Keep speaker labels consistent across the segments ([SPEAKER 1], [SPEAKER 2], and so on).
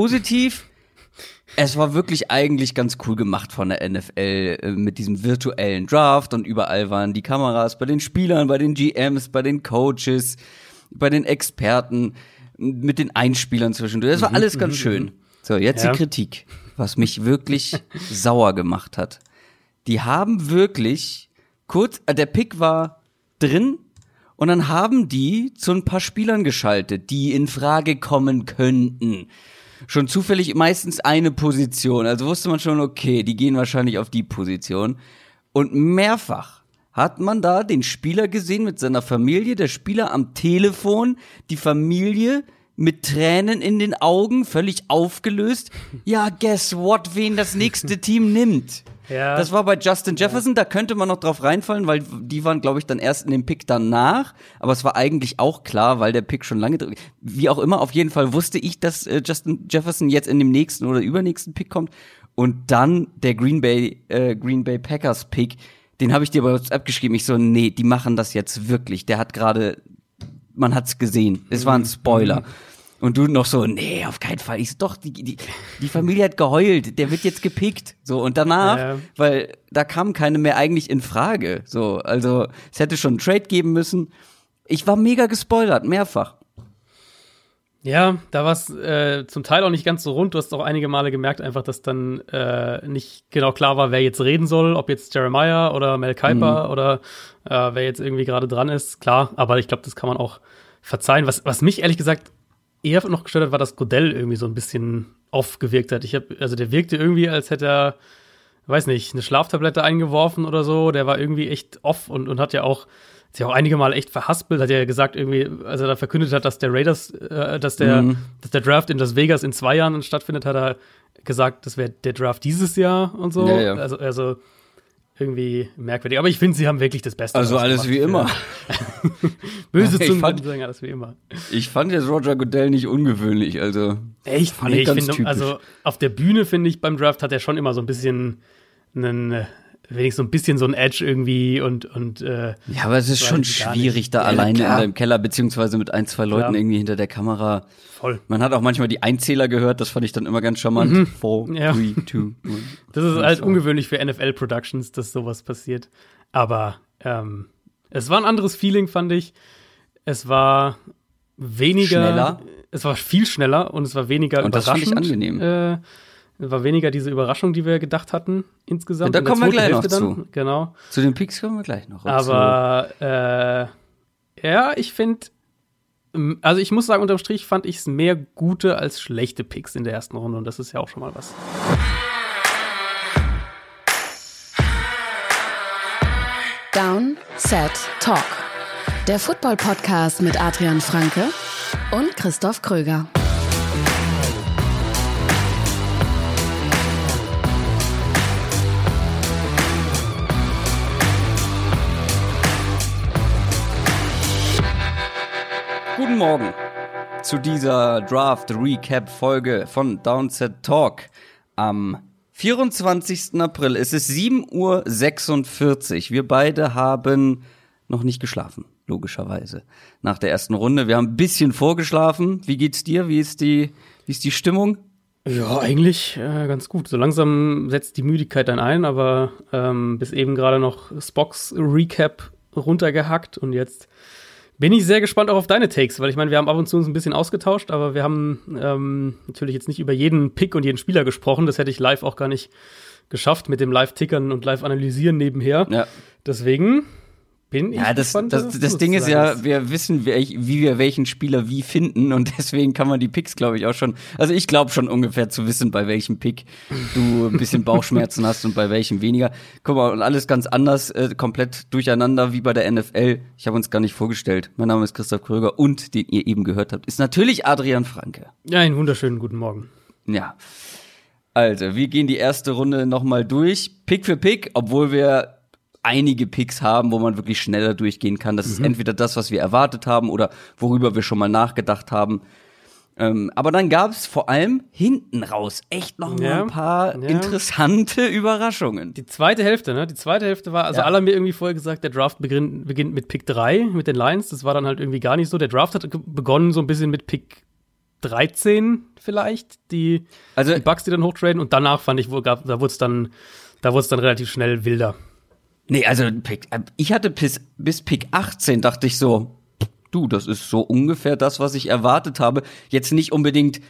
[SPEAKER 1] positiv. Es war wirklich eigentlich ganz cool gemacht von der NFL äh, mit diesem virtuellen Draft und überall waren die Kameras bei den Spielern, bei den GMs, bei den Coaches, bei den Experten, mit den Einspielern zwischendurch. Das war
[SPEAKER 2] Mhm,
[SPEAKER 1] alles ganz schön. So, jetzt
[SPEAKER 2] Ja.
[SPEAKER 1] die Kritik, was mich wirklich sauer gemacht hat. Die haben wirklich kurz, äh, der Pick war drin und dann haben die zu ein paar Spielern geschaltet, die in Frage kommen könnten. Schon zufällig meistens eine Position. Also wusste man schon, okay, die gehen wahrscheinlich auf die Position. Und mehrfach hat man da den Spieler gesehen mit seiner Familie, der Spieler am Telefon, die Familie mit Tränen in den Augen, völlig aufgelöst. Ja, guess what, wen das nächste Team nimmt.
[SPEAKER 2] Ja.
[SPEAKER 1] Das war bei Justin Jefferson, da könnte man noch drauf reinfallen, weil die waren, glaube ich, dann erst in dem Pick danach. Aber es war eigentlich auch klar, weil der Pick schon lange drin. Wie auch immer, auf jeden Fall wusste ich, dass äh, Justin Jefferson jetzt in dem nächsten oder übernächsten Pick kommt. Und dann der Green Bay, äh, Green Bay Packers Pick, den habe ich dir bei WhatsApp geschrieben. Ich so, nee, die machen das jetzt wirklich. Der hat gerade, man hat's gesehen. Es war ein Spoiler. Und du noch so, nee, auf keinen Fall. Ich so, doch, die, die, die Familie hat geheult, der wird jetzt gepickt. So, und danach,
[SPEAKER 2] Ja.
[SPEAKER 1] weil da kam keine mehr eigentlich in Frage. So, also es hätte schon einen Trade geben müssen. Ich war mega gespoilert, mehrfach.
[SPEAKER 2] Ja, da war es äh, zum Teil auch nicht ganz so rund. Du hast auch einige Male gemerkt, einfach, dass dann äh, nicht genau klar war, wer jetzt reden soll, ob jetzt Jeremiah oder Mel Kiper oder äh, wer jetzt irgendwie gerade dran ist. Klar, aber ich glaube, das kann man auch verzeihen. Was, was mich ehrlich gesagt eher noch gestört hat, war, dass Godell irgendwie so ein bisschen aufgewirkt hat. Ich habe, also der wirkte irgendwie, als hätte er, weiß nicht, eine Schlaftablette eingeworfen oder so. Der war irgendwie echt off und, und hat ja auch hat ja auch einige Mal echt verhaspelt, hat ja gesagt irgendwie, als er da verkündet hat, dass der Raiders, äh, dass der,
[SPEAKER 1] Mhm.
[SPEAKER 2] dass der Draft in Las Vegas in zwei Jahren stattfindet, hat er gesagt, das wäre der Draft dieses Jahr und so.
[SPEAKER 1] Ja, ja.
[SPEAKER 2] Also, also irgendwie merkwürdig. Aber ich finde, sie haben wirklich das Beste.
[SPEAKER 1] Also alles wie immer.
[SPEAKER 2] Böse Zungen
[SPEAKER 1] fand-
[SPEAKER 2] sagen, alles wie immer.
[SPEAKER 1] Ich fand jetzt Roger Goodell nicht ungewöhnlich, also.
[SPEAKER 2] Echt?
[SPEAKER 1] Fand
[SPEAKER 2] Nee,
[SPEAKER 1] ich
[SPEAKER 2] ich finde,
[SPEAKER 1] typisch.
[SPEAKER 2] also auf der Bühne finde ich beim Draft hat er schon immer so ein bisschen einen, wenigstens so ein bisschen so ein Edge irgendwie und und äh,
[SPEAKER 1] Ja, aber es ist schon schwierig, da
[SPEAKER 3] Ja,
[SPEAKER 1] alleine
[SPEAKER 3] klar.
[SPEAKER 1] in deinem Keller, beziehungsweise mit ein, zwei Leuten
[SPEAKER 2] Klar.
[SPEAKER 1] irgendwie hinter der Kamera.
[SPEAKER 2] voll.
[SPEAKER 1] Man hat auch manchmal die Einzähler gehört, das fand ich dann immer ganz charmant. Four,
[SPEAKER 2] Mhm. Ja.
[SPEAKER 1] three, two, one.
[SPEAKER 2] Das ist halt ungewöhnlich für NFL Productions, dass sowas passiert. Aber ähm, es war ein anderes Feeling, fand ich. Es war weniger.
[SPEAKER 1] Schneller?
[SPEAKER 2] Es war viel schneller und es war weniger
[SPEAKER 1] Und das fand ich
[SPEAKER 2] überraschend.
[SPEAKER 1] angenehm.
[SPEAKER 2] Äh, war weniger diese Überraschung, die wir gedacht hatten insgesamt.
[SPEAKER 1] Ja, da kommen wir gleich noch
[SPEAKER 2] Hälfte
[SPEAKER 1] zu.
[SPEAKER 2] Genau.
[SPEAKER 1] Zu den Picks kommen wir gleich noch.
[SPEAKER 2] Aber äh, ja, ich finde, also ich muss sagen, unterm Strich fand ich es mehr gute als schlechte Picks in der ersten Runde und das ist ja auch schon mal was.
[SPEAKER 4] Down, Set, Talk. Der Football-Podcast mit Adrian Franke und Christoph Kröger.
[SPEAKER 1] Guten Morgen zu dieser Draft Recap Folge von Downset Talk. Am 24. April es ist 7.46 Uhr. Wir beide haben noch nicht geschlafen, logischerweise. Nach der ersten Runde. Wir haben ein bisschen vorgeschlafen. Wie geht's dir? Wie ist die, wie ist die Stimmung?
[SPEAKER 2] Ja, eigentlich äh, ganz gut. So langsam setzt die Müdigkeit dann ein, aber ähm, bis eben gerade noch Spocks Recap runtergehackt und jetzt bin ich sehr gespannt auch auf deine Takes, weil ich meine, wir haben ab und zu uns ein bisschen ausgetauscht, aber wir haben ähm, natürlich jetzt nicht über jeden Pick und jeden Spieler gesprochen. Das hätte ich live auch gar nicht geschafft mit dem Live-Tickern und Live-Analysieren nebenher.
[SPEAKER 1] Ja.
[SPEAKER 2] Deswegen bin ich
[SPEAKER 1] Ja, das,
[SPEAKER 2] gespannt.
[SPEAKER 1] das, das
[SPEAKER 2] du
[SPEAKER 1] Ding ist ja, wir wissen, wie wir welchen Spieler wie finden und deswegen kann man die Picks, glaube ich, auch schon, also ich glaube schon ungefähr zu wissen, bei welchem Pick du ein bisschen Bauchschmerzen hast und bei welchem weniger. Guck mal, und alles ganz anders, äh, komplett durcheinander wie bei der NFL. Ich habe uns gar nicht vorgestellt. Mein Name ist Christoph Kröger und den ihr eben gehört habt, ist natürlich Adrian Franke.
[SPEAKER 2] Ja, einen wunderschönen guten Morgen.
[SPEAKER 1] Ja. Also, wir gehen die erste Runde nochmal durch, Pick für Pick, obwohl wir einige Picks haben, wo man wirklich schneller durchgehen kann. Das ist entweder das, was wir erwartet haben oder worüber wir schon mal nachgedacht haben. Ähm, aber dann gab es vor allem hinten raus echt noch mal
[SPEAKER 2] Ja,
[SPEAKER 1] ein paar
[SPEAKER 2] ja.
[SPEAKER 1] interessante Überraschungen.
[SPEAKER 2] Die zweite Hälfte, ne? Die zweite Hälfte war, also
[SPEAKER 1] Ja.
[SPEAKER 2] alle haben mir irgendwie vorher gesagt, der Draft beginnt, beginnt mit Pick 3, mit den Lions. Das war dann halt irgendwie gar nicht so. Der Draft hat begonnen so ein bisschen mit Pick 13 vielleicht, die,
[SPEAKER 1] Also-
[SPEAKER 2] die Bugs, die dann hochtraden. Und danach fand ich, wo gab, da wurde es dann, da wurde es dann relativ schnell wilder.
[SPEAKER 1] Nee, also Pick, äh, ich hatte bis, bis Pick 18 dachte ich so, du, das ist so ungefähr das, was ich erwartet habe. Jetzt nicht unbedingt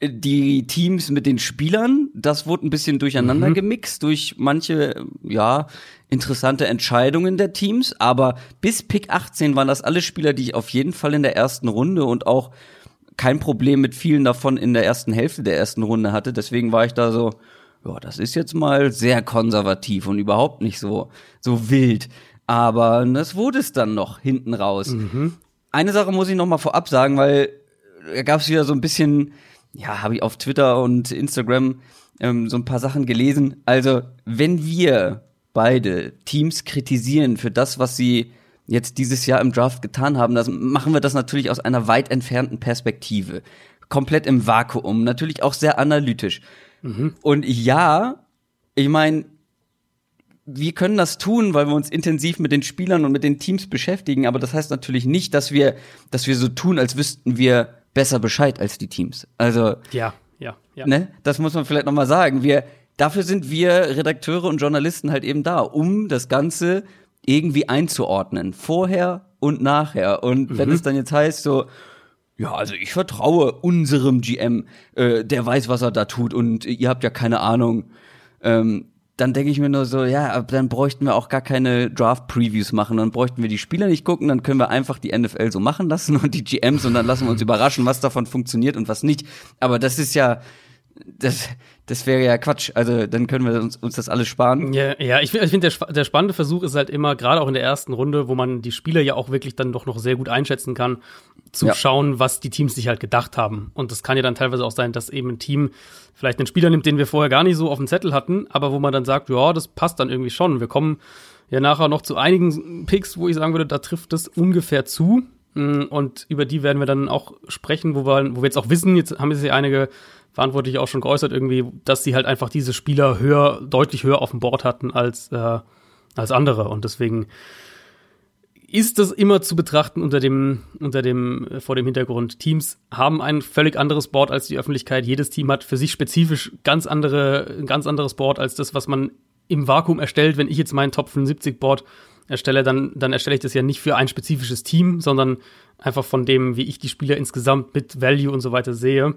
[SPEAKER 1] äh, die Teams mit den Spielern, das wurde ein bisschen durcheinander gemixt durch manche, ja, interessante Entscheidungen der Teams, aber bis Pick 18 waren das alle Spieler, die ich auf jeden Fall in der ersten Runde und auch kein Problem mit vielen davon in der ersten Hälfte der ersten Runde hatte. Deswegen war ich da so, ja, das ist jetzt mal sehr konservativ und überhaupt nicht so, so wild. Aber das wurde es dann noch hinten raus. Eine Sache muss ich noch mal vorab sagen, weil da gab es wieder so ein bisschen, ja, habe ich auf Twitter und Instagram ähm, so ein paar Sachen gelesen. Also, wenn wir beide Teams kritisieren für das, was sie jetzt dieses Jahr im Draft getan haben, das machen wir das natürlich aus einer weit entfernten Perspektive. Komplett im Vakuum, natürlich auch sehr analytisch. Und ja, ich meine, wir können das tun, weil wir uns intensiv mit den Spielern und mit den Teams beschäftigen, aber das heißt natürlich nicht, dass wir, dass wir so tun, als wüssten wir besser Bescheid als die Teams. Also,
[SPEAKER 2] Ja, ja, ja.
[SPEAKER 1] ne, das muss man vielleicht noch mal sagen. Wir, dafür sind wir Redakteure und Journalisten halt eben da, um das Ganze irgendwie einzuordnen, vorher und nachher. Und wenn es dann jetzt heißt so, ja, also ich vertraue unserem GM, äh, der weiß, was er da tut und ihr habt ja keine Ahnung. Ähm, dann denke ich mir nur so, ja, dann bräuchten wir auch gar keine Draft-Previews machen, dann bräuchten wir die Spieler nicht gucken, dann können wir einfach die NFL so machen lassen und die GMs und dann lassen wir uns überraschen, was davon funktioniert und was nicht. Aber das ist ja, das, das wäre ja Quatsch. Also dann können wir uns, uns das alles sparen.
[SPEAKER 2] Ja, ja ich finde, ich find, der, der spannende Versuch ist halt immer, gerade auch in der ersten Runde, wo man die Spieler ja auch wirklich dann doch noch sehr gut einschätzen kann, zu
[SPEAKER 1] Ja.
[SPEAKER 2] schauen, was die Teams sich halt gedacht haben. Und das kann ja dann teilweise auch sein, dass eben ein Team vielleicht einen Spieler nimmt, den wir vorher gar nicht so auf dem Zettel hatten, aber wo man dann sagt, ja, das passt dann irgendwie schon. Wir kommen ja nachher noch zu einigen Picks, wo ich sagen würde, da trifft es ungefähr zu. Mm, Und über die werden wir dann auch sprechen, wo wir, wo wir jetzt auch wissen, jetzt haben sich einige Verantwortliche auch schon geäußert, irgendwie, dass sie halt einfach diese Spieler höher, deutlich höher auf dem Board hatten als, äh, als andere. Und deswegen ist das immer zu betrachten unter dem, unter dem, äh, vor dem Hintergrund. Teams haben ein völlig anderes Board als die Öffentlichkeit. Jedes Team hat für sich spezifisch ganz andere, ein ganz anderes Board als das, was man im Vakuum erstellt. Wenn ich jetzt meinen Top 75 Board erstelle, dann, dann erstelle ich das ja nicht für ein spezifisches Team, sondern einfach von dem, wie ich die Spieler insgesamt mit Value und so weiter sehe.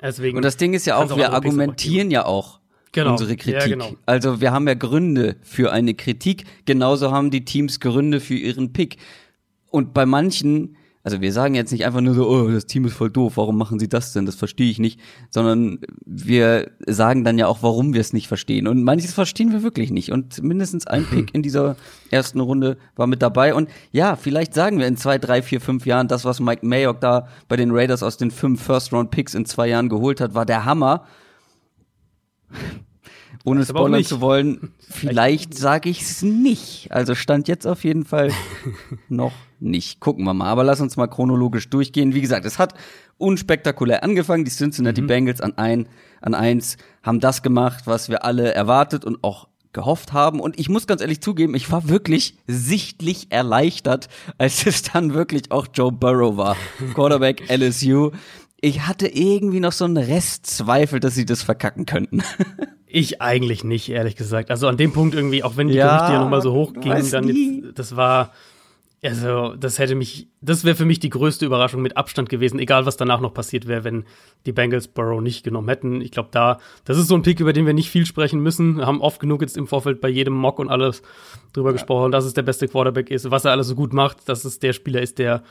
[SPEAKER 2] Deswegen
[SPEAKER 1] Und das Ding ist ja auch, wir argumentieren ja auch
[SPEAKER 2] Genau.
[SPEAKER 1] unsere Kritik.
[SPEAKER 2] Ja, genau.
[SPEAKER 1] Also wir haben ja Gründe für eine Kritik, genauso haben die Teams Gründe für ihren Pick. Und bei manchen, also wir sagen jetzt nicht einfach nur so, oh, das Team ist voll doof, warum machen sie das denn? Das verstehe ich nicht, sondern wir sagen dann ja auch, warum wir es nicht verstehen. Und manches verstehen wir wirklich nicht. Und mindestens ein Pick in dieser ersten Runde war mit dabei. Und ja, vielleicht sagen wir in zwei, drei, vier, fünf Jahren, das, was Mike Mayock da bei den Raiders aus den fünf First-Round-Picks in zwei Jahren geholt hat, war der Hammer. Ohne
[SPEAKER 2] auch
[SPEAKER 1] spoilern zu wollen, vielleicht sage ich es nicht. Also stand jetzt auf jeden Fall noch nicht. Gucken wir mal. Aber lass uns mal chronologisch durchgehen. Wie gesagt, es hat unspektakulär angefangen. Die Cincinnati Bengals an ein, an eins haben das gemacht, was wir alle erwartet und auch gehofft haben. Und ich muss ganz ehrlich zugeben, ich war wirklich sichtlich erleichtert, als es dann wirklich auch Joe Burrow war. Quarterback LSU. Ich hatte irgendwie noch so einen Restzweifel, dass sie das verkacken könnten.
[SPEAKER 2] Ich eigentlich nicht, ehrlich gesagt. Also an dem Punkt irgendwie, auch wenn die
[SPEAKER 1] Ja,
[SPEAKER 2] Gerüchte ja nochmal so hoch gingen, dann jetzt, das war, also das hätte mich, das wäre für mich die größte Überraschung mit Abstand gewesen, egal was danach noch passiert wäre, wenn die Bengals Burrow nicht genommen hätten. Ich glaube, da, das ist so ein Pick, über den wir nicht viel sprechen müssen. Wir haben oft genug jetzt im Vorfeld bei jedem Mock und alles drüber gesprochen, dass es der beste Quarterback ist, was er alles so gut macht, dass es der Spieler ist, der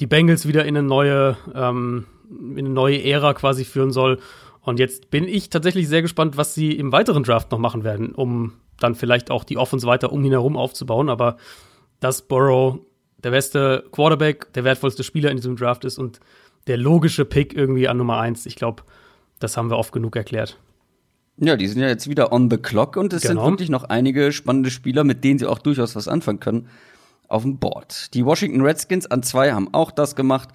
[SPEAKER 2] die Bengals wieder in eine neue, ähm, in eine neue Ära quasi führen soll. Und jetzt bin ich tatsächlich sehr gespannt, was sie im weiteren Draft noch machen werden, um dann vielleicht auch die Offense weiter um ihn herum aufzubauen. Aber dass Burrow der beste Quarterback, der wertvollste Spieler in diesem Draft ist und der logische Pick irgendwie an Nummer eins, ich glaube, das haben wir oft genug erklärt.
[SPEAKER 1] Ja, die sind ja jetzt wieder on the clock und es
[SPEAKER 2] Genau.
[SPEAKER 1] sind wirklich noch einige spannende Spieler, mit denen sie auch durchaus was anfangen können, auf dem Board. Die Washington Redskins an zwei haben auch das gemacht,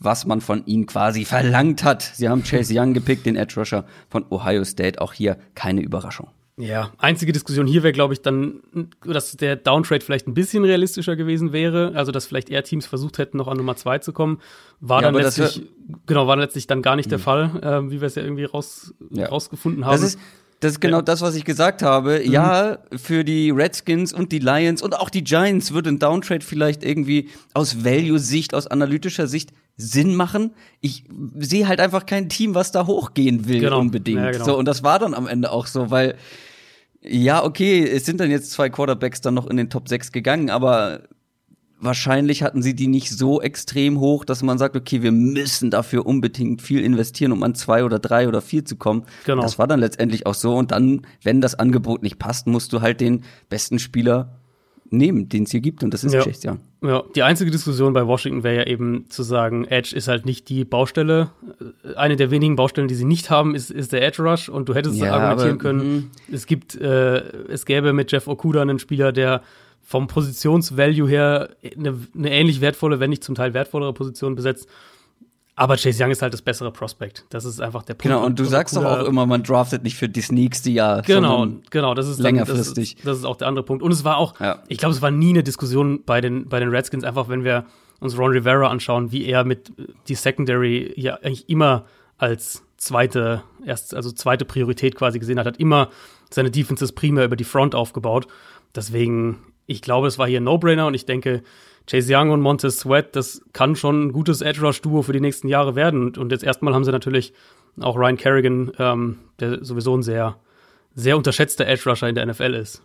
[SPEAKER 1] was man von ihnen quasi verlangt hat. Sie haben Chase Young gepickt, den Edge Rusher von Ohio State. Auch hier keine Überraschung.
[SPEAKER 2] Ja, einzige Diskussion hier wäre, glaube ich, dann, dass der Downtrade vielleicht ein bisschen realistischer gewesen wäre. Also, dass vielleicht eher Teams versucht hätten, noch an Nummer zwei zu kommen. War ja, dann letztlich, genau, war letztlich dann gar nicht der Fall, äh, wie wir es ja irgendwie raus, ja. rausgefunden haben.
[SPEAKER 1] Das ist, das ist genau ja. das, was ich gesagt habe. Mhm. Ja, für die Redskins und die Lions und auch die Giants würde ein Downtrade vielleicht irgendwie aus Value-Sicht, aus analytischer Sicht Sinn machen. Ich sehe halt einfach kein Team, was da hochgehen will genau. unbedingt. Ja, genau. So und das war dann am Ende auch so, weil ja, okay, es sind dann jetzt zwei Quarterbacks dann noch in den Top 6 gegangen, aber wahrscheinlich hatten sie die nicht so extrem hoch, dass man sagt, okay, wir müssen dafür unbedingt viel investieren, um an zwei oder drei oder vier zu kommen. Genau. Das war dann letztendlich auch so. Und dann, wenn das Angebot nicht passt, musst du halt den besten Spieler nehmen, den es hier gibt. Und das ist ja. Chase Young.
[SPEAKER 2] Ja, die einzige Diskussion bei Washington wäre ja eben zu sagen, Edge ist halt nicht die Baustelle. Eine der wenigen Baustellen, die sie nicht haben, ist, ist der Edge Rush. Und du hättest ja, argumentieren aber, können, mhm. es gibt, äh, es gäbe mit Jeff Okuda einen Spieler, der vom Positionsvalue her eine, eine ähnlich wertvolle, wenn nicht zum Teil wertvollere Position besetzt. Aber Chase Young ist halt das bessere Prospect. Das ist einfach der
[SPEAKER 1] Punkt. Genau, und du sagst doch auch immer, man draftet nicht für das nächste Jahr.
[SPEAKER 2] Genau, genau, das ist
[SPEAKER 1] dann, längerfristig.
[SPEAKER 2] Das, das, ist auch der andere Punkt. Und es war auch, ja. ich glaube, es war nie eine Diskussion bei den, bei den Redskins, einfach wenn wir uns Ron Rivera anschauen, wie er mit die Secondary ja eigentlich immer als zweite, erst, also zweite Priorität quasi gesehen hat, hat immer seine Defenses primär über die Front aufgebaut. Deswegen ich glaube, es war hier ein No-Brainer und ich denke, Chase Young und Montez Sweat, das kann schon ein gutes Edge-Rush-Duo für die nächsten Jahre werden. Und, und, jetzt erstmal haben sie natürlich auch Ryan Kerrigan, ähm, der sowieso ein sehr, sehr unterschätzter Edge-Rusher in der NFL ist.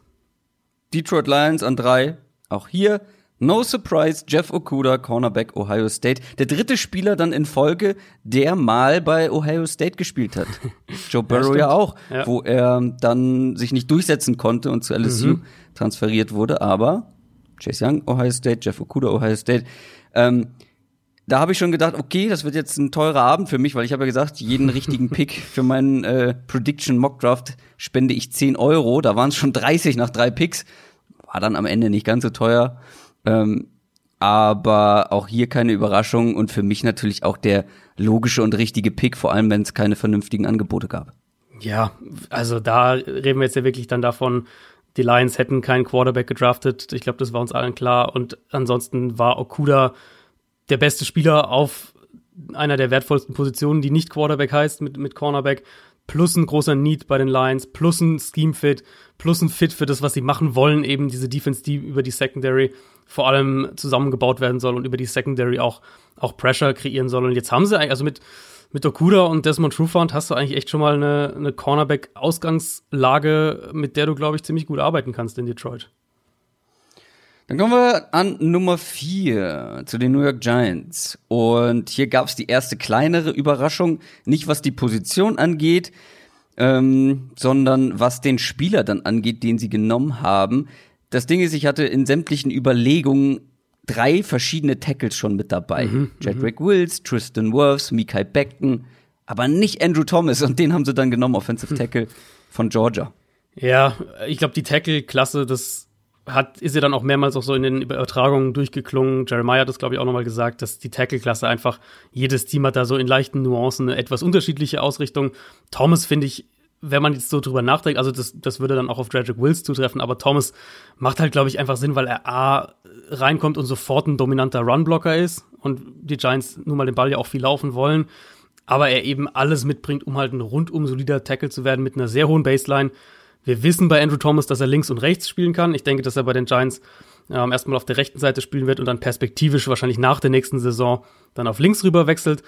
[SPEAKER 1] Detroit Lions an drei. Auch hier No surprise, Jeff Okuda, Cornerback Ohio State. Der dritte Spieler dann in Folge, der mal bei Ohio State gespielt hat. Joe Burrow ja, ja auch, ja. wo er dann sich nicht durchsetzen konnte und zu LSU mhm. transferiert wurde. Aber Chase Young, Ohio State, Jeff Okuda, Ohio State. Ähm, da habe ich schon gedacht, okay, das wird jetzt ein teurer Abend für mich, weil ich habe ja gesagt, jeden richtigen Pick für meinen äh, Prediction Mock Draft spende ich 10 Euro. Da waren es schon 30 nach drei Picks. War dann am Ende nicht ganz so teuer. Ähm, aber auch hier keine Überraschung und für mich natürlich auch der logische und richtige Pick, vor allem wenn es keine vernünftigen Angebote gab.
[SPEAKER 2] Ja, also da reden wir jetzt ja wirklich dann davon, die Lions hätten keinen Quarterback gedraftet. Ich glaube, das war uns allen klar. Und ansonsten war Okuda der beste Spieler auf einer der wertvollsten Positionen, die nicht Quarterback heißt, mit, mit Cornerback. Plus ein großer Need bei den Lions, plus ein Scheme-Fit, plus ein Fit für das, was sie machen wollen, eben diese Defense, die über die Secondary vor allem zusammengebaut werden soll und über die Secondary auch, auch Pressure kreieren soll. Und jetzt haben sie eigentlich, also mit, mit Okuda und Desmond Trufant hast du eigentlich echt schon mal eine, eine Cornerback-Ausgangslage, mit der du, glaube ich, ziemlich gut arbeiten kannst in Detroit.
[SPEAKER 1] Dann kommen wir an Nummer vier zu den New York Giants. Und hier gab es die erste kleinere Überraschung, nicht was die Position angeht, ähm, sondern was den Spieler dann angeht, den sie genommen haben. Das Ding ist, ich hatte in sämtlichen Überlegungen drei verschiedene Tackles schon mit dabei. Mhm, Jedrick mhm. Wills, Tristan Wirfs, Mikai Beckton, aber nicht Andrew Thomas und den haben sie dann genommen, Offensive hm. Tackle von Georgia.
[SPEAKER 2] Ja, ich glaube, die Tackle-Klasse, das hat, ist ja dann auch mehrmals auch so in den Übertragungen durchgeklungen. Jeremiah hat das, glaube ich, auch nochmal gesagt, dass die Tackle-Klasse einfach, jedes Team hat da so in leichten Nuancen eine etwas unterschiedliche Ausrichtung. Thomas, finde ich, wenn man jetzt so drüber nachdenkt, also das, das würde dann auch auf Dredrick Wills zutreffen, aber Thomas macht halt, glaube ich, einfach Sinn, weil er A reinkommt und sofort ein dominanter Runblocker ist und die Giants nun mal den Ball ja auch viel laufen wollen, aber er eben alles mitbringt, um halt ein rundum solider Tackle zu werden mit einer sehr hohen Baseline. Wir wissen bei Andrew Thomas, dass er links und rechts spielen kann. Ich denke, dass er bei den Giants ähm, erstmal auf der rechten Seite spielen wird und dann perspektivisch wahrscheinlich nach der nächsten Saison dann auf links rüber wechselt.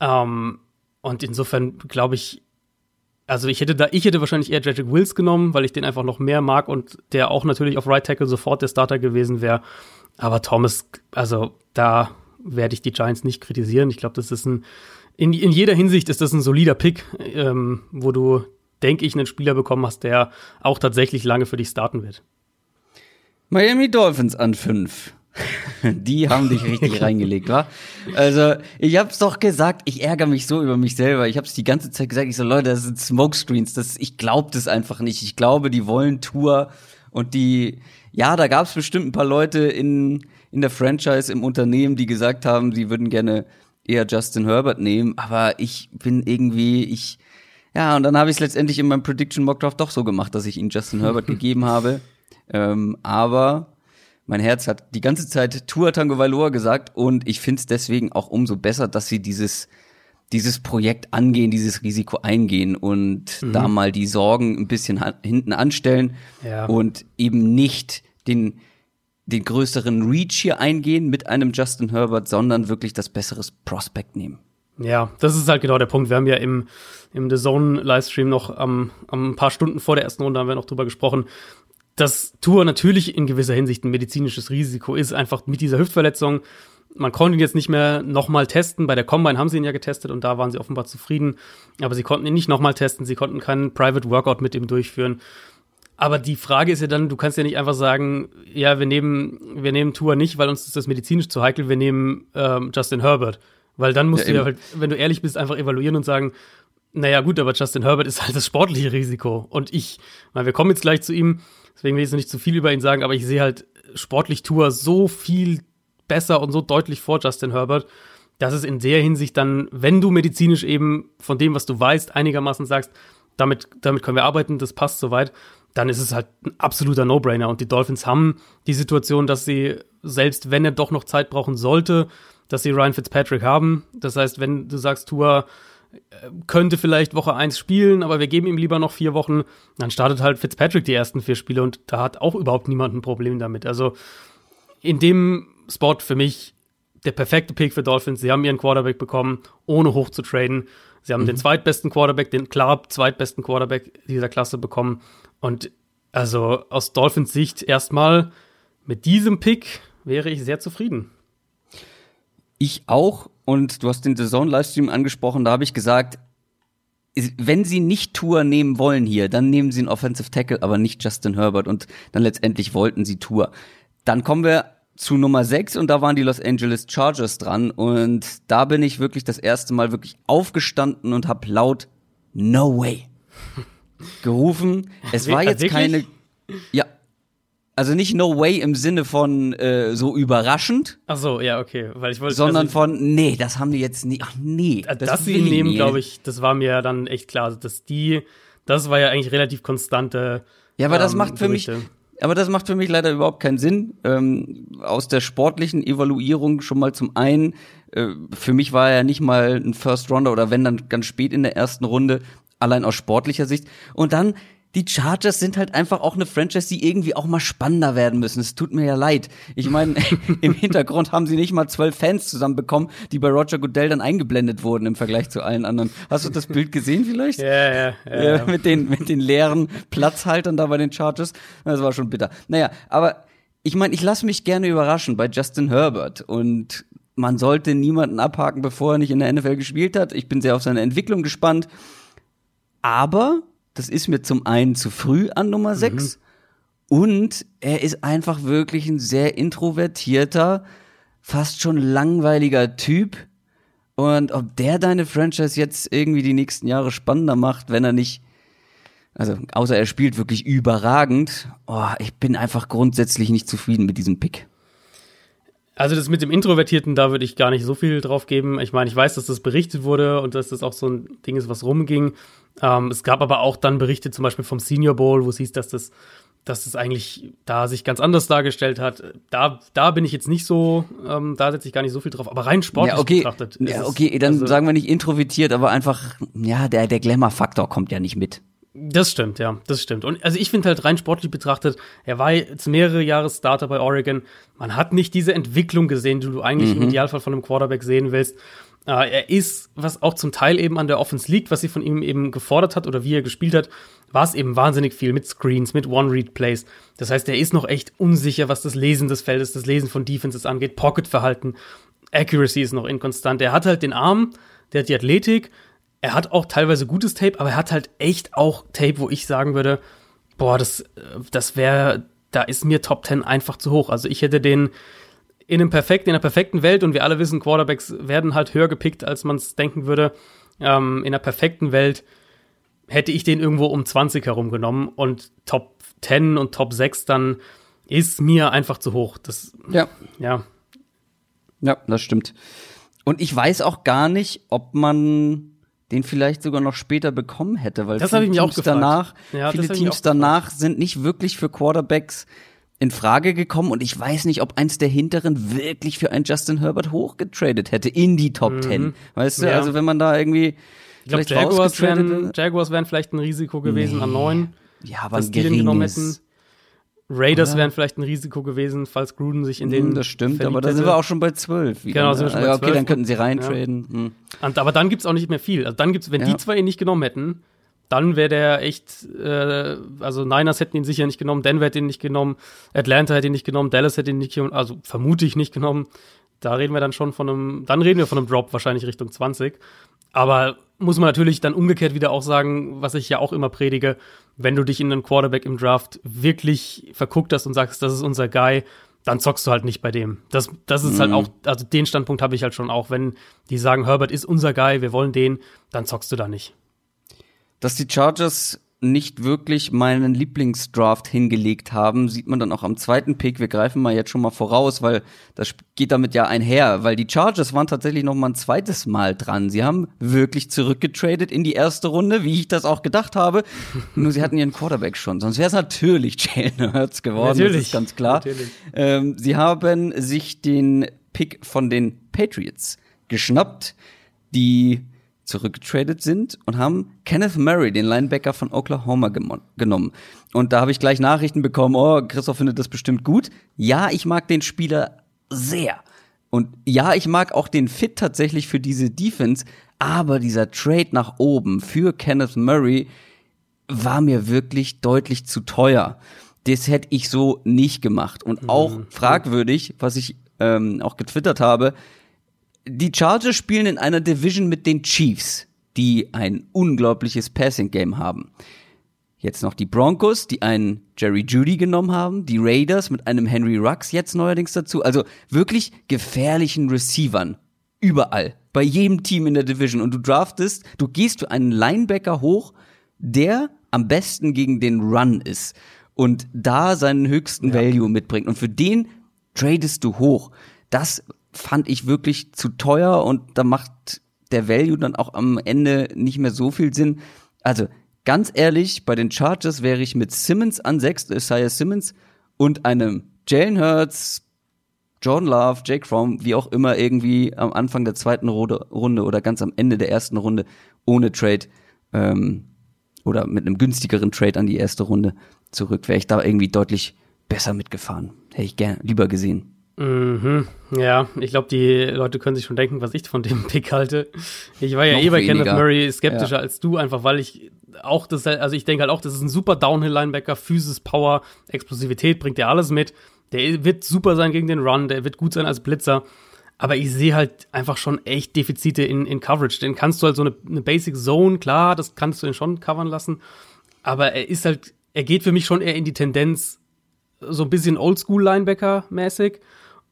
[SPEAKER 2] Ähm, und insofern glaube ich, also ich hätte da, ich hätte wahrscheinlich eher Jedrick Wills genommen, weil ich den einfach noch mehr mag und der auch natürlich auf Right Tackle sofort der Starter gewesen wäre. Aber Thomas, also da werde ich die Giants nicht kritisieren. Ich glaube, das ist ein, in, in jeder Hinsicht ist das ein solider Pick, ähm, wo du, denke ich, einen Spieler bekommen hast, der auch tatsächlich lange für dich starten wird.
[SPEAKER 1] Miami Dolphins an fünf. Die haben dich richtig reingelegt, wa? Also, ich hab's doch gesagt, ich ärgere mich so über mich selber. Ich hab's die ganze Zeit gesagt, ich so, Leute, das sind Smokescreens, das, ich glaub das einfach nicht. Ich glaube, die wollen Tour und die, ja, da gab's bestimmt ein paar Leute in, in der Franchise, im Unternehmen, die gesagt haben, sie würden gerne eher Justin Herbert nehmen, aber ich bin irgendwie, ich, Ja, und dann habe ich es letztendlich in meinem Prediction Mock Draft doch so gemacht, dass ich ihn Justin Herbert gegeben habe. Ähm, aber mein Herz hat die ganze Zeit Tua Tango Valor gesagt und ich finde es deswegen auch umso besser, dass sie dieses dieses Projekt angehen, dieses Risiko eingehen und mhm. da mal die Sorgen ein bisschen hinten anstellen ja. und eben nicht den den größeren Reach hier eingehen mit einem Justin Herbert, sondern wirklich das bessere Prospect nehmen.
[SPEAKER 2] Ja, das ist halt genau der Punkt. Wir haben ja im, im The Zone Livestream noch am, am ein paar Stunden vor der ersten Runde haben wir noch drüber gesprochen, dass Tour natürlich in gewisser Hinsicht ein medizinisches Risiko ist, einfach mit dieser Hüftverletzung. Man konnte ihn jetzt nicht mehr nochmal testen. Bei der Combine haben sie ihn ja getestet und da waren sie offenbar zufrieden. Aber sie konnten ihn nicht nochmal testen. Sie konnten keinen Private Workout mit ihm durchführen. Aber die Frage ist ja dann, du kannst ja nicht einfach sagen, ja, wir nehmen, wir nehmen Tour nicht, weil uns ist das medizinisch zu heikel, wir nehmen ähm, Justin Herbert. Weil dann musst ja, du ja halt, wenn du ehrlich bist, einfach evaluieren und sagen, naja, gut, aber Justin Herbert ist halt das sportliche Risiko. Und ich, weil wir kommen jetzt gleich zu ihm, Deswegen will ich jetzt nicht zu viel über ihn sagen, aber ich sehe halt sportlich Tour so viel besser und so deutlich vor Justin Herbert, dass es in der Hinsicht dann, wenn du medizinisch eben von dem, was du weißt, einigermaßen sagst, damit, damit können wir arbeiten, das passt soweit, dann ist es halt ein absoluter No-Brainer. Und die Dolphins haben die Situation, dass sie, selbst wenn er doch noch Zeit brauchen sollte, dass sie Ryan Fitzpatrick haben. Das heißt, wenn du sagst, Tour könnte vielleicht Woche 1 spielen, aber wir geben ihm lieber noch vier Wochen. Dann startet halt Fitzpatrick die ersten vier Spiele und da hat auch überhaupt niemand ein Problem damit. Also in dem Spot für mich der perfekte Pick für Dolphins. Sie haben ihren Quarterback bekommen, ohne hoch zu traden. Sie haben mhm. den zweitbesten Quarterback, den klar zweitbesten Quarterback dieser Klasse bekommen. Und also aus Dolphins Sicht erstmal mit diesem Pick wäre ich sehr zufrieden.
[SPEAKER 1] Ich auch. Und du hast den The Zone Livestream angesprochen, da habe ich gesagt, wenn sie nicht Tour nehmen wollen hier, dann nehmen sie einen Offensive Tackle, aber nicht Justin Herbert. Und dann letztendlich wollten sie Tour. Dann kommen wir zu Nummer 6 und da waren die Los Angeles Chargers dran. Und da bin ich wirklich das erste Mal wirklich aufgestanden und habe laut No way gerufen. Es war jetzt keine. Ja, also nicht No Way im Sinne von äh, so überraschend.
[SPEAKER 2] Ach so, ja, okay, weil ich wollte
[SPEAKER 1] sondern also, von nee, das haben die jetzt nie. Ach nee,
[SPEAKER 2] das dass sie nehmen, glaube ich, das war mir ja dann echt klar, dass die das war ja eigentlich relativ konstante
[SPEAKER 1] Ja, aber ähm, das macht für Berichte. mich aber das macht für mich leider überhaupt keinen Sinn. Ähm, aus der sportlichen Evaluierung schon mal zum einen, äh, für mich war er nicht mal ein First Rounder oder wenn dann ganz spät in der ersten Runde, allein aus sportlicher Sicht. Und dann die Chargers sind halt einfach auch eine Franchise, die irgendwie auch mal spannender werden müssen. Es tut mir ja leid. Ich meine, im Hintergrund haben sie nicht mal zwölf Fans zusammenbekommen, die bei Roger Goodell dann eingeblendet wurden im Vergleich zu allen anderen. Hast du das Bild gesehen vielleicht?
[SPEAKER 2] Ja, ja, ja. ja
[SPEAKER 1] mit, den, mit den leeren Platzhaltern da bei den Chargers. Das war schon bitter. Naja, aber ich meine, ich lasse mich gerne überraschen bei Justin Herbert und man sollte niemanden abhaken, bevor er nicht in der NFL gespielt hat. Ich bin sehr auf seine Entwicklung gespannt. Aber das ist mir zum einen zu früh an Nummer 6 mhm. und er ist einfach wirklich ein sehr introvertierter, fast schon langweiliger Typ. Und ob der deine Franchise jetzt irgendwie die nächsten Jahre spannender macht, wenn er nicht, also außer er spielt wirklich überragend, oh, ich bin einfach grundsätzlich nicht zufrieden mit diesem Pick.
[SPEAKER 2] Also das mit dem Introvertierten, da würde ich gar nicht so viel drauf geben. Ich meine, ich weiß, dass das berichtet wurde und dass das auch so ein Ding ist, was rumging. Ähm, es gab aber auch dann Berichte zum Beispiel vom Senior Bowl, wo es hieß, dass das, dass das eigentlich da sich ganz anders dargestellt hat. Da, da bin ich jetzt nicht so, ähm, da setze ich gar nicht so viel drauf. Aber rein sportlich
[SPEAKER 1] ja, okay.
[SPEAKER 2] betrachtet.
[SPEAKER 1] Ja, okay, dann also, sagen wir nicht introvertiert, aber einfach, ja, der, der Glamour-Faktor kommt ja nicht mit.
[SPEAKER 2] Das stimmt, ja, das stimmt. Und also ich finde halt rein sportlich betrachtet, er war jetzt mehrere Jahre Starter bei Oregon. Man hat nicht diese Entwicklung gesehen, die du eigentlich mhm. im Idealfall von einem Quarterback sehen willst. Äh, er ist, was auch zum Teil eben an der Offense liegt, was sie von ihm eben gefordert hat oder wie er gespielt hat, war es eben wahnsinnig viel mit Screens, mit One-Read-Plays. Das heißt, er ist noch echt unsicher, was das Lesen des Feldes, das Lesen von Defenses angeht, Pocket-Verhalten, Accuracy ist noch inkonstant. Er hat halt den Arm, der hat die Athletik, er hat auch teilweise gutes Tape, aber er hat halt echt auch Tape, wo ich sagen würde, boah, das, das wäre, da ist mir Top 10 einfach zu hoch. Also ich hätte den in einem perfekten, in einer perfekten Welt und wir alle wissen, Quarterbacks werden halt höher gepickt, als man es denken würde. Ähm, in einer perfekten Welt hätte ich den irgendwo um 20 herum genommen und Top 10 und Top 6 dann ist mir einfach zu hoch. Das,
[SPEAKER 1] ja.
[SPEAKER 2] Ja.
[SPEAKER 1] Ja, das stimmt. Und ich weiß auch gar nicht, ob man den vielleicht sogar noch später bekommen hätte, weil
[SPEAKER 2] Das
[SPEAKER 1] viele Teams danach,
[SPEAKER 2] Ja,
[SPEAKER 1] viele Teams danach sind nicht wirklich für Quarterbacks in Frage gekommen und ich weiß nicht, ob eins der hinteren wirklich für einen Justin Herbert hochgetradet hätte in die Top 10. Weißt du,
[SPEAKER 2] Mhm. Ja.
[SPEAKER 1] also wenn man da irgendwie
[SPEAKER 2] Ich glaube,
[SPEAKER 1] vielleicht
[SPEAKER 2] Jaguars wären, Jaguars wären vielleicht ein Risiko gewesen an neun.
[SPEAKER 1] ja, aber ein geringes.
[SPEAKER 2] Raiders
[SPEAKER 1] Oder?
[SPEAKER 2] wären vielleicht ein Risiko gewesen, falls Gruden sich in
[SPEAKER 1] Hm,
[SPEAKER 2] den.
[SPEAKER 1] das stimmt, aber da sind wir auch schon bei 12. wieder,
[SPEAKER 2] Genau,
[SPEAKER 1] ne?
[SPEAKER 2] sind wir schon bei
[SPEAKER 1] Ja, okay,
[SPEAKER 2] 12.
[SPEAKER 1] dann könnten sie reintraden. Hm.
[SPEAKER 2] Und, aber dann gibt's auch nicht mehr viel. Also dann gibt's, wenn
[SPEAKER 1] Ja.
[SPEAKER 2] die zwei ihn nicht genommen hätten, dann wäre der echt, äh, also Niners hätten ihn sicher nicht genommen, Denver hätte ihn nicht genommen, Atlanta hätte ihn nicht genommen, Dallas hätte ihn nicht genommen, also vermute ich nicht genommen. Da reden wir dann schon von einem, dann reden wir von einem Drop wahrscheinlich Richtung 20. Aber muss man natürlich dann umgekehrt wieder auch sagen, was ich ja auch immer predige, wenn du dich in einen Quarterback im Draft wirklich verguckt hast und sagst, das ist unser Guy, dann zockst du halt nicht bei dem. Das, das ist halt auch, also den Standpunkt habe ich halt schon auch. Wenn die sagen, Herbert ist unser Guy, wir wollen den, dann zockst du da nicht.
[SPEAKER 1] Dass die Chargers nicht wirklich meinen Lieblingsdraft hingelegt haben, sieht man dann auch am zweiten Pick. Wir greifen mal jetzt schon mal voraus, weil das geht damit ja einher, weil die Chargers waren tatsächlich noch mal ein zweites Mal dran. Sie haben wirklich zurückgetradet in die erste Runde, wie ich das auch gedacht habe. Nur sie hatten ihren Quarterback schon, sonst wäre es natürlich Jalen Hurts geworden, das ist ganz klar.
[SPEAKER 2] Natürlich.
[SPEAKER 1] Ähm, sie haben sich den Pick von den Patriots geschnappt, die zurückgetradet sind und haben Kenneth Murray, den Linebacker von Oklahoma, genommen. Und da habe ich gleich Nachrichten bekommen, oh, Christoph findet das bestimmt gut. Ja, ich mag den Spieler sehr. Und ja, ich mag auch den Fit tatsächlich für diese Defense, aber dieser Trade nach oben für Kenneth Murray war mir wirklich deutlich zu teuer. Das hätte ich so nicht gemacht. Und auch fragwürdig, was ich ähm, auch getwittert habe, die Chargers spielen in einer Division mit den Chiefs, die ein unglaubliches Passing-Game haben. Jetzt noch die Broncos, die einen Jerry Judy genommen haben, die Raiders mit einem Henry Rux jetzt neuerdings dazu. Also wirklich gefährlichen Receivern. Überall. Bei jedem Team in der Division. Und du draftest, du gehst für einen Linebacker hoch, der am besten gegen den Run ist und da seinen höchsten Value mitbringt. Und für den tradest du hoch. Das fand ich wirklich zu teuer und da macht der Value dann auch am Ende nicht mehr so viel Sinn. Also ganz ehrlich, bei den Chargers wäre ich mit Simmons an sechs, Isaiah Simmons und einem Jalen Hurts, Jordan Love, Jake Fromm, wie auch immer irgendwie am Anfang der zweiten Runde, oder ganz am Ende der ersten Runde ohne Trade ähm, oder mit einem günstigeren Trade an die erste Runde zurück, wäre ich da irgendwie deutlich besser mitgefahren. Hätte ich gerne lieber gesehen.
[SPEAKER 2] Mhm. Ja, ich glaube, die Leute können sich schon denken, was ich von dem Pick halte. Ich war ja
[SPEAKER 1] Noch
[SPEAKER 2] eh bei
[SPEAKER 1] weniger.
[SPEAKER 2] Kenneth Murray skeptischer
[SPEAKER 1] Ja.
[SPEAKER 2] als du, einfach weil ich auch das, also ich denke halt auch, das ist ein super Downhill-Linebacker, Physis, Power, Explosivität, bringt er alles mit. Der wird super sein gegen den Run, der wird gut sein als Blitzer. Aber ich sehe halt einfach schon echt Defizite in, in Coverage. Den kannst du halt so eine, eine Basic Zone, klar, das kannst du ihn schon covern lassen. Aber er ist halt, er geht für mich schon eher in die Tendenz, so ein bisschen Oldschool-Linebacker-mäßig.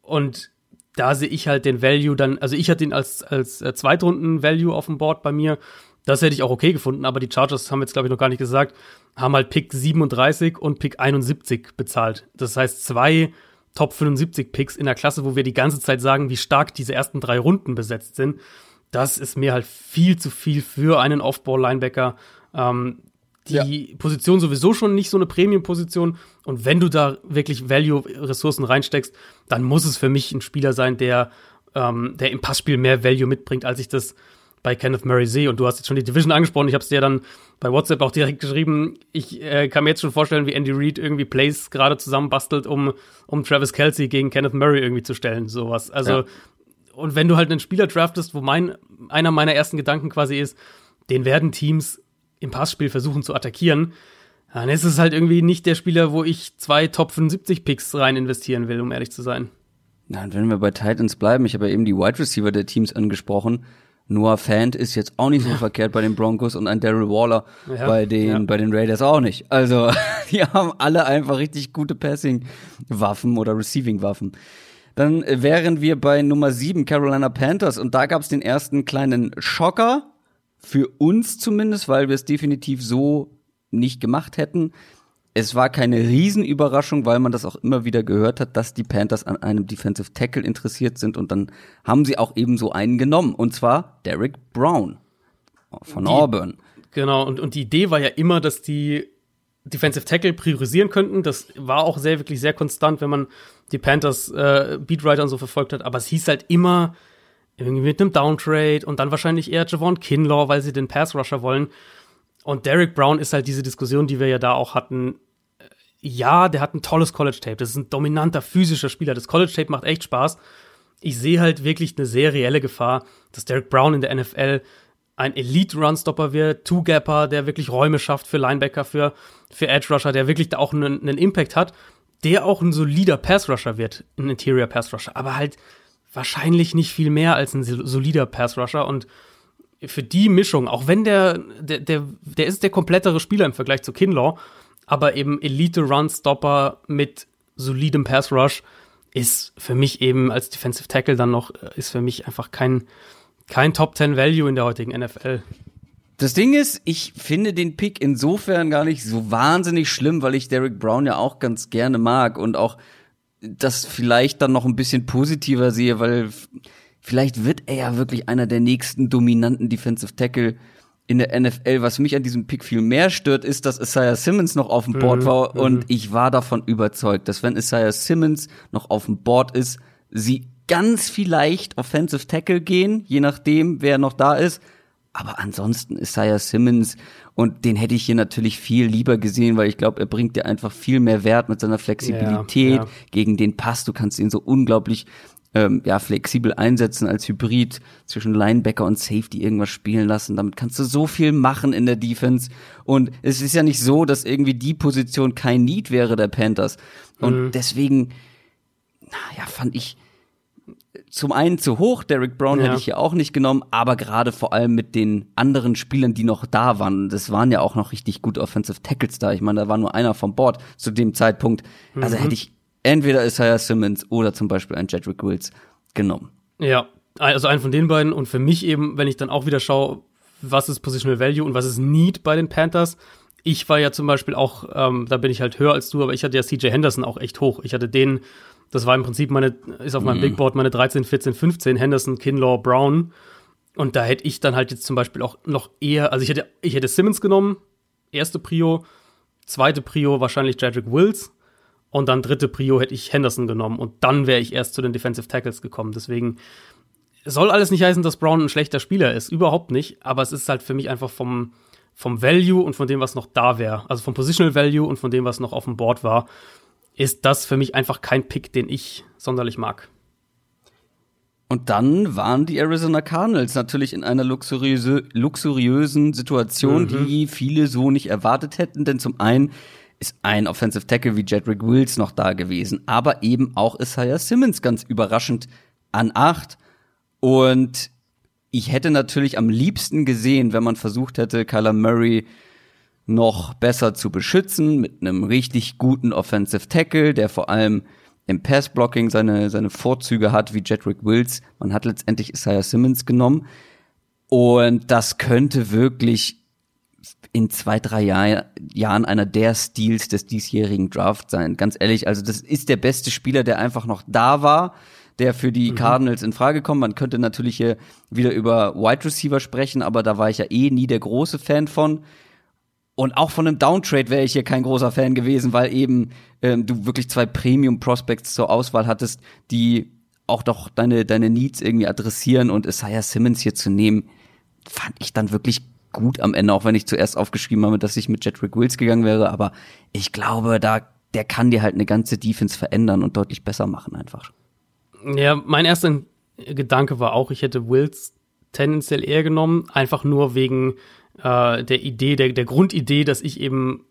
[SPEAKER 2] Und da sehe ich halt den Value dann, also ich hatte ihn als, als äh, Zweitrunden-Value auf dem Board bei mir. Das hätte ich auch okay gefunden, aber die Chargers haben jetzt, glaube ich, noch gar nicht gesagt, haben halt Pick 37 und Pick 71 bezahlt. Das heißt, zwei Top 75 Picks in der Klasse, wo wir die ganze Zeit sagen, wie stark diese ersten drei Runden besetzt sind. Das ist mir halt viel zu viel für einen Off-Ball-Linebacker. Ähm, die Position sowieso schon nicht so eine Premium-Position. Und wenn du da wirklich Value-Ressourcen reinsteckst, dann muss es für mich ein Spieler sein, der, ähm, der im Passspiel mehr Value mitbringt, als ich das bei Kenneth Murray sehe. Und du hast jetzt schon die Division angesprochen. Ich habe es dir dann bei WhatsApp auch direkt geschrieben. Ich äh, kann mir jetzt schon vorstellen, wie Andy Reid irgendwie Plays gerade zusammenbastelt, um, um Travis Kelsey gegen Kenneth Murray irgendwie zu stellen. Sowas. Also,
[SPEAKER 1] Ja.
[SPEAKER 2] und wenn du halt einen Spieler draftest, wo mein, einer meiner ersten Gedanken quasi ist, den werden Teams im Passspiel versuchen zu attackieren, dann ist es halt irgendwie nicht der Spieler, wo ich zwei Top 75 Picks rein investieren will, um ehrlich zu sein.
[SPEAKER 1] Na, und wenn wir bei Titans bleiben, ich habe ja eben die Wide Receiver der Teams angesprochen. Noah Fant ist jetzt auch nicht so verkehrt bei den Broncos und ein Daryl Waller
[SPEAKER 2] Ja,
[SPEAKER 1] bei den
[SPEAKER 2] ja.
[SPEAKER 1] bei den Raiders auch nicht. Also die haben alle einfach richtig gute Passing-Waffen oder Receiving-Waffen. Dann wären wir bei Nummer 7 Carolina Panthers und da gab es den ersten kleinen Schocker für uns zumindest, weil wir es definitiv so nicht gemacht hätten. Es war keine Riesenüberraschung, weil man das auch immer wieder gehört hat, dass die Panthers an einem Defensive Tackle interessiert sind und dann haben sie auch ebenso einen genommen und zwar Derek Brown. von die, Auburn.
[SPEAKER 2] Genau, und, und die Idee war ja immer, dass die Defensive Tackle priorisieren könnten. Das war auch sehr, wirklich sehr konstant, wenn man die Panthers äh, Beatwriter und so verfolgt hat. Aber es hieß halt immer irgendwie mit einem Downtrade und dann wahrscheinlich eher Javon Kinlaw, weil sie den Pass Rusher wollen. Und Derek Brown ist halt diese Diskussion, die wir ja da auch hatten. Ja, der hat ein tolles College Tape. Das ist ein dominanter physischer Spieler. Das College Tape macht echt Spaß. Ich sehe halt wirklich eine sehr reelle Gefahr, dass Derek Brown in der NFL ein Elite-Runstopper wird, Two-Gapper, der wirklich Räume schafft für Linebacker, für, für Edge-Rusher, der wirklich da auch einen, einen Impact hat, der auch ein solider Pass-Rusher wird, ein Interior Pass-Rusher, aber halt wahrscheinlich nicht viel mehr als ein solider Pass-Rusher und für die Mischung, auch wenn der, der, der, der ist der komplettere Spieler im Vergleich zu Kinlaw, aber eben Elite-Run-Stopper mit solidem Pass-Rush ist für mich eben als Defensive Tackle dann noch, ist für mich einfach kein, kein Top 10 Value in der heutigen NFL.
[SPEAKER 1] Das Ding ist, ich finde den Pick insofern gar nicht so wahnsinnig schlimm, weil ich Derek Brown ja auch ganz gerne mag und auch das vielleicht dann noch ein bisschen positiver sehe, weil vielleicht wird er ja wirklich einer der nächsten dominanten Defensive Tackle in der NFL. Was mich an diesem Pick viel mehr stört, ist, dass Isaiah Simmons noch auf dem Board mhm, war und mhm. ich war davon überzeugt, dass wenn Isaiah Simmons noch auf dem Board ist, sie ganz vielleicht Offensive Tackle gehen, je nachdem, wer noch da ist. Aber ansonsten Isaiah Simmons und den hätte ich hier natürlich viel lieber gesehen, weil ich glaube, er bringt dir einfach viel mehr Wert mit seiner Flexibilität ja, ja. gegen den Pass. Du kannst ihn so unglaublich ähm, ja, flexibel einsetzen als Hybrid zwischen Linebacker und Safety irgendwas spielen lassen. Damit kannst du so viel machen in der Defense. Und es ist ja nicht so, dass irgendwie die Position kein Need wäre der Panthers. Und mhm. deswegen, naja, fand ich, zum einen zu hoch, Derek Brown ja. hätte ich hier auch nicht genommen, aber gerade vor allem mit den anderen Spielern, die noch da waren, das waren ja auch noch richtig gute Offensive Tackles da. Ich meine, da war nur einer vom Board zu dem Zeitpunkt. Also mhm. hätte ich entweder Isaiah Simmons oder zum Beispiel ein Jedrick Wills genommen.
[SPEAKER 2] Ja, also einen von den beiden und für mich eben, wenn ich dann auch wieder schaue, was ist Positional Value und was ist Need bei den Panthers. Ich war ja zum Beispiel auch, ähm, da bin ich halt höher als du, aber ich hatte ja CJ Henderson auch echt hoch. Ich hatte den das war im Prinzip meine, ist auf meinem mhm. Big Board meine 13, 14, 15, Henderson, Kinlaw, Brown. Und da hätte ich dann halt jetzt zum Beispiel auch noch eher, also ich hätte, ich hätte Simmons genommen, erste Prio, zweite Prio wahrscheinlich Jedrick Wills und dann dritte Prio hätte ich Henderson genommen und dann wäre ich erst zu den Defensive Tackles gekommen. Deswegen soll alles nicht heißen, dass Brown ein schlechter Spieler ist, überhaupt nicht, aber es ist halt für mich einfach vom, vom Value und von dem, was noch da wäre, also vom Positional Value und von dem, was noch auf dem Board war, ist das für mich einfach kein Pick, den ich sonderlich mag.
[SPEAKER 1] Und dann waren die Arizona Cardinals natürlich in einer luxuriöse, luxuriösen Situation, mhm. die viele so nicht erwartet hätten. Denn zum einen ist ein Offensive Tackle wie Jedrick Wills noch da gewesen, aber eben auch Isaiah Simmons ganz überraschend an acht. Und ich hätte natürlich am liebsten gesehen, wenn man versucht hätte, Kyler Murray noch besser zu beschützen mit einem richtig guten Offensive Tackle, der vor allem im Passblocking seine, seine Vorzüge hat, wie Jedrick Wills. Man hat letztendlich Isaiah Simmons genommen. Und das könnte wirklich in zwei, drei Jahr, Jahren einer der Steals des diesjährigen Draft sein. Ganz ehrlich, also das ist der beste Spieler, der einfach noch da war, der für die mhm. Cardinals in Frage kommt. Man könnte natürlich hier wieder über Wide Receiver sprechen, aber da war ich ja eh nie der große Fan von. Und auch von einem Downtrade wäre ich hier kein großer Fan gewesen, weil eben ähm, du wirklich zwei Premium Prospects zur Auswahl hattest, die auch doch deine, deine Needs irgendwie adressieren und Isaiah Simmons hier zu nehmen, fand ich dann wirklich gut am Ende, auch wenn ich zuerst aufgeschrieben habe, dass ich mit Jedrick Wills gegangen wäre, aber ich glaube, da, der kann dir halt eine ganze Defense verändern und deutlich besser machen einfach.
[SPEAKER 2] Ja, mein erster Gedanke war auch, ich hätte Wills tendenziell eher genommen, einfach nur wegen äh, der Idee, der, der Grundidee, dass ich eben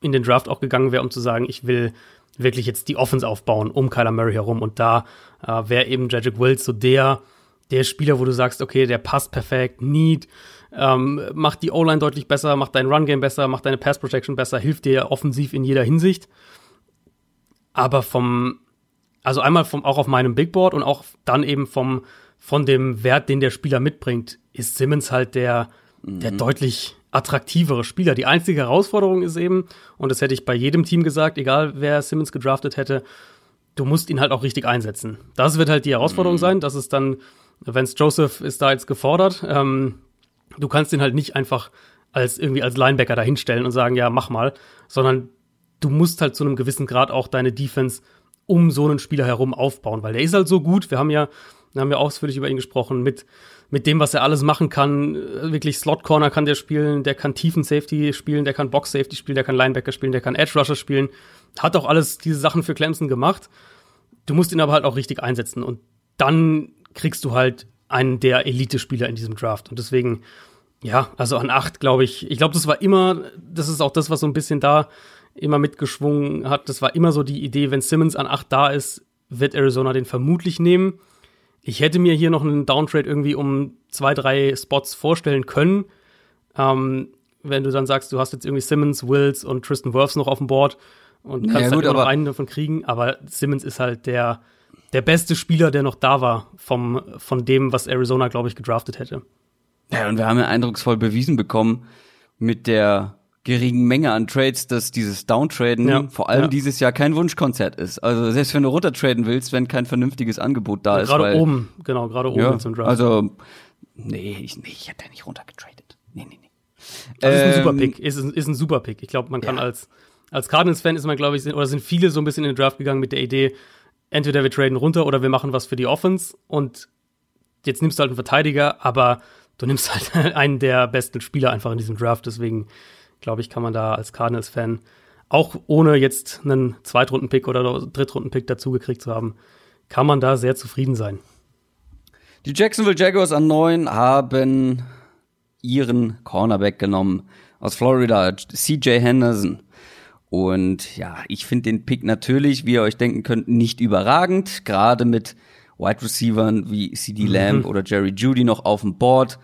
[SPEAKER 2] in den Draft auch gegangen wäre, um zu sagen, ich will wirklich jetzt die Offense aufbauen um Kyler Murray herum. Und da äh, wäre eben Jedrick Wills so der, der Spieler, wo du sagst, okay, der passt perfekt, Need, ähm, macht die O-Line deutlich besser, macht dein Run-Game besser, macht deine Pass-Protection besser, hilft dir offensiv in jeder Hinsicht. Aber vom, also einmal vom, auch auf meinem Big Board und auch dann eben vom, von dem Wert, den der Spieler mitbringt, ist Simmons halt der, der mhm. deutlich attraktivere Spieler. Die einzige Herausforderung ist eben, und das hätte ich bei jedem Team gesagt, egal wer Simmons gedraftet hätte, du musst ihn halt auch richtig einsetzen. Das wird halt die Herausforderung mhm. sein. Das ist dann, Vance Joseph ist da jetzt gefordert. Ähm, du kannst den halt nicht einfach als irgendwie als Linebacker dahinstellen und sagen, ja, mach mal, sondern du musst halt zu einem gewissen Grad auch deine Defense um so einen Spieler herum aufbauen, weil der ist halt so gut. Wir haben ja, wir haben ja ausführlich über ihn gesprochen mit mit dem, was er alles machen kann. Wirklich Slot Corner kann der spielen, der kann Tiefen Safety spielen, der kann Box Safety spielen, der kann Linebacker spielen, der kann Edge Rusher spielen. Hat auch alles diese Sachen für Clemson gemacht. Du musst ihn aber halt auch richtig einsetzen und dann kriegst du halt einen der Elite-Spieler in diesem Draft. Und deswegen, ja, also an acht, glaube ich, ich glaube, das war immer, das ist auch das, was so ein bisschen da immer mitgeschwungen hat. Das war immer so die Idee, wenn Simmons an acht da ist, wird Arizona den vermutlich nehmen. Ich hätte mir hier noch einen Downtrade irgendwie um zwei, drei Spots vorstellen können. Ähm, wenn du dann sagst, du hast jetzt irgendwie Simmons, Wills und Tristan Wirfs noch auf dem Board und kannst ja, gut, halt noch einen davon kriegen, aber Simmons ist halt der, der beste Spieler, der noch da war vom, von dem, was Arizona, glaube ich, gedraftet hätte.
[SPEAKER 1] Ja, und wir haben ja eindrucksvoll bewiesen bekommen mit der geringen Menge an Trades, dass dieses Downtraden ja, vor allem ja. dieses Jahr kein Wunschkonzert ist. Also selbst wenn du runtertraden willst, wenn kein vernünftiges Angebot da ja, ist.
[SPEAKER 2] Gerade oben, genau, gerade oben
[SPEAKER 1] zum Draft. Also, nee, ich, nee, ich hätte nicht runtergetradet. Nee, nee, nee.
[SPEAKER 2] Das ähm, ist ein super ähm, Pick, ist, ist ein super Pick. Ich glaube, man kann als, als Cardinals-Fan ist man, glaube ich, oder sind viele so ein bisschen in den Draft gegangen mit der Idee, entweder wir traden runter oder wir machen was für die Offense und jetzt nimmst du halt einen Verteidiger, aber du nimmst halt einen der besten Spieler einfach in diesem Draft, deswegen glaube ich, kann man da als Cardinals-Fan, auch ohne jetzt einen Zweitrunden-Pick oder Drittrunden-Pick dazugekriegt zu haben, kann man da sehr zufrieden sein.
[SPEAKER 1] Die Jacksonville Jaguars an neun haben ihren Cornerback genommen aus Florida, CJ Henderson. Und ja, ich finde den Pick natürlich, wie ihr euch denken könnt, nicht überragend. Gerade mit Wide Receivern wie CD Lamb mhm. oder Jerry Judy noch auf dem Board.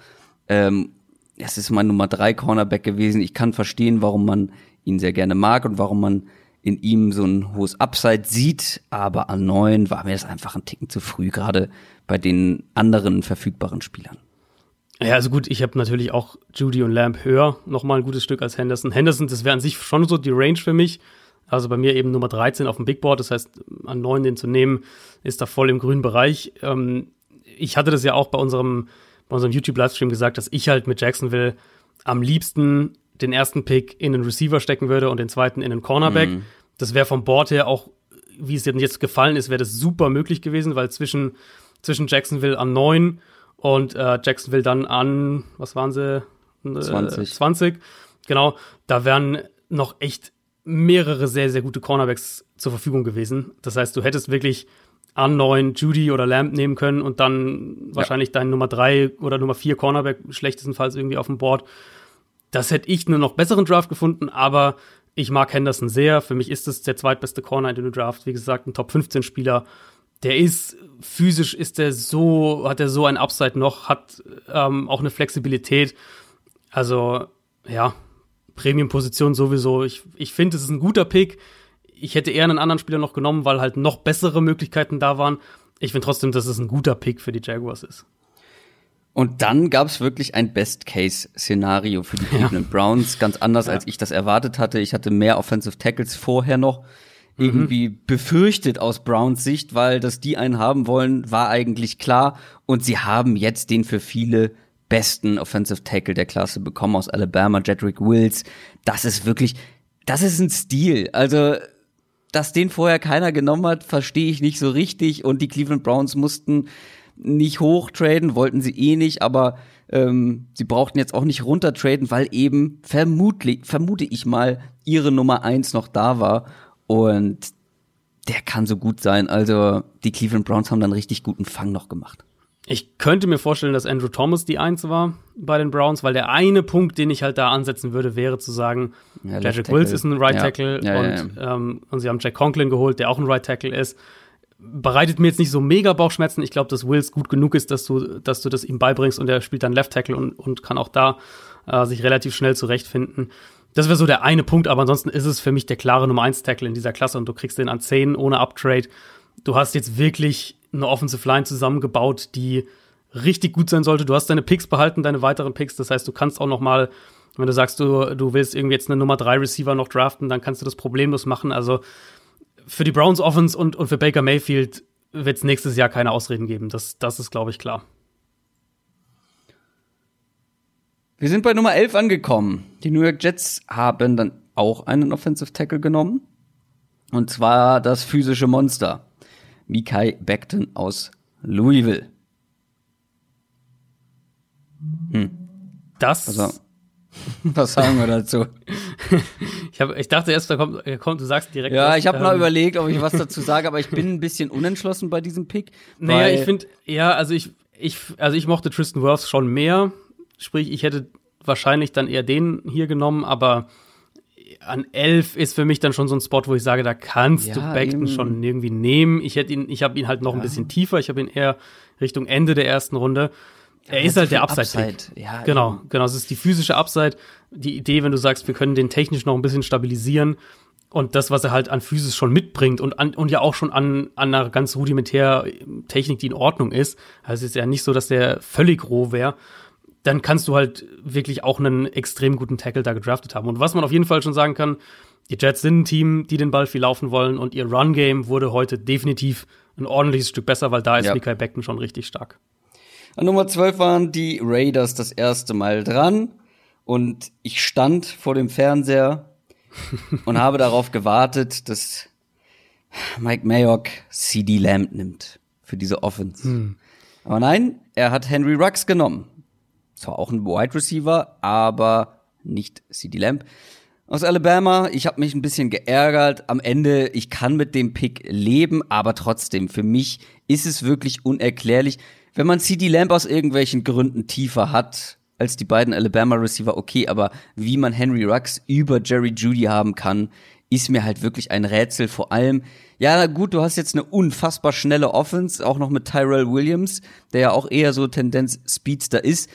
[SPEAKER 1] Ähm, es ist mein Nummer drei Cornerback gewesen. Ich kann verstehen, warum man ihn sehr gerne mag und warum man in ihm so ein hohes Upside sieht, aber an neun war mir das einfach ein Ticken zu früh, gerade bei den anderen verfügbaren Spielern.
[SPEAKER 2] Ja, also gut, ich habe natürlich auch Judy und Lamb höher, nochmal ein gutes Stück als Henderson. Henderson, das wäre an sich schon so die Range für mich. Also bei mir eben Nummer 13 auf dem Big Board, das heißt, an neun den zu nehmen, ist da voll im grünen Bereich. Ähm, ich hatte das ja auch bei unserem bei unserem YouTube-Livestream gesagt, dass ich halt mit Jacksonville am liebsten den ersten Pick in den Receiver stecken würde und den zweiten in den Cornerback. Mhm. Das wäre vom Board her auch, wie es jetzt gefallen ist, wäre das super möglich gewesen, weil zwischen, zwischen Jacksonville an 9 und äh, Jacksonville dann an, was waren sie?
[SPEAKER 1] Äh, 20.
[SPEAKER 2] 20. Genau, da wären noch echt mehrere sehr, sehr gute Cornerbacks zur Verfügung gewesen. Das heißt, du hättest wirklich an neun Judy oder Lamb nehmen können und dann ja. wahrscheinlich dein Nummer drei oder Nummer vier Cornerback schlechtestenfalls irgendwie auf dem Board. Das hätte ich einen noch besseren Draft gefunden, aber ich mag Henderson sehr. Für mich ist es der zweitbeste Corner in den Draft. Wie gesagt, ein Top 15 Spieler. Der ist physisch ist der so, hat er so ein Upside noch, hat ähm, auch eine Flexibilität. Also, ja, Premium-Position sowieso. Ich, ich finde, es ist ein guter Pick ich hätte eher einen anderen Spieler noch genommen, weil halt noch bessere Möglichkeiten da waren. Ich finde trotzdem, dass es ein guter Pick für die Jaguars ist.
[SPEAKER 1] Und dann gab es wirklich ein Best-Case-Szenario für die Cleveland ja. Browns, ganz anders, ja. als ich das erwartet hatte. Ich hatte mehr Offensive Tackles vorher noch mhm. irgendwie befürchtet aus Browns Sicht, weil dass die einen haben wollen, war eigentlich klar. Und sie haben jetzt den für viele besten Offensive Tackle der Klasse bekommen aus Alabama, Jedrick Wills. Das ist wirklich, das ist ein Stil. Also dass den vorher keiner genommen hat, verstehe ich nicht so richtig. Und die Cleveland Browns mussten nicht hochtraden, wollten sie eh nicht, aber ähm, sie brauchten jetzt auch nicht runtertraden, weil eben vermutlich, vermute ich mal, ihre Nummer eins noch da war. Und der kann so gut sein. Also die Cleveland Browns haben dann richtig guten Fang noch gemacht.
[SPEAKER 2] Ich könnte mir vorstellen, dass Andrew Thomas die Eins war bei den Browns, weil der eine Punkt, den ich halt da ansetzen würde, wäre zu sagen, ja, Patrick Wills ist ein Right Tackle ja. Ja, und, ähm, und sie haben Jack Conklin geholt, der auch ein Right Tackle ist. Bereitet mir jetzt nicht so mega Bauchschmerzen. Ich glaube, dass Wills gut genug ist, dass du, dass du das ihm beibringst und er spielt dann Left Tackle und, und kann auch da äh, sich relativ schnell zurechtfinden. Das wäre so der eine Punkt, aber ansonsten ist es für mich der klare Nummer 1 Tackle in dieser Klasse und du kriegst den an 10 ohne Uptrade. Du hast jetzt wirklich eine Offensive Line zusammengebaut, die richtig gut sein sollte. Du hast deine Picks behalten, deine weiteren Picks. Das heißt, du kannst auch noch mal, wenn du sagst, du, du willst irgendwie jetzt eine Nummer 3 Receiver noch draften, dann kannst du das problemlos machen. Also für die Browns Offense und, und für Baker Mayfield wird es nächstes Jahr keine Ausreden geben. Das, das ist, glaube ich, klar.
[SPEAKER 1] Wir sind bei Nummer 11 angekommen. Die New York Jets haben dann auch einen Offensive Tackle genommen. Und zwar das physische Monster. Mikai Beckton aus Louisville.
[SPEAKER 2] Hm. Das.
[SPEAKER 1] Also, was sagen wir dazu?
[SPEAKER 2] ich, hab, ich dachte erst, da kommt, kommt, du sagst direkt.
[SPEAKER 1] Ja, was, ich habe ähm, mal überlegt, ob ich was dazu sage, aber ich bin ein bisschen unentschlossen bei diesem Pick.
[SPEAKER 2] Naja, ich finde, ja, also ich, ich, also ich mochte Tristan Wirfs schon mehr. Sprich, ich hätte wahrscheinlich dann eher den hier genommen, aber an elf ist für mich dann schon so ein Spot, wo ich sage, da kannst ja, du Beckton schon irgendwie nehmen. Ich hätte ihn, ich habe ihn halt noch ja. ein bisschen tiefer. Ich habe ihn eher Richtung Ende der ersten Runde. Er ist halt der Upside. Upside. Ja, genau, eben. genau. Es ist die physische Upside. Die Idee, wenn du sagst, wir können den technisch noch ein bisschen stabilisieren und das, was er halt an Physis schon mitbringt und, an, und ja auch schon an, an einer ganz rudimentär Technik, die in Ordnung ist. Also es ist ja nicht so, dass der völlig roh wäre dann kannst du halt wirklich auch einen extrem guten Tackle da gedraftet haben. Und was man auf jeden Fall schon sagen kann, die Jets sind ein Team, die den Ball viel laufen wollen und ihr Run-Game wurde heute definitiv ein ordentliches Stück besser, weil da ist ja. Mikael Beckton schon richtig stark.
[SPEAKER 1] An Nummer 12 waren die Raiders das erste Mal dran und ich stand vor dem Fernseher und habe darauf gewartet, dass Mike Mayock CD Lamb nimmt für diese Offense. Hm. Aber nein, er hat Henry Rux genommen zwar auch ein Wide Receiver, aber nicht CD Lamb. Aus Alabama, ich habe mich ein bisschen geärgert. Am Ende, ich kann mit dem Pick leben, aber trotzdem, für mich ist es wirklich unerklärlich. Wenn man CD Lamb aus irgendwelchen Gründen tiefer hat als die beiden Alabama Receiver, okay, aber wie man Henry Rux über Jerry Judy haben kann, ist mir halt wirklich ein Rätsel. Vor allem, ja, gut, du hast jetzt eine unfassbar schnelle Offense, auch noch mit Tyrell Williams, der ja auch eher so Tendenz Speedster ist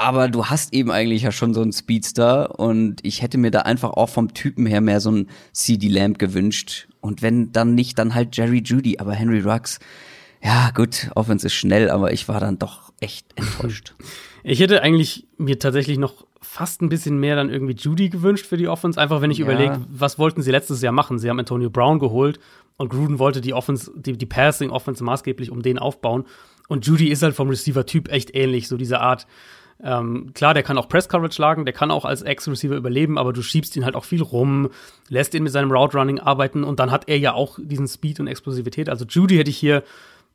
[SPEAKER 1] aber du hast eben eigentlich ja schon so einen Speedster und ich hätte mir da einfach auch vom Typen her mehr so einen CD Lamb gewünscht. Und wenn dann nicht, dann halt Jerry Judy, aber Henry Rux, ja gut, Offense ist schnell, aber ich war dann doch echt enttäuscht.
[SPEAKER 2] Ich hätte eigentlich mir tatsächlich noch fast ein bisschen mehr dann irgendwie Judy gewünscht für die Offense, einfach wenn ich ja. überlege, was wollten sie letztes Jahr machen? Sie haben Antonio Brown geholt und Gruden wollte die Offense, die, die Passing Offense maßgeblich um den aufbauen. Und Judy ist halt vom Receiver-Typ echt ähnlich, so diese Art, ähm, klar, der kann auch Press-Coverage schlagen, der kann auch als Ex-Receiver überleben, aber du schiebst ihn halt auch viel rum, lässt ihn mit seinem Route-Running arbeiten und dann hat er ja auch diesen Speed und Explosivität. Also Judy hätte ich hier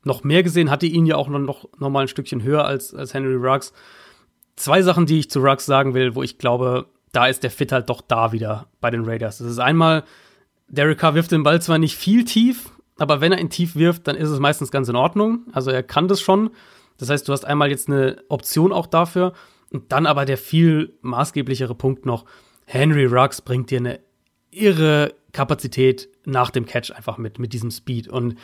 [SPEAKER 2] noch mehr gesehen, hatte ihn ja auch noch, noch mal ein Stückchen höher als, als Henry Ruggs. Zwei Sachen, die ich zu Ruggs sagen will, wo ich glaube, da ist der Fit halt doch da wieder bei den Raiders. Das ist einmal, Derek Carr wirft den Ball zwar nicht viel tief, aber wenn er ihn tief wirft, dann ist es meistens ganz in Ordnung. Also er kann das schon. Das heißt, du hast einmal jetzt eine Option auch dafür und dann aber der viel maßgeblichere Punkt noch. Henry Ruggs bringt dir eine irre Kapazität nach dem Catch einfach mit, mit diesem Speed. Und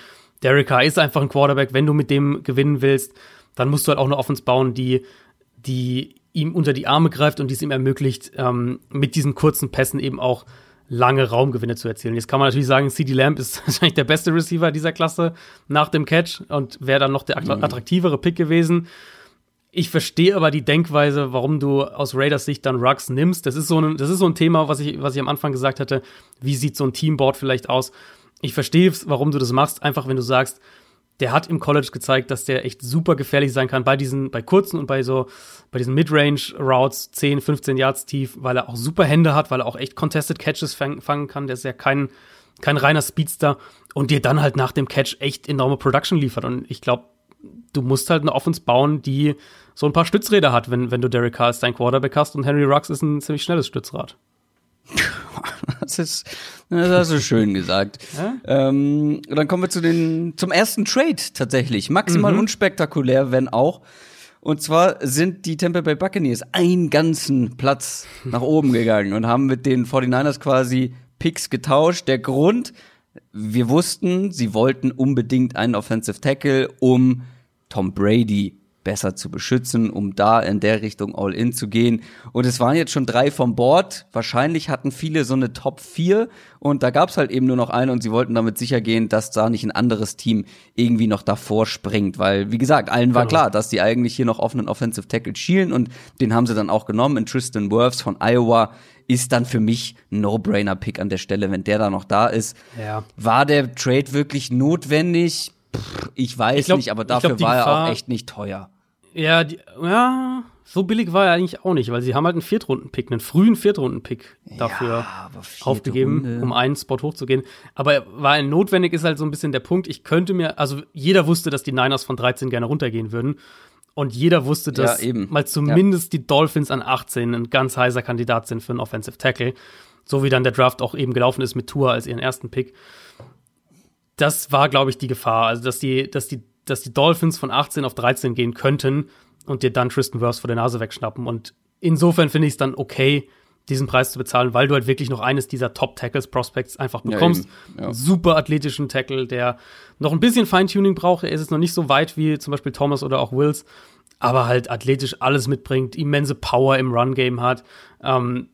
[SPEAKER 2] Derek Carr ist einfach ein Quarterback. Wenn du mit dem gewinnen willst, dann musst du halt auch eine Offense bauen, die, die ihm unter die Arme greift und die es ihm ermöglicht, ähm, mit diesen kurzen Pässen eben auch lange Raumgewinne zu erzielen. Jetzt kann man natürlich sagen, CD Lamb ist wahrscheinlich der beste Receiver dieser Klasse nach dem Catch und wäre dann noch der mhm. attraktivere Pick gewesen. Ich verstehe aber die Denkweise, warum du aus Raiders Sicht dann Ruggs nimmst. Das ist so ein, das ist so ein Thema, was ich, was ich am Anfang gesagt hatte. Wie sieht so ein Teamboard vielleicht aus? Ich verstehe, warum du das machst. Einfach, wenn du sagst, der hat im College gezeigt, dass der echt super gefährlich sein kann bei diesen, bei kurzen und bei so, bei diesen Midrange-Routes 10, 15 Yards tief, weil er auch super Hände hat, weil er auch echt Contested Catches fang, fangen kann. Der ist ja kein, kein reiner Speedster und dir dann halt nach dem Catch echt enorme Production liefert. Und ich glaube, du musst halt eine Offense bauen, die so ein paar Stützräder hat, wenn, wenn du Derek Carr als dein Quarterback hast und Henry Rux ist ein ziemlich schnelles Stützrad.
[SPEAKER 1] Das ist, das hast du schön gesagt. Ja? Ähm, dann kommen wir zu den, zum ersten Trade tatsächlich. Maximal mhm. unspektakulär, wenn auch. Und zwar sind die Tampa Bay Buccaneers einen ganzen Platz nach oben gegangen und haben mit den 49ers quasi Picks getauscht. Der Grund, wir wussten, sie wollten unbedingt einen Offensive Tackle, um Tom Brady besser zu beschützen, um da in der Richtung All-In zu gehen. Und es waren jetzt schon drei vom Board. Wahrscheinlich hatten viele so eine Top 4 und da gab es halt eben nur noch eine und sie wollten damit sicher gehen, dass da nicht ein anderes Team irgendwie noch davor springt. Weil, wie gesagt, allen war genau. klar, dass die eigentlich hier noch offenen Offensive Tackle schielen und den haben sie dann auch genommen. In Tristan Wirfs von Iowa ist dann für mich No-Brainer-Pick an der Stelle, wenn der da noch da ist. Ja. War der Trade wirklich notwendig? Pff, ich weiß ich glaub, nicht, aber dafür glaub, war er auch echt nicht teuer.
[SPEAKER 2] Ja, die, ja, so billig war er eigentlich auch nicht, weil sie haben halt einen Viertrunden-Pick, einen frühen Viertrunden-Pick dafür
[SPEAKER 1] Ja,
[SPEAKER 2] aufgegeben,
[SPEAKER 1] Runde.
[SPEAKER 2] um einen Spot hochzugehen. Aber weil notwendig ist halt so ein bisschen der Punkt, ich könnte mir, also jeder wusste, dass die Niners von 13 gerne runtergehen würden. Und jeder wusste, dass
[SPEAKER 1] Ja, eben.
[SPEAKER 2] mal zumindest die Dolphins an 18 ein ganz heißer Kandidat sind für einen Offensive Tackle. So wie dann der Draft auch eben gelaufen ist mit Tour als ihren ersten Pick. Das war, glaube ich, die Gefahr. Also, dass die, dass die, dass die Dolphins von 18 auf 13 gehen könnten und dir dann Tristan Wirfs vor der Nase wegschnappen. Und insofern finde ich es dann okay, diesen Preis zu bezahlen, weil du halt wirklich noch eines dieser Top-Tackles-Prospects einfach
[SPEAKER 1] Ja,
[SPEAKER 2] bekommst.
[SPEAKER 1] Ja.
[SPEAKER 2] Einen super athletischen Tackle, der noch ein bisschen Feintuning braucht. Er ist jetzt noch nicht so weit wie zum Beispiel Thomas oder auch Wills, aber halt athletisch alles mitbringt, immense Power im Run-Game hat. Ähm,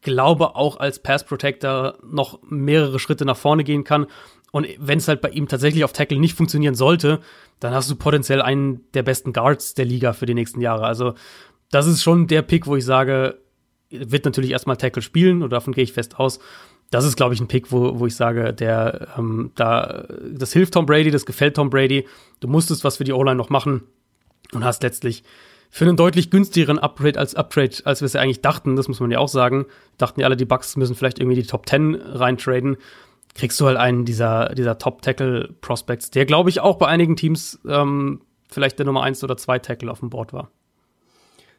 [SPEAKER 2] glaube auch als Pass Protector noch mehrere Schritte nach vorne gehen kann. Und wenn es halt bei ihm tatsächlich auf Tackle nicht funktionieren sollte, dann hast du potenziell einen der besten Guards der Liga für die nächsten Jahre. Also das ist schon der Pick, wo ich sage, wird natürlich erstmal Tackle spielen und davon gehe ich fest aus. Das ist, glaube ich, ein Pick, wo, wo ich sage, der ähm, da das hilft Tom Brady, das gefällt Tom Brady. Du musstest was für die O-Line noch machen und hast letztlich für einen deutlich günstigeren Upgrade als Uptrade, als wir es ja eigentlich dachten, das muss man ja auch sagen, dachten ja alle, die Bucks müssen vielleicht irgendwie die Top 10 reintraden, kriegst du halt einen dieser, dieser Top-Tackle-Prospects, der, glaube ich, auch bei einigen Teams ähm, vielleicht der Nummer 1 oder 2 Tackle auf dem Board war.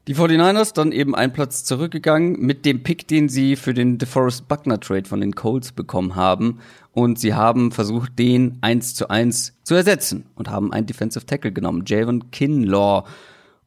[SPEAKER 1] Die 49ers dann eben einen Platz zurückgegangen mit dem Pick, den sie für den DeForest Buckner Trade von den Colts bekommen haben. Und sie haben versucht, den eins zu eins zu ersetzen und haben einen Defensive Tackle genommen, Javon Kinlaw.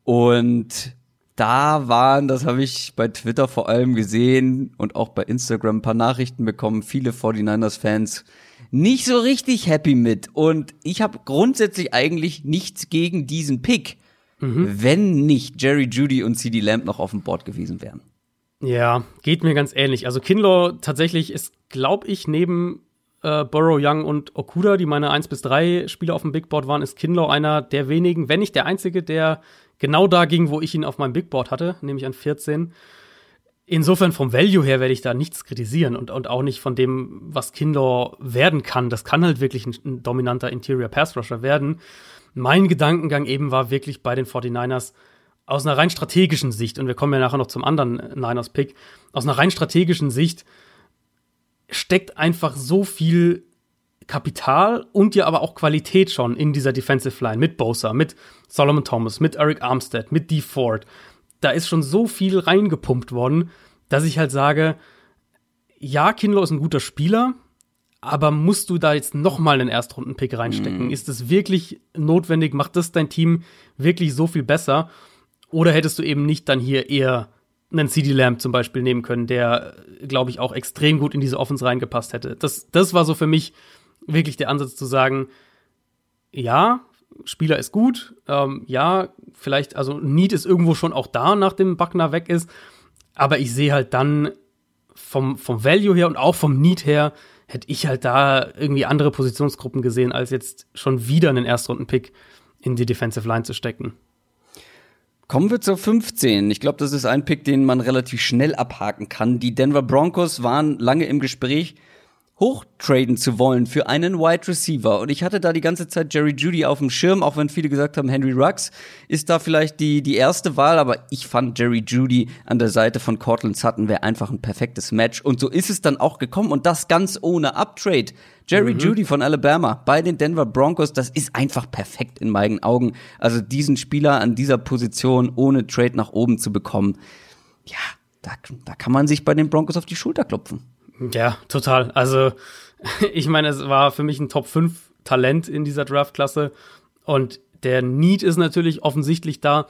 [SPEAKER 1] Und da waren, das habe ich bei Twitter vor allem gesehen und auch bei Instagram ein paar Nachrichten bekommen, viele 49ers-Fans nicht so richtig happy mit. Und ich habe grundsätzlich eigentlich nichts gegen diesen Pick wenn nicht Jerry Judy und CD Lamb noch auf dem Board gewesen wären.
[SPEAKER 2] Ja, geht mir ganz ähnlich. Also Kinlaw tatsächlich ist, glaube ich, neben äh, Burrow, Young und Okuda, die meine 1 bis 3 Spieler auf dem Big Board waren, ist Kinlaw einer der wenigen, wenn nicht der einzige, der genau da ging, wo ich ihn auf meinem Big Board hatte, nämlich an 14. Insofern vom Value her werde ich da nichts kritisieren und, und auch nicht von dem, was Kinlaw werden kann. Das kann halt wirklich ein, ein dominanter Interior Pass Rusher werden. Mein Gedankengang eben war wirklich bei den 49ers aus einer rein strategischen Sicht, und wir kommen ja nachher noch zum anderen Niners-Pick, aus einer rein strategischen Sicht steckt einfach so viel Kapital und ja aber auch Qualität schon in dieser Defensive Line mit Bosa, mit Solomon Thomas, mit Eric Armstead, mit Dee Ford. Da ist schon so viel reingepumpt worden, dass ich halt sage, ja, Kinlo ist ein guter Spieler, aber musst du da jetzt noch mal einen Erstrunden-Pick reinstecken? Ist es wirklich notwendig? Macht das dein Team wirklich so viel besser? Oder hättest du eben nicht dann hier eher einen CD Lamb zum Beispiel nehmen können, der, glaube ich, auch extrem gut in diese Offense reingepasst hätte? Das, das war so für mich wirklich der Ansatz zu sagen, ja, Spieler ist gut, ähm, ja, vielleicht, also Need ist irgendwo schon auch da, nachdem Buckner weg ist, aber ich sehe halt dann vom, vom Value her und auch vom Need her, hätte ich halt da irgendwie andere Positionsgruppen gesehen, als jetzt schon wieder einen Erstrunden-Pick in die Defensive Line zu stecken.
[SPEAKER 1] Kommen wir zur 15. Ich glaube, das ist ein Pick, den man relativ schnell abhaken kann. Die Denver Broncos waren lange im Gespräch, hochtraden zu wollen für einen Wide Receiver. Und ich hatte da die ganze Zeit Jerry Judy auf dem Schirm, auch wenn viele gesagt haben, Henry Ruggs ist da vielleicht die, die erste Wahl. Aber ich fand Jerry Judy an der Seite von Cortland Sutton wäre einfach ein perfektes Match. Und so ist es dann auch gekommen. Und das ganz ohne Uptrade. Jerry Judy von Alabama bei den Denver Broncos, das ist einfach perfekt in meinen Augen. Also diesen Spieler an dieser Position ohne Trade nach oben zu bekommen, ja, da, da kann man sich bei den Broncos auf die Schulter klopfen.
[SPEAKER 2] Ja, total. Also, ich meine, es war für mich ein Top 5 Talent in dieser Draftklasse und der Need ist natürlich offensichtlich da.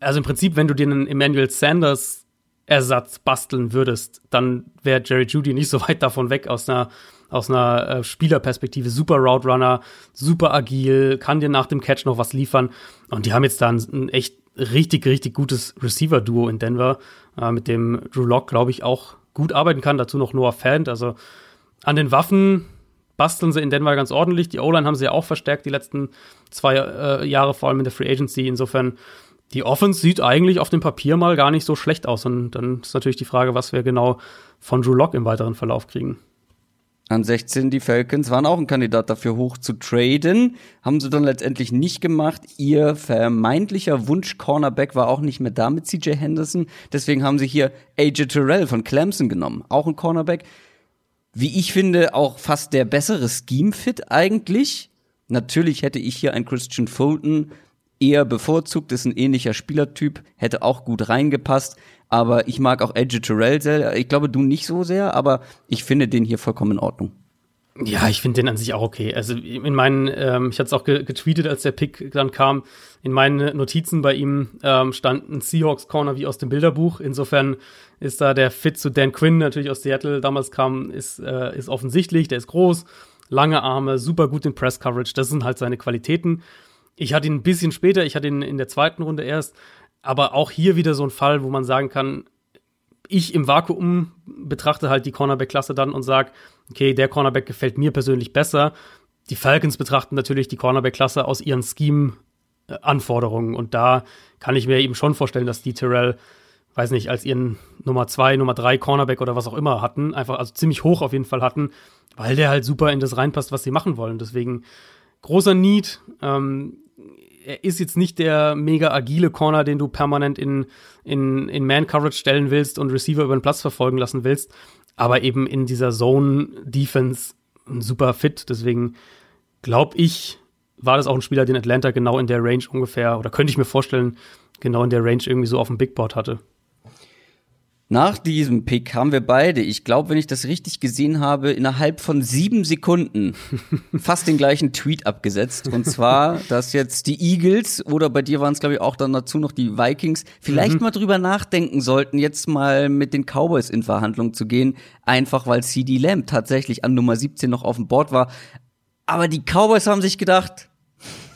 [SPEAKER 2] Also im Prinzip, wenn du dir einen Emmanuel Sanders Ersatz basteln würdest, dann wäre Jerry Judy nicht so weit davon weg aus einer aus einer äh, Spielerperspektive. Super Route Runner, super agil, kann dir nach dem Catch noch was liefern. Und die haben jetzt da ein, ein echt richtig, richtig gutes Receiver-Duo in Denver, äh, mit dem Drew Lock, glaube ich, auch gut arbeiten kann. Dazu noch Noah Fant. Also an den Waffen basteln sie in Denver ganz ordentlich. Die O-Line haben sie ja auch verstärkt die letzten zwei äh, Jahre, vor allem in der Free Agency. Insofern, die Offense sieht eigentlich auf dem Papier mal gar nicht so schlecht aus. Und dann ist natürlich die Frage, was wir genau von Drew Lock im weiteren Verlauf kriegen.
[SPEAKER 1] An 16 die Falcons waren auch ein Kandidat dafür hoch zu traden, haben sie dann letztendlich nicht gemacht. Ihr vermeintlicher Wunsch Cornerback war auch nicht mehr da mit CJ Henderson, deswegen haben sie hier AJ Terrell von Clemson genommen, auch ein Cornerback. Wie ich finde, auch fast der bessere Scheme-Fit eigentlich. Natürlich hätte ich hier einen Christian Fulton eher bevorzugt, ist ein ähnlicher Spielertyp, hätte auch gut reingepasst. Aber ich mag auch Edge Terrell sehr. Ich glaube, du nicht so sehr, aber ich finde den hier vollkommen in Ordnung.
[SPEAKER 2] Ja, ich finde den an sich auch okay. Also in meinen, ähm, ich hatte es auch getweetet, als der Pick dann kam. In meinen Notizen bei ihm ähm, stand ein Seahawks Corner wie aus dem Bilderbuch. Insofern ist da der Fit zu Dan Quinn natürlich aus Seattle damals kam, ist, äh, ist offensichtlich. Der ist groß, lange Arme, super gut in Press Coverage. Das sind halt seine Qualitäten. Ich hatte ihn ein bisschen später, ich hatte ihn in der zweiten Runde erst, aber auch hier wieder so ein Fall, wo man sagen kann, ich im Vakuum betrachte halt die Cornerback-Klasse dann und sage, okay, der Cornerback gefällt mir persönlich besser. Die Falcons betrachten natürlich die Cornerback-Klasse aus ihren Scheme-Anforderungen und da kann ich mir eben schon vorstellen, dass die Terrell, weiß nicht, als ihren Nummer zwei, Nummer drei Cornerback oder was auch immer hatten, einfach also ziemlich hoch auf jeden Fall hatten, weil der halt super in das reinpasst, was sie machen wollen. Deswegen großer Need. Ähm, er ist jetzt nicht der mega agile Corner, den du permanent in, in, in Man-Coverage stellen willst und Receiver über den Platz verfolgen lassen willst, aber eben in dieser Zone-Defense ein super Fit. Deswegen glaube ich, war das auch ein Spieler, den Atlanta genau in der Range ungefähr, oder könnte ich mir vorstellen, genau in der Range irgendwie so auf dem Big Board hatte.
[SPEAKER 1] Nach diesem Pick haben wir beide, ich glaube, wenn ich das richtig gesehen habe, innerhalb von sieben Sekunden fast den gleichen Tweet abgesetzt. Und zwar, dass jetzt die Eagles oder bei dir waren es, glaube ich, auch dann dazu noch die Vikings vielleicht mhm. mal drüber nachdenken sollten, jetzt mal mit den Cowboys in Verhandlung zu gehen. Einfach weil CD Lamb tatsächlich an Nummer 17 noch auf dem Board war. Aber die Cowboys haben sich gedacht,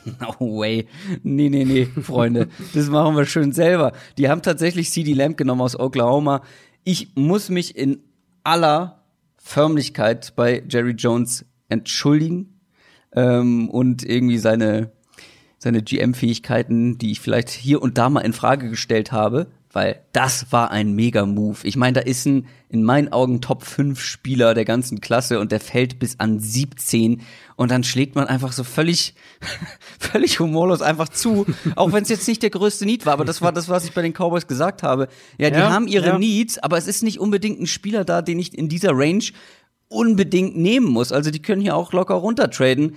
[SPEAKER 1] No way. Nee, nee, nee, Freunde. Das machen wir schön selber. Die haben tatsächlich CD Lamb genommen aus Oklahoma. Ich muss mich in aller Förmlichkeit bei Jerry Jones entschuldigen ähm, und irgendwie seine seine GM-Fähigkeiten, die ich vielleicht hier und da mal in Frage gestellt habe, weil das war ein Mega-Move. Ich meine, da ist ein in meinen Augen Top 5 Spieler der ganzen Klasse und der fällt bis an 17 und dann schlägt man einfach so völlig, völlig humorlos einfach zu, auch wenn es jetzt nicht der größte Need war, aber das war das, was ich bei den Cowboys gesagt habe. Ja, die ja, haben ihre ja. Needs, aber es ist nicht unbedingt ein Spieler da, den ich in dieser Range unbedingt nehmen muss. Also die können hier auch locker runtertraden.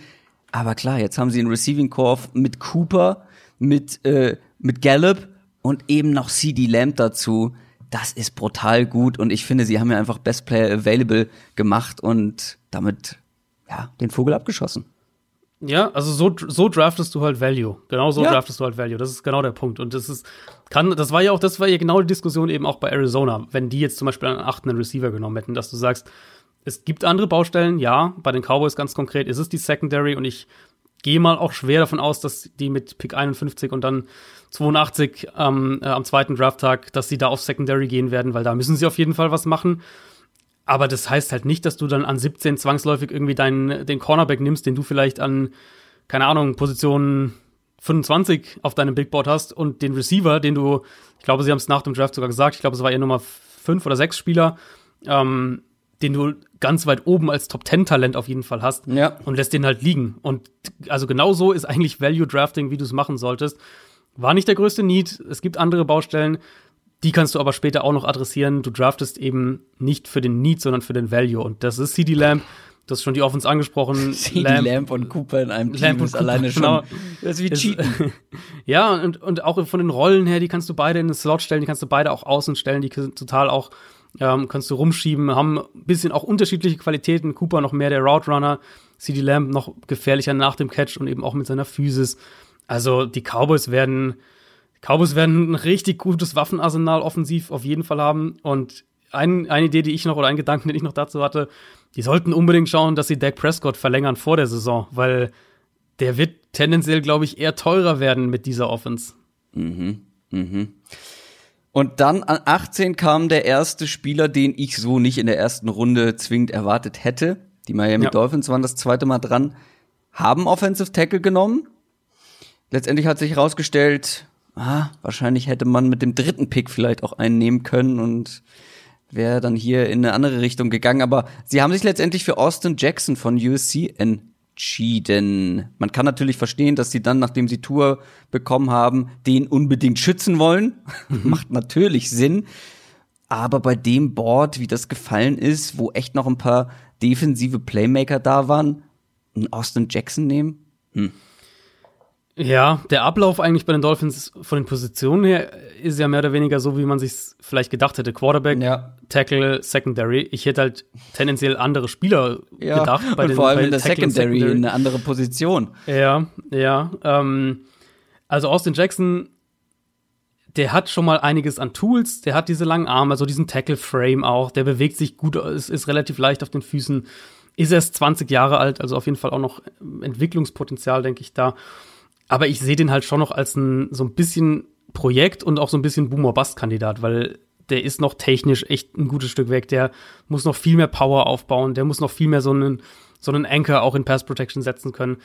[SPEAKER 1] Aber klar, jetzt haben sie einen Receiving Core mit Cooper, mit, äh, mit Gallup und eben noch CD Lamb dazu. Das ist brutal gut und ich finde, sie haben ja einfach Best Player Available gemacht und damit ja den Vogel abgeschossen.
[SPEAKER 2] Ja, also so, so draftest du halt Value. Genau so ja. draftest du halt Value. Das ist genau der Punkt. Und das ist, kann, das war ja auch, das war ja genau die Diskussion eben auch bei Arizona, wenn die jetzt zum Beispiel einen achten Receiver genommen hätten, dass du sagst, es gibt andere Baustellen, ja, bei den Cowboys ganz konkret ist es die Secondary und ich gehe mal auch schwer davon aus, dass die mit Pick 51 und dann 82 ähm, äh, am zweiten Drafttag, dass sie da auf Secondary gehen werden, weil da müssen sie auf jeden Fall was machen. Aber das heißt halt nicht, dass du dann an 17 zwangsläufig irgendwie deinen, den Cornerback nimmst, den du vielleicht an, keine Ahnung, Position 25 auf deinem Big Board hast und den Receiver, den du, ich glaube, sie haben es nach dem Draft sogar gesagt, ich glaube, es war ihr Nummer 5 oder 6 Spieler, ähm, den du ganz weit oben als Top 10 Talent auf jeden Fall hast
[SPEAKER 1] ja.
[SPEAKER 2] und lässt den halt liegen. Und also genau so ist eigentlich Value Drafting, wie du es machen solltest. War nicht der größte Need. Es gibt andere Baustellen. Die kannst du aber später auch noch adressieren. Du draftest eben nicht für den Need, sondern für den Value. Und das ist CD Lamb. Du hast schon die Offense angesprochen.
[SPEAKER 1] CD Lamb, Lamb und Cooper in einem Team Lamb ist Cooper, alleine schon. Genau.
[SPEAKER 2] Das ist wie Cheaten. ja, und, und auch von den Rollen her, die kannst du beide in den Slot stellen, die kannst du beide auch außen stellen, die sind total auch, ähm, kannst du rumschieben, haben ein bisschen auch unterschiedliche Qualitäten. Cooper noch mehr der Route Runner, CD Lamb noch gefährlicher nach dem Catch und eben auch mit seiner Physis. Also die Cowboys werden, Cowboys werden ein richtig gutes Waffenarsenal offensiv auf jeden Fall haben. Und ein, eine Idee, die ich noch oder ein Gedanken, den ich noch dazu hatte, die sollten unbedingt schauen, dass sie Dak Prescott verlängern vor der Saison, weil der wird tendenziell, glaube ich, eher teurer werden mit dieser Offense.
[SPEAKER 1] Mhm, mhm. Und dann an 18 kam der erste Spieler, den ich so nicht in der ersten Runde zwingend erwartet hätte. Die Miami ja. Dolphins waren das zweite Mal dran, haben Offensive Tackle genommen, letztendlich hat sich herausgestellt, ah, wahrscheinlich hätte man mit dem dritten Pick vielleicht auch einen nehmen können und wäre dann hier in eine andere Richtung gegangen. Aber sie haben sich letztendlich für Austin Jackson von USC entschieden. Man kann natürlich verstehen, dass sie dann, nachdem sie Tour bekommen haben, den unbedingt schützen wollen. Macht natürlich Sinn. Aber bei dem Board, wie das gefallen ist, wo echt noch ein paar defensive Playmaker da waren, einen Austin Jackson nehmen? Hm.
[SPEAKER 2] Ja, der Ablauf eigentlich bei den Dolphins von den Positionen her ist ja mehr oder weniger so, wie man sich vielleicht gedacht hätte. Quarterback,
[SPEAKER 1] Ja.
[SPEAKER 2] Tackle, Secondary. Ich hätte halt tendenziell andere Spieler gedacht. Bei
[SPEAKER 1] und
[SPEAKER 2] den,
[SPEAKER 1] vor allem in der
[SPEAKER 2] Tackle
[SPEAKER 1] Secondary, in eine andere Position.
[SPEAKER 2] Ja, ja. Ähm, also Austin Jackson, der hat schon mal einiges an Tools. Der hat diese langen Arme, also diesen Tackle-Frame auch. Der bewegt sich gut, ist, ist relativ leicht auf den Füßen. Ist erst 20 Jahre alt, also auf jeden Fall auch noch Entwicklungspotenzial, denke ich, da. Aber ich sehe den halt schon noch als ein so ein bisschen Projekt und auch so ein bisschen Boomer-Bust-Kandidat, weil der ist noch technisch echt ein gutes Stück weg. Der muss noch viel mehr Power aufbauen. Der muss noch viel mehr so einen, so einen Anchor auch in Pass Protection setzen können.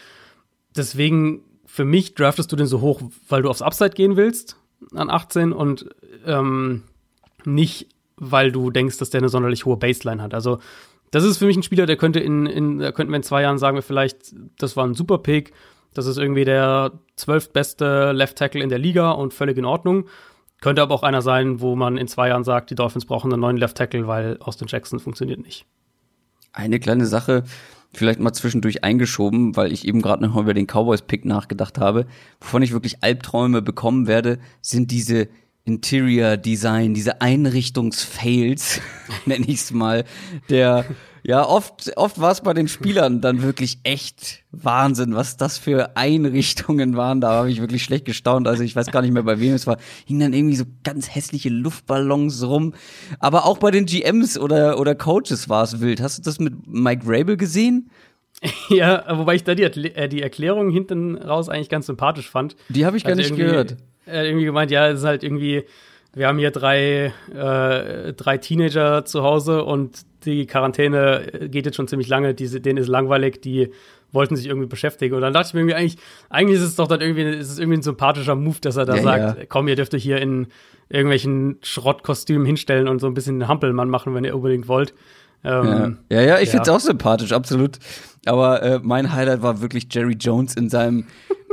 [SPEAKER 2] Deswegen, für mich draftest du den so hoch, weil du aufs Upside gehen willst an 18 und ähm, nicht, weil du denkst, dass der eine sonderlich hohe Baseline hat. Also, das ist für mich ein Spieler, der könnte in, in da könnten wir in zwei Jahren sagen, wir vielleicht, das war ein super Pick. Das ist irgendwie der zwölftbeste Left Tackle in der Liga und völlig in Ordnung. Könnte aber auch einer sein, wo man in zwei Jahren sagt, die Dolphins brauchen einen neuen Left Tackle, weil Austin Jackson funktioniert nicht.
[SPEAKER 1] Eine kleine Sache, vielleicht mal zwischendurch eingeschoben, weil ich eben gerade noch mal über den Cowboys-Pick nachgedacht habe. Wovon ich wirklich Albträume bekommen werde, sind diese Interior Design, diese Einrichtungsfails, nenne ich es mal, der ja, oft, oft war es bei den Spielern dann wirklich echt Wahnsinn, was das für Einrichtungen waren. Da habe ich wirklich schlecht gestaunt. Also ich weiß gar nicht mehr, bei wem es war. Hingen dann irgendwie so ganz hässliche Luftballons rum. Aber auch bei den GMs oder, oder Coaches war es wild. Hast du das mit Mike Rabel gesehen?
[SPEAKER 2] Ja, wobei ich da die, äh, die Erklärung hinten raus eigentlich ganz sympathisch fand.
[SPEAKER 1] Die habe ich gar
[SPEAKER 2] Also
[SPEAKER 1] nicht gehört.
[SPEAKER 2] Er hat irgendwie gemeint, ja, es ist halt irgendwie, wir haben hier drei, äh, drei Teenager zu Hause und die Quarantäne geht jetzt schon ziemlich lange, diese, denen ist langweilig, die wollten sich irgendwie beschäftigen. Und dann dachte ich mir irgendwie, eigentlich, eigentlich ist es doch dann irgendwie, ist es irgendwie ein sympathischer Move, dass er da
[SPEAKER 1] Ja,
[SPEAKER 2] sagt,
[SPEAKER 1] ja.
[SPEAKER 2] komm, ihr dürft euch hier in irgendwelchen Schrottkostümen hinstellen und so ein bisschen Hampelmann machen, wenn ihr unbedingt wollt.
[SPEAKER 1] Ja,
[SPEAKER 2] Ähm,
[SPEAKER 1] ja, ja, ich
[SPEAKER 2] ja.
[SPEAKER 1] find's auch sympathisch, absolut. Aber äh, mein Highlight war wirklich Jerry Jones in seinem,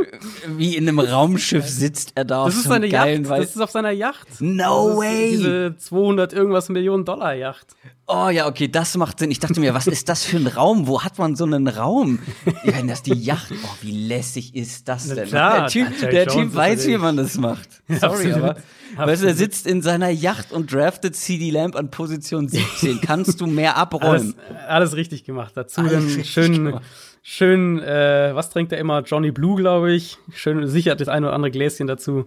[SPEAKER 1] wie in einem Raumschiff sitzt er da auf
[SPEAKER 2] Das ist seine
[SPEAKER 1] geilen
[SPEAKER 2] Yacht. Das ist auf seiner Yacht.
[SPEAKER 1] No
[SPEAKER 2] das ist
[SPEAKER 1] way.
[SPEAKER 2] Diese 200 irgendwas Millionen Dollar Yacht.
[SPEAKER 1] Oh ja, okay, das macht Sinn. Ich dachte mir, was ist das für ein Raum? Wo hat man so einen Raum? Ich meine, das ist die Yacht. Oh, wie lässig ist das denn?
[SPEAKER 2] klar,
[SPEAKER 1] der Typ, der typ weiß, wie man das macht. Sorry, aber weißt du, er sitzt in seiner Yacht und draftet CD Lamp an Position 17. Kannst du mehr
[SPEAKER 2] Alles,
[SPEAKER 1] abräumen?
[SPEAKER 2] alles richtig gemacht. Dazu
[SPEAKER 1] Alles
[SPEAKER 2] dann
[SPEAKER 1] richtig
[SPEAKER 2] schön, äh, was trinkt er immer? Johnny Blue, glaube ich. Schön sicher das eine oder andere Gläschen dazu.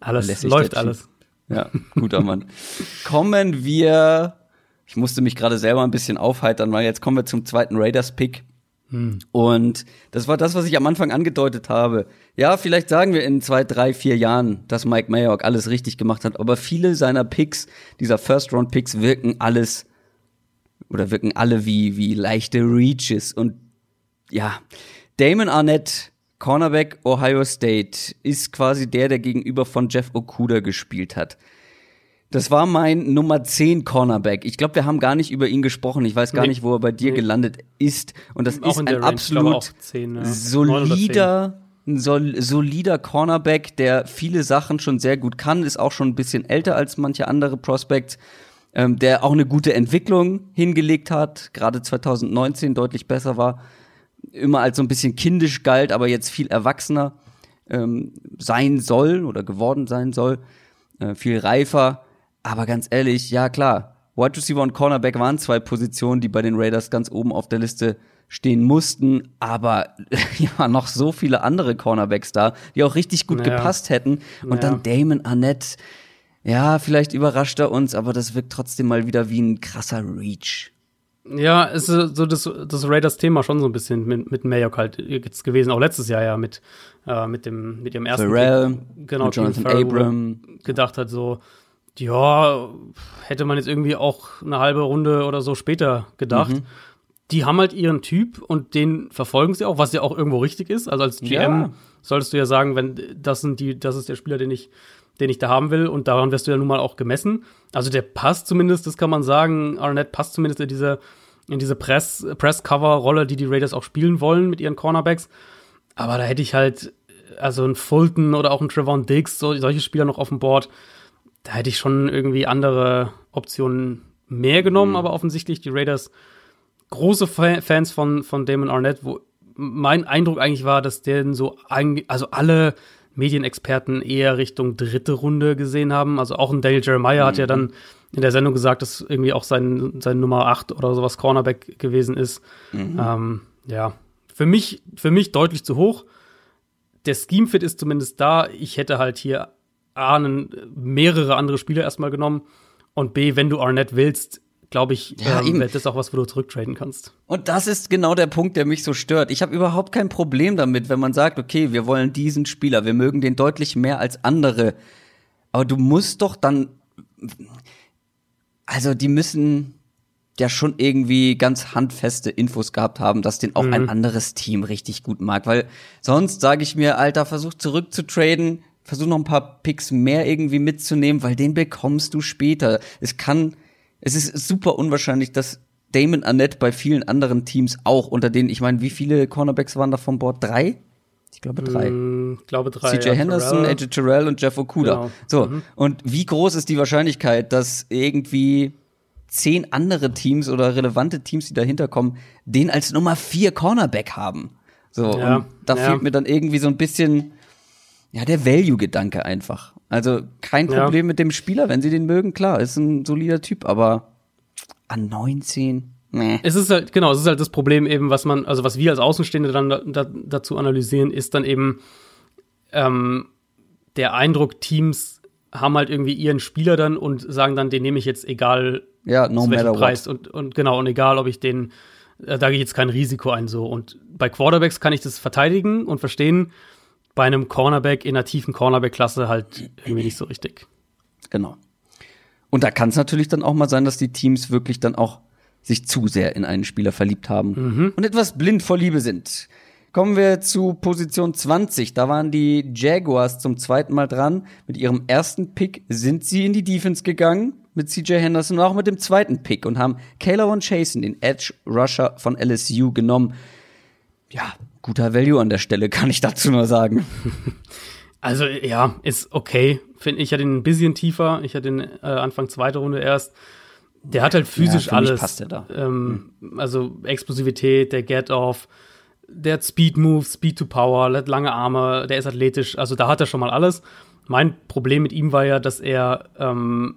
[SPEAKER 2] Alles
[SPEAKER 1] lässig,
[SPEAKER 2] läuft alles.
[SPEAKER 1] Ja, guter Mann. Kommen wir, ich musste mich gerade selber ein bisschen aufheitern, weil jetzt kommen wir zum zweiten Raiders-Pick. Und das war das, was ich am Anfang angedeutet habe. Ja, vielleicht sagen wir in zwei, drei, vier Jahren, dass Mike Mayock alles richtig gemacht hat, aber viele seiner Picks, dieser First-Round-Picks, wirken alles oder wirken alle wie, wie leichte Reaches. Und ja, Damon Arnett, Cornerback Ohio State, ist quasi der, der gegenüber von Jeff Okuda gespielt hat. Das war mein Nummer 10 Cornerback. Ich glaube, wir haben gar nicht über ihn gesprochen. Ich weiß gar
[SPEAKER 2] Nee.
[SPEAKER 1] nicht, wo er bei dir
[SPEAKER 2] Nee.
[SPEAKER 1] gelandet ist. Und das
[SPEAKER 2] Auch
[SPEAKER 1] ist
[SPEAKER 2] in
[SPEAKER 1] ein
[SPEAKER 2] Range,
[SPEAKER 1] absolut
[SPEAKER 2] auch 10, ja.
[SPEAKER 1] Solider, sol solider Cornerback, der viele Sachen schon sehr gut kann, ist auch schon ein bisschen älter als manche andere Prospects, ähm, der auch eine gute Entwicklung hingelegt hat, gerade 2019 deutlich besser war, immer als so ein bisschen kindisch galt, aber jetzt viel erwachsener ähm, sein soll oder geworden sein soll, äh, viel reifer. Aber ganz ehrlich, ja klar, Wide Receiver und Cornerback waren zwei Positionen, die bei den Raiders ganz oben auf der Liste stehen mussten, aber hier waren noch so viele andere Cornerbacks da, die auch richtig gut
[SPEAKER 2] Naja.
[SPEAKER 1] gepasst hätten. Und
[SPEAKER 2] Naja.
[SPEAKER 1] dann Damon Arnett, ja, vielleicht überrascht er uns, aber das wirkt trotzdem mal wieder wie ein krasser Reach.
[SPEAKER 2] Ja, es ist so das, das Raiders-Thema schon so ein bisschen mit, mit Mayock halt jetzt gewesen, auch letztes Jahr ja mit, äh, mit dem mit dem ersten
[SPEAKER 1] Pharrell,
[SPEAKER 2] Pick. genau,
[SPEAKER 1] mit Jonathan
[SPEAKER 2] Farrell,
[SPEAKER 1] Abram.
[SPEAKER 2] gedacht hat so, ja, hätte man jetzt irgendwie auch eine halbe Runde oder so später gedacht.
[SPEAKER 1] Mhm.
[SPEAKER 2] Die haben halt ihren Typ und den verfolgen sie auch, was ja auch irgendwo richtig ist. Also als GM
[SPEAKER 1] Ja.
[SPEAKER 2] solltest du ja sagen, wenn das sind die, das ist der Spieler, den ich den ich da haben will. Und daran wirst du ja nun mal auch gemessen. Also der passt zumindest, das kann man sagen. Arnett passt zumindest in diese, in diese Press, Press-Cover-Rolle, die die Raiders auch spielen wollen mit ihren Cornerbacks. Aber da hätte ich halt, also ein Fulton oder auch ein Trevon Diggs, so, solche Spieler noch auf dem Board. Da hätte ich schon irgendwie andere Optionen mehr genommen, mhm. aber offensichtlich die Raiders große Fans von, von Damon Arnett, wo mein Eindruck eigentlich war, dass der so, also alle Medienexperten eher Richtung dritte Runde gesehen haben. Also auch ein Daniel Jeremiah mhm. hat ja dann in der Sendung gesagt, dass irgendwie auch sein, sein Nummer 8 oder sowas Cornerback gewesen ist. Mhm. Ähm, ja, für mich, für mich deutlich zu hoch. Der Scheme-Fit ist zumindest da. Ich hätte halt hier A, mehrere andere Spieler erstmal genommen und B, wenn du Arnett willst, glaube ich, ja, ähm, das ist auch was, wo du zurücktraden kannst.
[SPEAKER 1] Und das ist genau der Punkt, der mich so stört. Ich habe überhaupt kein Problem damit, wenn man sagt, okay, wir wollen diesen Spieler, wir mögen den deutlich mehr als andere. Aber du musst doch dann, also die müssen ja schon irgendwie ganz handfeste Infos gehabt haben, dass den auch mhm. ein anderes Team richtig gut mag. Weil sonst sage ich mir, Alter, versuch zurückzutraden, versuch noch ein paar Picks mehr irgendwie mitzunehmen, weil den bekommst du später. Es kann es ist super unwahrscheinlich, dass Damon Annette bei vielen anderen Teams auch, unter denen, ich meine, wie viele Cornerbacks waren da von Bord? Drei? Ich glaube drei.
[SPEAKER 2] Ich glaube drei.
[SPEAKER 1] CJ ja, Henderson, AJ Terrell und Jeff Okuda. Genau. So. Mhm. Und wie groß ist die Wahrscheinlichkeit, dass irgendwie zehn andere Teams oder relevante Teams, die dahinter kommen, den als Nummer vier Cornerback haben? So. Ja, und da ja. fehlt mir dann irgendwie so ein bisschen, ja, der Value-Gedanke einfach. Also kein Problem ja. mit dem Spieler, wenn sie den mögen, klar, ist ein solider Typ, aber an 19. Nee.
[SPEAKER 2] Es ist halt, genau, es ist halt das Problem eben, was man, also was wir als Außenstehende dann da, da, dazu analysieren, ist dann eben ähm, der Eindruck, Teams haben halt irgendwie ihren Spieler dann und sagen dann, den nehme ich jetzt egal
[SPEAKER 1] ja, no
[SPEAKER 2] zu welchem
[SPEAKER 1] Preis
[SPEAKER 2] und, und genau, und egal, ob ich den, äh, da gehe ich jetzt kein Risiko ein so. Und bei Quarterbacks kann ich das verteidigen und verstehen, bei einem Cornerback in einer tiefen Cornerback-Klasse halt irgendwie nicht so richtig.
[SPEAKER 1] Genau. Und da kann es natürlich dann auch mal sein, dass die Teams wirklich dann auch sich zu sehr in einen Spieler verliebt haben mhm. und etwas blind vor Liebe sind. Kommen wir zu Position 20. Da waren die Jaguars zum zweiten Mal dran. Mit ihrem ersten Pick sind sie in die Defense gegangen mit CJ Henderson und auch mit dem zweiten Pick und haben Kayla Chasen, den Edge Rusher von LSU, genommen. Ja, guter Value an der Stelle, kann ich dazu nur sagen.
[SPEAKER 2] Also ja, ist okay. Finde ich hatte ihn ein bisschen tiefer. Ich hatte ihn äh, Anfang zweite Runde erst. Der hat halt physisch ja, alles.
[SPEAKER 1] Passt der da.
[SPEAKER 2] Ähm, hm. Also Explosivität, der Get-Off, der hat Speed Moves, Speed to Power, hat lange Arme, der ist athletisch. Also da hat er schon mal alles. Mein Problem mit ihm war ja, dass er, ähm,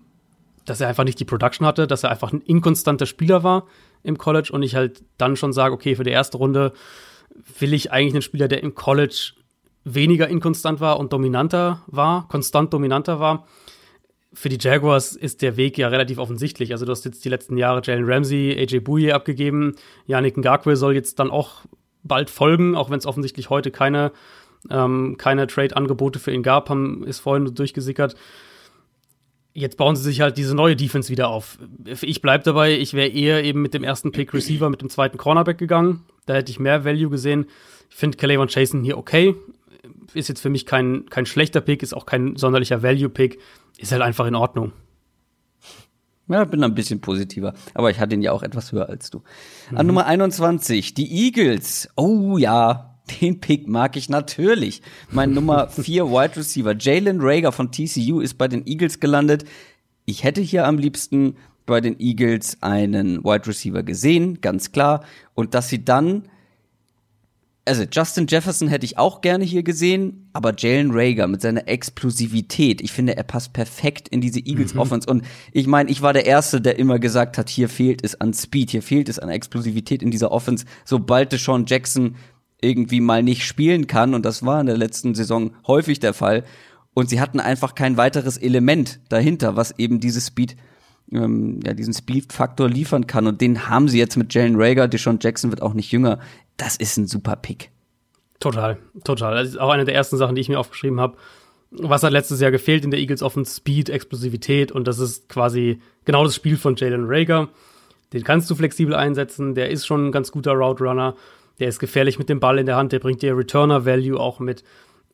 [SPEAKER 2] dass er einfach nicht die Production hatte, dass er einfach ein inkonstanter Spieler war im College und ich halt dann schon sage, okay, für die erste Runde will ich eigentlich einen Spieler, der im College weniger inkonstant war und dominanter war, konstant dominanter war. Für die Jaguars ist der Weg ja relativ offensichtlich. Also du hast jetzt die letzten Jahre Jalen Ramsey, AJ Bouye abgegeben. Yannick Ngakwe soll jetzt dann auch bald folgen, auch wenn es offensichtlich heute keine, ähm, keine Trade-Angebote für ihn gab, haben, ist vorhin durchgesickert. Jetzt bauen sie sich halt diese neue Defense wieder auf. Ich bleib dabei, ich wäre eher eben mit dem ersten Pick Receiver, mit dem zweiten Cornerback gegangen. Da hätte ich mehr Value gesehen. Ich finde Calais Jason hier okay. Ist jetzt für mich kein, kein schlechter Pick, ist auch kein sonderlicher Value-Pick. Ist halt einfach in Ordnung.
[SPEAKER 1] Ja, bin ein bisschen positiver. Aber ich hatte ihn ja auch etwas höher als du. Mhm. An Nummer 21, die Eagles. Oh ja, den Pick mag ich natürlich. Mein Nummer 4 Wide Receiver, Jalen Rager von TCU, ist bei den Eagles gelandet. Ich hätte hier am liebsten bei den Eagles einen Wide Receiver gesehen, ganz klar. Und dass sie dann, also Justin Jefferson hätte ich auch gerne hier gesehen, aber Jalen Rager mit seiner Explosivität, ich finde, er passt perfekt in diese Eagles mhm. Offense. Und ich meine, ich war der Erste, der immer gesagt hat, hier fehlt es an Speed, hier fehlt es an Explosivität in dieser Offense. Sobald Deshaun Jackson irgendwie mal nicht spielen kann, und das war in der letzten Saison häufig der Fall, und sie hatten einfach kein weiteres Element dahinter, was eben diese Speed ähm, ja, diesen Speed-Faktor liefern kann. Und den haben sie jetzt mit Jalen Rager. Deshaun Jackson wird auch nicht jünger. Das ist ein super Pick.
[SPEAKER 2] Total, total. Das ist auch eine der ersten Sachen, die ich mir aufgeschrieben habe. Was hat letztes Jahr gefehlt in der Eagles offen? Speed, Explosivität und das ist quasi genau das Spiel von Jalen Rager. Den kannst du flexibel einsetzen, der ist schon ein ganz guter Route Runner, der ist gefährlich mit dem Ball in der Hand, der bringt dir Returner Value auch mit.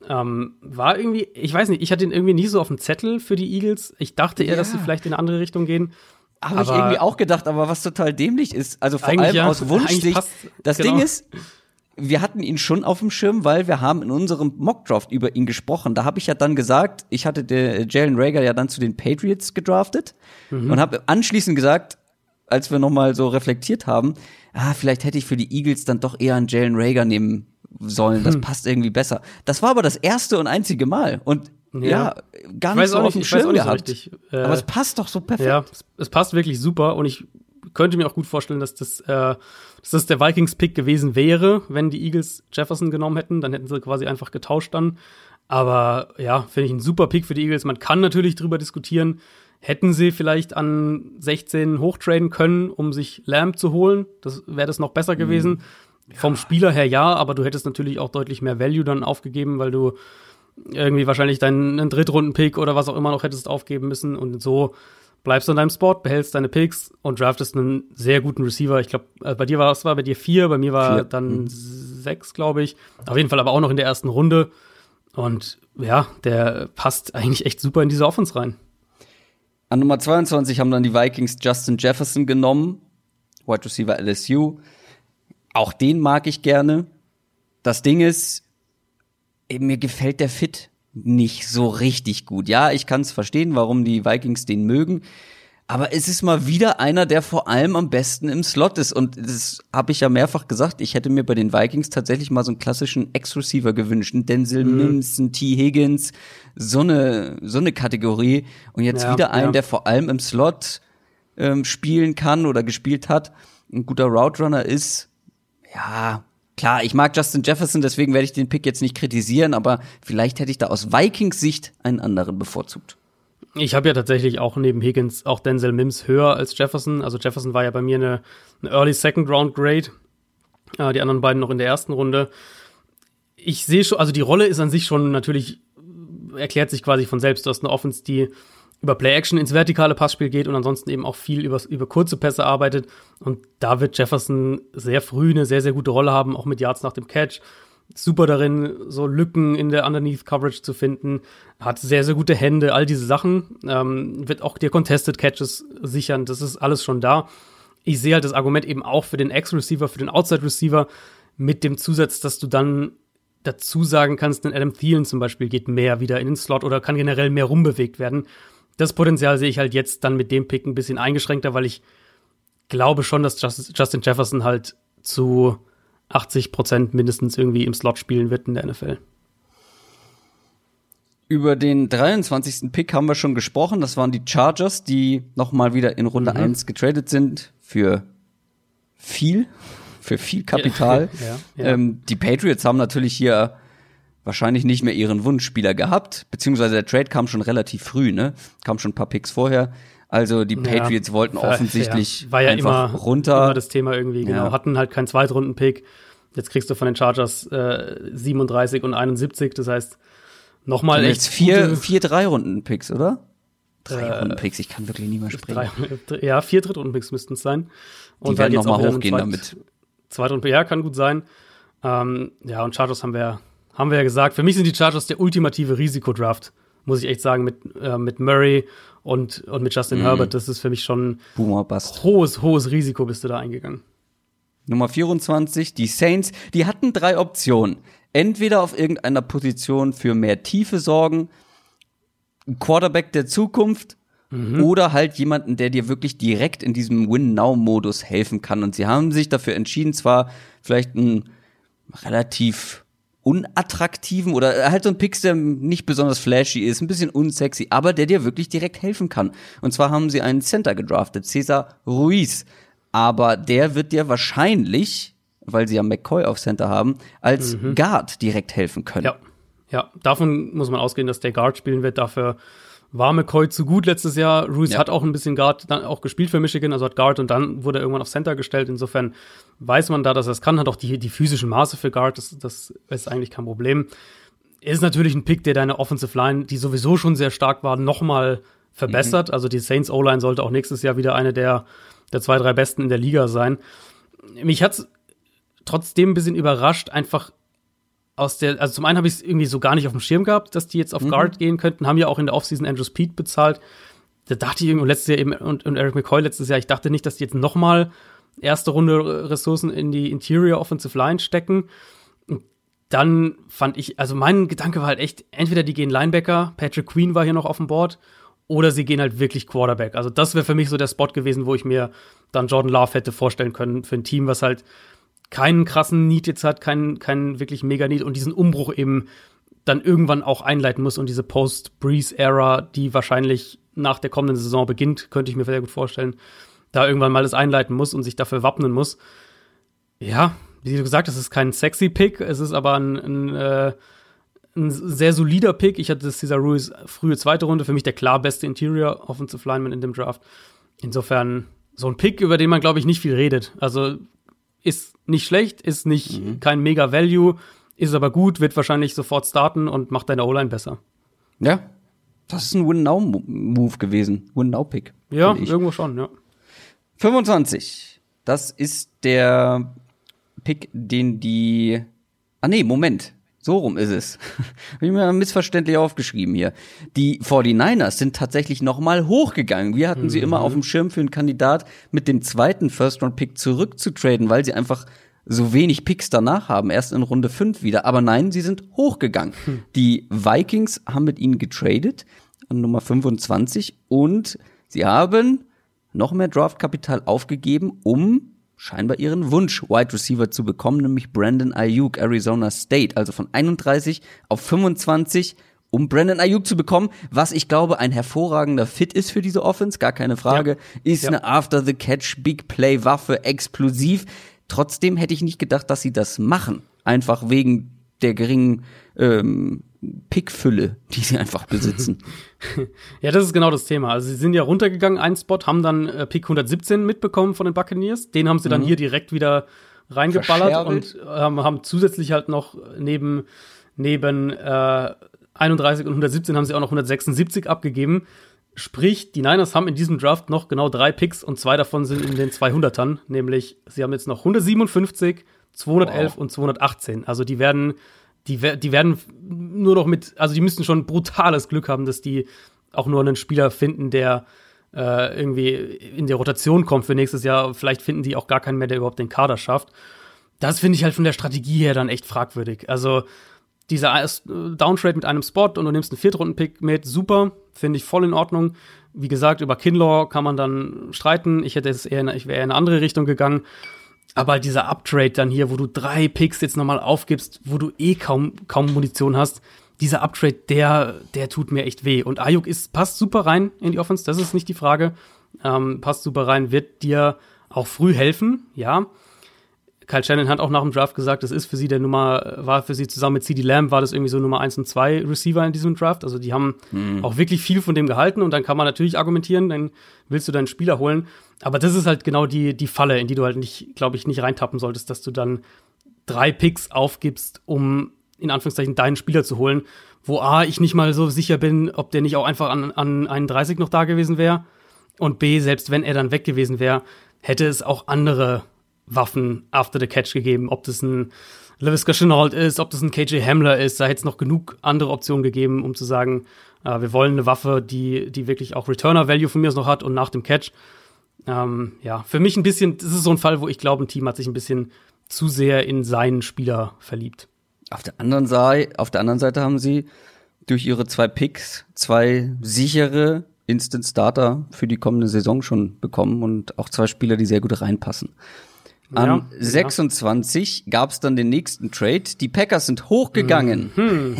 [SPEAKER 2] Ähm, war irgendwie, ich weiß nicht, ich hatte ihn irgendwie nie so auf dem Zettel für die Eagles. Ich dachte eher, ja. dass sie vielleicht in eine andere Richtung gehen.
[SPEAKER 1] Habe ich irgendwie auch gedacht, aber was total dämlich ist, also vor allem ja, aus Wunschsicht. Das genau. Ding ist, wir hatten ihn schon auf dem Schirm, weil wir haben in unserem Mockdraft über ihn gesprochen. Da habe ich ja dann gesagt, ich hatte der Jalen Rager ja dann zu den Patriots gedraftet mhm. und habe anschließend gesagt, als wir noch mal so reflektiert haben, ah, vielleicht hätte ich für die Eagles dann doch eher einen Jalen Rager nehmen sollen. Das hm. passt irgendwie besser. Das war aber das erste und einzige Mal und ja, ja gar nicht so auf dem Schirm gehabt. So äh, aber es passt doch so perfekt. Ja,
[SPEAKER 2] es, es, passt wirklich super und ich könnte mir auch gut vorstellen, dass das, äh, dass das der Vikings-Pick gewesen wäre, wenn die Eagles Jefferson genommen hätten. Dann hätten sie quasi einfach getauscht dann. Aber ja, finde ich ein super Pick für die Eagles. Man kann natürlich drüber diskutieren, hätten sie vielleicht an 16 hochtraden können, um sich Lamb zu holen. Das wäre das noch besser gewesen. Mhm. Ja. Vom Spieler her ja, aber du hättest natürlich auch deutlich mehr Value dann aufgegeben, weil du irgendwie wahrscheinlich deinen Drittrunden-Pick oder was auch immer noch hättest aufgeben müssen. Und so bleibst du an deinem Spot, behältst deine Picks und draftest einen sehr guten Receiver. Ich glaube, äh, bei dir war es war bei dir vier, bei mir war vier. dann mhm. sechs, glaube ich. Auf jeden Fall aber auch noch in der ersten Runde. Und ja, der passt eigentlich echt super in diese Offense rein.
[SPEAKER 1] An Nummer 22 haben dann die Vikings Justin Jefferson genommen, Wide Receiver LSU. Auch den mag ich gerne. Das Ding ist, mir gefällt der Fit nicht so richtig gut. Ja, ich kann es verstehen, warum die Vikings den mögen. Aber es ist mal wieder einer, der vor allem am besten im Slot ist. Und das habe ich ja mehrfach gesagt. Ich hätte mir bei den Vikings tatsächlich mal so einen klassischen Ex-Receiver gewünscht. Einen Denzel mhm. Mims, einen T. Higgins, so eine, so eine Kategorie. Und jetzt ja, wieder einen, ja. der vor allem im Slot ähm, spielen kann oder gespielt hat. Ein guter Route Runner ist. Ja, Klar, ich mag Justin Jefferson, deswegen werde ich den Pick jetzt nicht kritisieren, aber vielleicht hätte ich da aus Vikings Sicht einen anderen bevorzugt.
[SPEAKER 2] Ich habe ja tatsächlich auch neben Higgins auch Denzel Mims höher als Jefferson. Also Jefferson war ja bei mir eine, eine Early Second Round Grade. Äh, die anderen beiden noch in der ersten Runde. Ich sehe schon, also die Rolle ist an sich schon natürlich, erklärt sich quasi von selbst. Du hast eine Offense, die über Play-Action ins vertikale Passspiel geht und ansonsten eben auch viel über, über kurze Pässe arbeitet. Und da wird Jefferson sehr früh eine sehr, sehr gute Rolle haben, auch mit Yards nach dem Catch. Super darin, so Lücken in der Underneath Coverage zu finden. Hat sehr, sehr gute Hände, all diese Sachen. Ähm, wird auch dir Contested Catches sichern. Das ist alles schon da. Ich sehe halt das Argument eben auch für den Ex-Receiver, für den Outside-Receiver mit dem Zusatz, dass du dann dazu sagen kannst, ein Adam Thielen zum Beispiel geht mehr wieder in den Slot oder kann generell mehr rumbewegt werden das Potenzial sehe ich halt jetzt dann mit dem Pick ein bisschen eingeschränkter, weil ich glaube schon, dass Justin Jefferson halt zu 80 Prozent mindestens irgendwie im Slot spielen wird in der NFL.
[SPEAKER 1] Über den 23. Pick haben wir schon gesprochen. Das waren die Chargers, die nochmal wieder in Runde mhm. 1 getradet sind für viel, für viel Kapital. Ja, ja, ja. Ähm, die Patriots haben natürlich hier wahrscheinlich nicht mehr ihren Wunschspieler gehabt, beziehungsweise der Trade kam schon relativ früh, ne? Kam schon ein paar Picks vorher. Also die Patriots ja, wollten offensichtlich ja.
[SPEAKER 2] War ja
[SPEAKER 1] einfach
[SPEAKER 2] immer,
[SPEAKER 1] runter.
[SPEAKER 2] Immer das Thema irgendwie, genau. Ja. Hatten halt keinen Zweitrunden-Pick. Jetzt kriegst du von den Chargers äh, 37 und 71, das heißt nochmal
[SPEAKER 1] echt. Jetzt vier, vier Drei-Runden-Picks, oder? Drei äh, Runden Picks, ich kann wirklich nie mehr sprechen.
[SPEAKER 2] Drei, ja, vier Drittrunden-Picks müssten es sein.
[SPEAKER 1] Und Die werden halt nochmal hochgehen damit.
[SPEAKER 2] Zweitrunden, ja, kann gut sein. Ähm, ja, und Chargers haben wir haben wir ja gesagt, für mich sind die Chargers der ultimative Risikodraft, muss ich echt sagen, mit, äh, mit Murray und, und mit Justin mm. Herbert. Das ist für mich schon
[SPEAKER 1] Boomer Bust.
[SPEAKER 2] hohes, hohes Risiko bist du da eingegangen.
[SPEAKER 1] Nummer 24, die Saints, die hatten drei Optionen. Entweder auf irgendeiner Position für mehr Tiefe sorgen, ein Quarterback der Zukunft mhm. oder halt jemanden, der dir wirklich direkt in diesem Win-Now-Modus helfen kann. Und sie haben sich dafür entschieden, zwar vielleicht ein relativ unattraktiven oder halt so ein Pix, der nicht besonders flashy ist, ein bisschen unsexy, aber der dir wirklich direkt helfen kann. Und zwar haben sie einen Center gedraftet, Cesar Ruiz. Aber der wird dir wahrscheinlich, weil sie ja McCoy auf Center haben, als mhm. Guard direkt helfen können.
[SPEAKER 2] Ja. Ja, davon muss man ausgehen, dass der Guard spielen wird. Dafür war McCoy zu gut letztes Jahr. Ruiz ja. hat auch ein bisschen Guard dann auch gespielt für Michigan, also hat Guard und dann wurde er irgendwann auf Center gestellt. Insofern weiß man da, dass er es kann, hat auch die, die physischen Maße für Guard, das, das ist eigentlich kein Problem. Ist natürlich ein Pick, der deine Offensive Line, die sowieso schon sehr stark war, nochmal verbessert. Mhm. Also die Saints O-Line sollte auch nächstes Jahr wieder eine der, der zwei, drei besten in der Liga sein. Mich hat's trotzdem ein bisschen überrascht, einfach aus der, also zum einen habe ich es irgendwie so gar nicht auf dem Schirm gehabt, dass die jetzt auf mhm. Guard gehen könnten, haben ja auch in der Offseason Andrew Speed bezahlt. Da dachte ich irgendwie letztes Jahr eben und, und Eric McCoy letztes Jahr, ich dachte nicht, dass die jetzt noch mal erste Runde Ressourcen in die Interior Offensive Line stecken. Und dann fand ich, also mein Gedanke war halt echt, entweder die gehen Linebacker, Patrick Queen war hier noch auf dem Board, oder sie gehen halt wirklich Quarterback. Also das wäre für mich so der Spot gewesen, wo ich mir dann Jordan Love hätte vorstellen können für ein Team, was halt keinen krassen Need jetzt hat, keinen, keinen wirklich mega Need und diesen Umbruch eben dann irgendwann auch einleiten muss und diese Post-Breeze-Era, die wahrscheinlich nach der kommenden Saison beginnt, könnte ich mir sehr gut vorstellen, da irgendwann mal das einleiten muss und sich dafür wappnen muss. Ja, wie du gesagt hast, es ist kein sexy Pick, es ist aber ein, ein, äh, ein sehr solider Pick. Ich hatte Cesar Ruiz frühe zweite Runde, für mich der klar beste Interior Offensive Lineman in dem Draft. Insofern so ein Pick, über den man, glaube ich, nicht viel redet. Also ist nicht schlecht, ist nicht mhm. kein mega Value, ist aber gut, wird wahrscheinlich sofort starten und macht deine O-Line besser.
[SPEAKER 1] Ja, das ist ein Win-Now-Move gewesen. Win-Now-Pick.
[SPEAKER 2] Ja, irgendwo schon, ja.
[SPEAKER 1] 25. Das ist der Pick, den die. Ah, nee, Moment. So rum ist es. Habe ich mir missverständlich aufgeschrieben hier. Die 49ers sind tatsächlich noch mal hochgegangen. Wir hatten mhm. sie immer auf dem Schirm für einen Kandidat mit dem zweiten First-Round-Pick zurückzutraden, weil sie einfach so wenig Picks danach haben, erst in Runde 5 wieder. Aber nein, sie sind hochgegangen. Hm. Die Vikings haben mit ihnen getradet an Nummer 25 und sie haben noch mehr Draftkapital aufgegeben, um scheinbar ihren Wunsch Wide Receiver zu bekommen, nämlich Brandon Ayuk, Arizona State, also von 31 auf 25 um Brandon Ayuk zu bekommen, was ich glaube ein hervorragender Fit ist für diese Offense, gar keine Frage, ja. ist ja. eine After the Catch Big Play Waffe, explosiv. Trotzdem hätte ich nicht gedacht, dass sie das machen, einfach wegen der geringen ähm, Pickfülle, die sie einfach besitzen.
[SPEAKER 2] ja, das ist genau das Thema. Also sie sind ja runtergegangen, einen Spot, haben dann äh, Pick 117 mitbekommen von den Buccaneers. Den haben sie dann mhm. hier direkt wieder reingeballert und ähm, haben zusätzlich halt noch neben, neben äh, 31 und 117 haben sie auch noch 176 abgegeben. Sprich, die Niners haben in diesem Draft noch genau drei Picks und zwei davon sind in den 200ern. Nämlich, sie haben jetzt noch 157, 211 wow. und 218. Also die werden die, die werden nur noch mit, also die müssten schon brutales Glück haben, dass die auch nur einen Spieler finden, der äh, irgendwie in der Rotation kommt für nächstes Jahr. Vielleicht finden die auch gar keinen mehr, der überhaupt den Kader schafft. Das finde ich halt von der Strategie her dann echt fragwürdig. Also dieser Downtrade mit einem Spot und du nimmst einen Viertrunden-Pick mit, super, finde ich voll in Ordnung. Wie gesagt, über Kinlaw kann man dann streiten. Ich hätte es eher, ich wäre eher in eine andere Richtung gegangen. Aber dieser Uptrade dann hier, wo du drei Picks jetzt nochmal aufgibst, wo du eh kaum, kaum Munition hast, dieser Uptrade, der, der tut mir echt weh. Und Ayuk ist, passt super rein in die Offense, das ist nicht die Frage. Ähm, passt super rein, wird dir auch früh helfen, ja. Kyle Shannon hat auch nach dem Draft gesagt, das ist für sie der Nummer, war für sie zusammen mit CD Lamb, war das irgendwie so Nummer 1 und 2 Receiver in diesem Draft. Also die haben mhm. auch wirklich viel von dem gehalten und dann kann man natürlich argumentieren, dann willst du deinen Spieler holen. Aber das ist halt genau die, die Falle, in die du halt nicht, glaube ich, nicht reintappen solltest, dass du dann drei Picks aufgibst, um in Anführungszeichen deinen Spieler zu holen, wo A, ich nicht mal so sicher bin, ob der nicht auch einfach an, an 31 noch da gewesen wäre. Und B, selbst wenn er dann weg gewesen wäre, hätte es auch andere Waffen after the catch gegeben. Ob das ein LaVisca Chenault ist, ob das ein KJ Hamler ist, da hätte es noch genug andere Optionen gegeben, um zu sagen, äh, wir wollen eine Waffe, die, die wirklich auch Returner-Value von mir noch hat und nach dem Catch. Ähm, ja, für mich ein bisschen, das ist so ein Fall, wo ich glaube, ein Team hat sich ein bisschen zu sehr in seinen Spieler verliebt.
[SPEAKER 1] Auf der anderen Seite, auf der anderen Seite haben sie durch ihre zwei Picks zwei sichere Instant Starter für die kommende Saison schon bekommen und auch zwei Spieler, die sehr gut reinpassen. An ja, 26 ja. gab es dann den nächsten Trade. Die Packers sind hochgegangen. Mhm.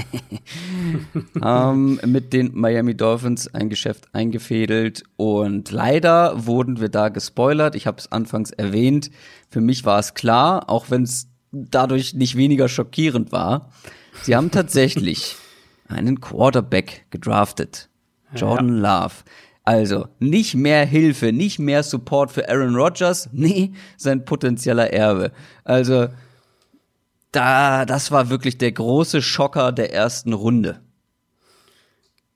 [SPEAKER 1] ähm, mit den Miami Dolphins ein Geschäft eingefädelt. Und leider wurden wir da gespoilert. Ich habe es anfangs erwähnt. Für mich war es klar, auch wenn es dadurch nicht weniger schockierend war. Sie haben tatsächlich einen Quarterback gedraftet. Jordan ja. Love. Also nicht mehr Hilfe, nicht mehr Support für Aaron Rodgers, nee, sein potenzieller Erbe. Also da, das war wirklich der große Schocker der ersten Runde.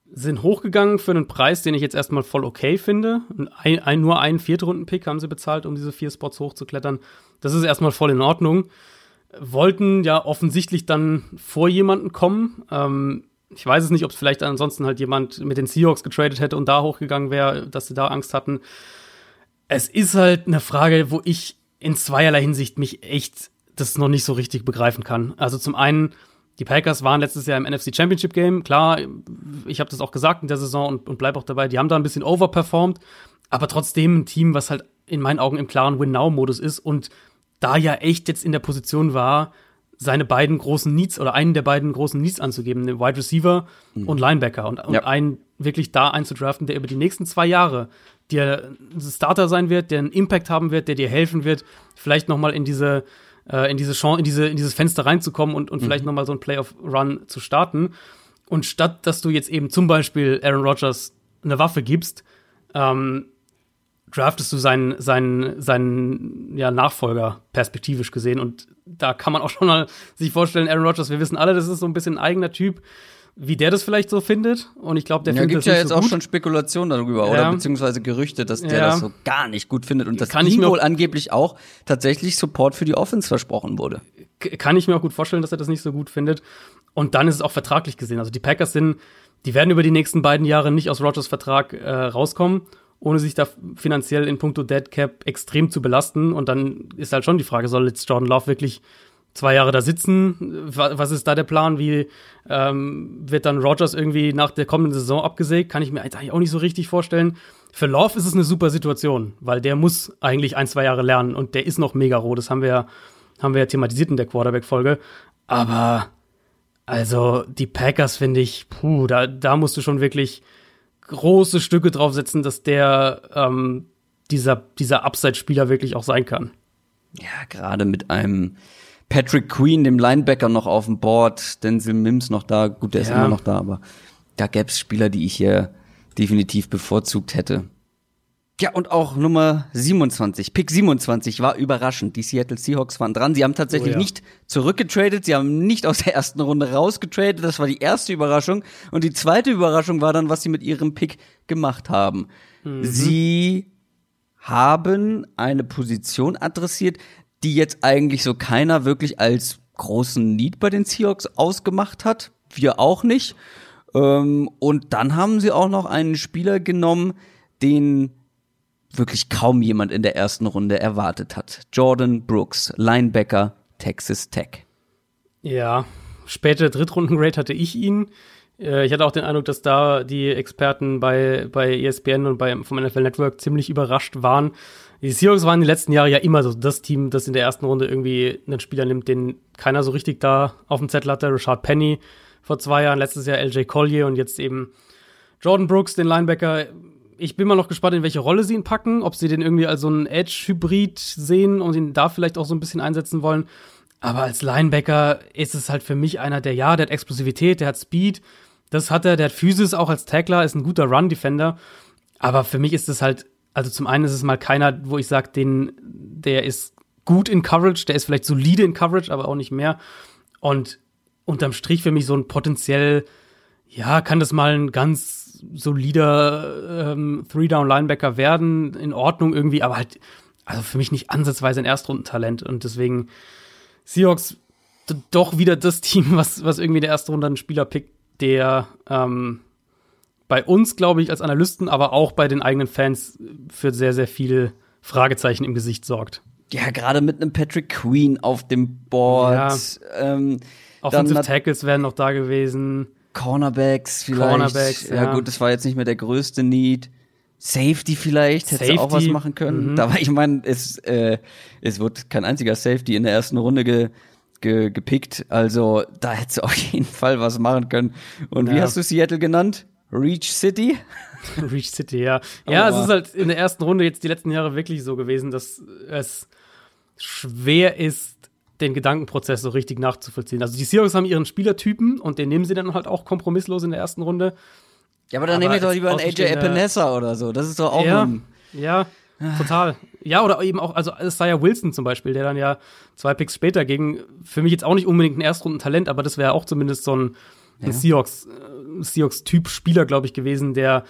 [SPEAKER 2] Sind hochgegangen für einen Preis, den ich jetzt erstmal voll okay finde. Ein, ein, nur einen Viertrunden-Pick haben sie bezahlt, um diese vier Spots hochzuklettern. Das ist erstmal voll in Ordnung. wollten ja offensichtlich dann vor jemanden kommen. Ähm, ich weiß es nicht, ob es vielleicht ansonsten halt jemand mit den Seahawks getradet hätte und da hochgegangen wäre, dass sie da Angst hatten. Es ist halt eine Frage, wo ich in zweierlei Hinsicht mich echt das noch nicht so richtig begreifen kann. Also zum einen, die Packers waren letztes Jahr im NFC Championship Game. Klar, ich habe das auch gesagt in der Saison und, und bleib auch dabei. Die haben da ein bisschen overperformed, aber trotzdem ein Team, was halt in meinen Augen im klaren Win-Now-Modus ist und da ja echt jetzt in der Position war, seine beiden großen Needs oder einen der beiden großen Needs anzugeben, den Wide Receiver mhm. und Linebacker und, und ja. einen wirklich da einzudraften, der über die nächsten zwei Jahre dir ein Starter sein wird, der einen Impact haben wird, der dir helfen wird, vielleicht noch mal in diese äh, in diese Chance, in diese in dieses Fenster reinzukommen und und mhm. vielleicht noch mal so ein Playoff Run zu starten. Und statt dass du jetzt eben zum Beispiel Aaron Rodgers eine Waffe gibst, ähm, draftest du seinen, seinen, seinen ja, Nachfolger perspektivisch gesehen. Und da kann man auch schon mal sich vorstellen, Aaron Rodgers, wir wissen alle, das ist so ein bisschen ein eigener Typ, wie der das vielleicht so findet. Und ich glaube, der
[SPEAKER 1] ja,
[SPEAKER 2] findet
[SPEAKER 1] gibt
[SPEAKER 2] das
[SPEAKER 1] ja jetzt
[SPEAKER 2] so
[SPEAKER 1] auch
[SPEAKER 2] gut.
[SPEAKER 1] schon Spekulationen darüber,
[SPEAKER 2] Ja.
[SPEAKER 1] oder beziehungsweise Gerüchte, dass der
[SPEAKER 2] Ja.
[SPEAKER 1] das so gar nicht gut findet und dass
[SPEAKER 2] Kann
[SPEAKER 1] ihm wohl angeblich auch tatsächlich Support für die Offense versprochen wurde.
[SPEAKER 2] Kann ich mir auch gut vorstellen, dass er das nicht so gut findet. Und dann ist es auch vertraglich gesehen. Also die Packers sind, die werden über die nächsten beiden Jahre nicht aus Rogers Vertrag äh, rauskommen, ohne sich da finanziell in puncto Dead Cap extrem zu belasten. Und dann ist halt schon die Frage, soll jetzt Jordan Love wirklich zwei Jahre da sitzen? Wa- Was ist da der Plan? Wie ähm, wird dann Rogers irgendwie nach der kommenden Saison abgesägt? Kann ich mir eigentlich auch nicht so richtig vorstellen. Für Love ist es eine super Situation, weil der muss eigentlich ein, zwei Jahre lernen und der ist noch mega roh. Das haben wir ja haben wir ja thematisiert in der Quarterback-Folge. Aber also die Packers finde ich, puh, da, da musst du schon wirklich große Stücke draufsetzen, dass der ähm, dieser, dieser Upside-Spieler wirklich auch sein kann.
[SPEAKER 1] Ja, gerade mit einem Patrick Queen, dem Linebacker, noch auf dem Board, Denzel Mims noch da, gut, der ist
[SPEAKER 2] Ja.
[SPEAKER 1] immer noch da, aber da gäbe es Spieler, die ich hier definitiv bevorzugt hätte. Ja, und auch Nummer 27, Pick 27 war überraschend. Die Seattle Seahawks waren dran. Sie haben tatsächlich
[SPEAKER 2] Oh ja.
[SPEAKER 1] nicht zurückgetradet, sie haben nicht aus der ersten Runde rausgetradet. Das war die erste Überraschung. Und die zweite Überraschung war dann, was sie mit ihrem Pick gemacht haben.
[SPEAKER 2] Mhm.
[SPEAKER 1] Sie haben eine Position adressiert, die jetzt eigentlich so keiner wirklich als großen Need bei den Seahawks ausgemacht hat. Wir auch nicht. Ähm, und dann haben sie auch noch einen Spieler genommen, den wirklich kaum jemand in der ersten Runde erwartet hat. Jordan Brooks, Linebacker, Texas Tech.
[SPEAKER 2] Ja, späte Drittrunden-Grade hatte ich ihn. Äh, Ich hatte auch den Eindruck, dass da die Experten bei, bei ESPN und bei, vom NFL Network ziemlich überrascht waren. Die Seahawks waren die letzten Jahre ja immer so das Team, das in der ersten Runde irgendwie einen Spieler nimmt, den keiner so richtig da auf dem Zettel hatte. Richard Penny vor zwei Jahren, letztes Jahr LJ Collier und jetzt eben Jordan Brooks, den Linebacker. Ich bin mal noch gespannt, in welche Rolle sie ihn packen, ob sie den irgendwie als so einen Edge-Hybrid sehen und ihn da vielleicht auch so ein bisschen einsetzen wollen. Aber als Linebacker ist es halt für mich einer, der, ja, der hat Explosivität, der hat Speed, das hat er, der hat Physis auch als Tackler, ist ein guter Run-Defender. Aber für mich ist es halt, also zum einen ist es mal keiner, wo ich sage, den, der ist gut in Coverage, der ist vielleicht solide in Coverage, aber auch nicht mehr. Und unterm Strich für mich so ein potenziell, ja, kann das mal ein ganz solider ähm, Three-Down-Linebacker werden, in Ordnung irgendwie, aber halt, also für mich nicht ansatzweise ein Erstrundentalent. Und deswegen Seahawks doch wieder das Team, was, was irgendwie der erste Runde einen Spieler pickt, der ähm, bei uns, glaube ich, als Analysten, aber auch bei den eigenen Fans für sehr, sehr viele Fragezeichen im Gesicht sorgt.
[SPEAKER 1] Ja, gerade mit einem Patrick Queen auf dem Board.
[SPEAKER 2] Ja.
[SPEAKER 1] Ähm,
[SPEAKER 2] Offensive Tackles wären noch da gewesen.
[SPEAKER 1] Cornerbacks vielleicht.
[SPEAKER 2] Cornerbacks,
[SPEAKER 1] ja.
[SPEAKER 2] ja.
[SPEAKER 1] gut, das war jetzt nicht mehr der größte Need. Safety vielleicht, hätte auch was machen können.
[SPEAKER 2] mhm.
[SPEAKER 1] Da war, ich meine, es, äh, es wird kein einziger Safety in der ersten Runde ge, ge, gepickt. Also da hätte auf jeden Fall was machen können. Und wie
[SPEAKER 2] Ja.
[SPEAKER 1] hast du Seattle genannt? Reach City?
[SPEAKER 2] Reach City, ja. Ja, es
[SPEAKER 1] Aua.
[SPEAKER 2] ist halt in der ersten Runde jetzt die letzten Jahre wirklich so gewesen, dass es schwer ist, den Gedankenprozess so richtig nachzuvollziehen. Also die Seahawks haben ihren Spielertypen und den nehmen sie dann halt auch kompromisslos in der ersten Runde.
[SPEAKER 1] Ja, aber dann nehme ich doch lieber einen AJ Epinesa oder so. Das ist doch auch
[SPEAKER 2] ja,
[SPEAKER 1] ein
[SPEAKER 2] ja, total. Ja, oder eben auch, also Isaiah Wilson zum Beispiel, der dann ja zwei Picks später ging, für mich jetzt auch nicht unbedingt ein Erstrundentalent, aber das wäre auch zumindest so ein, ein Seahawks, äh, Seahawks-Typ Spieler, glaube ich, gewesen, der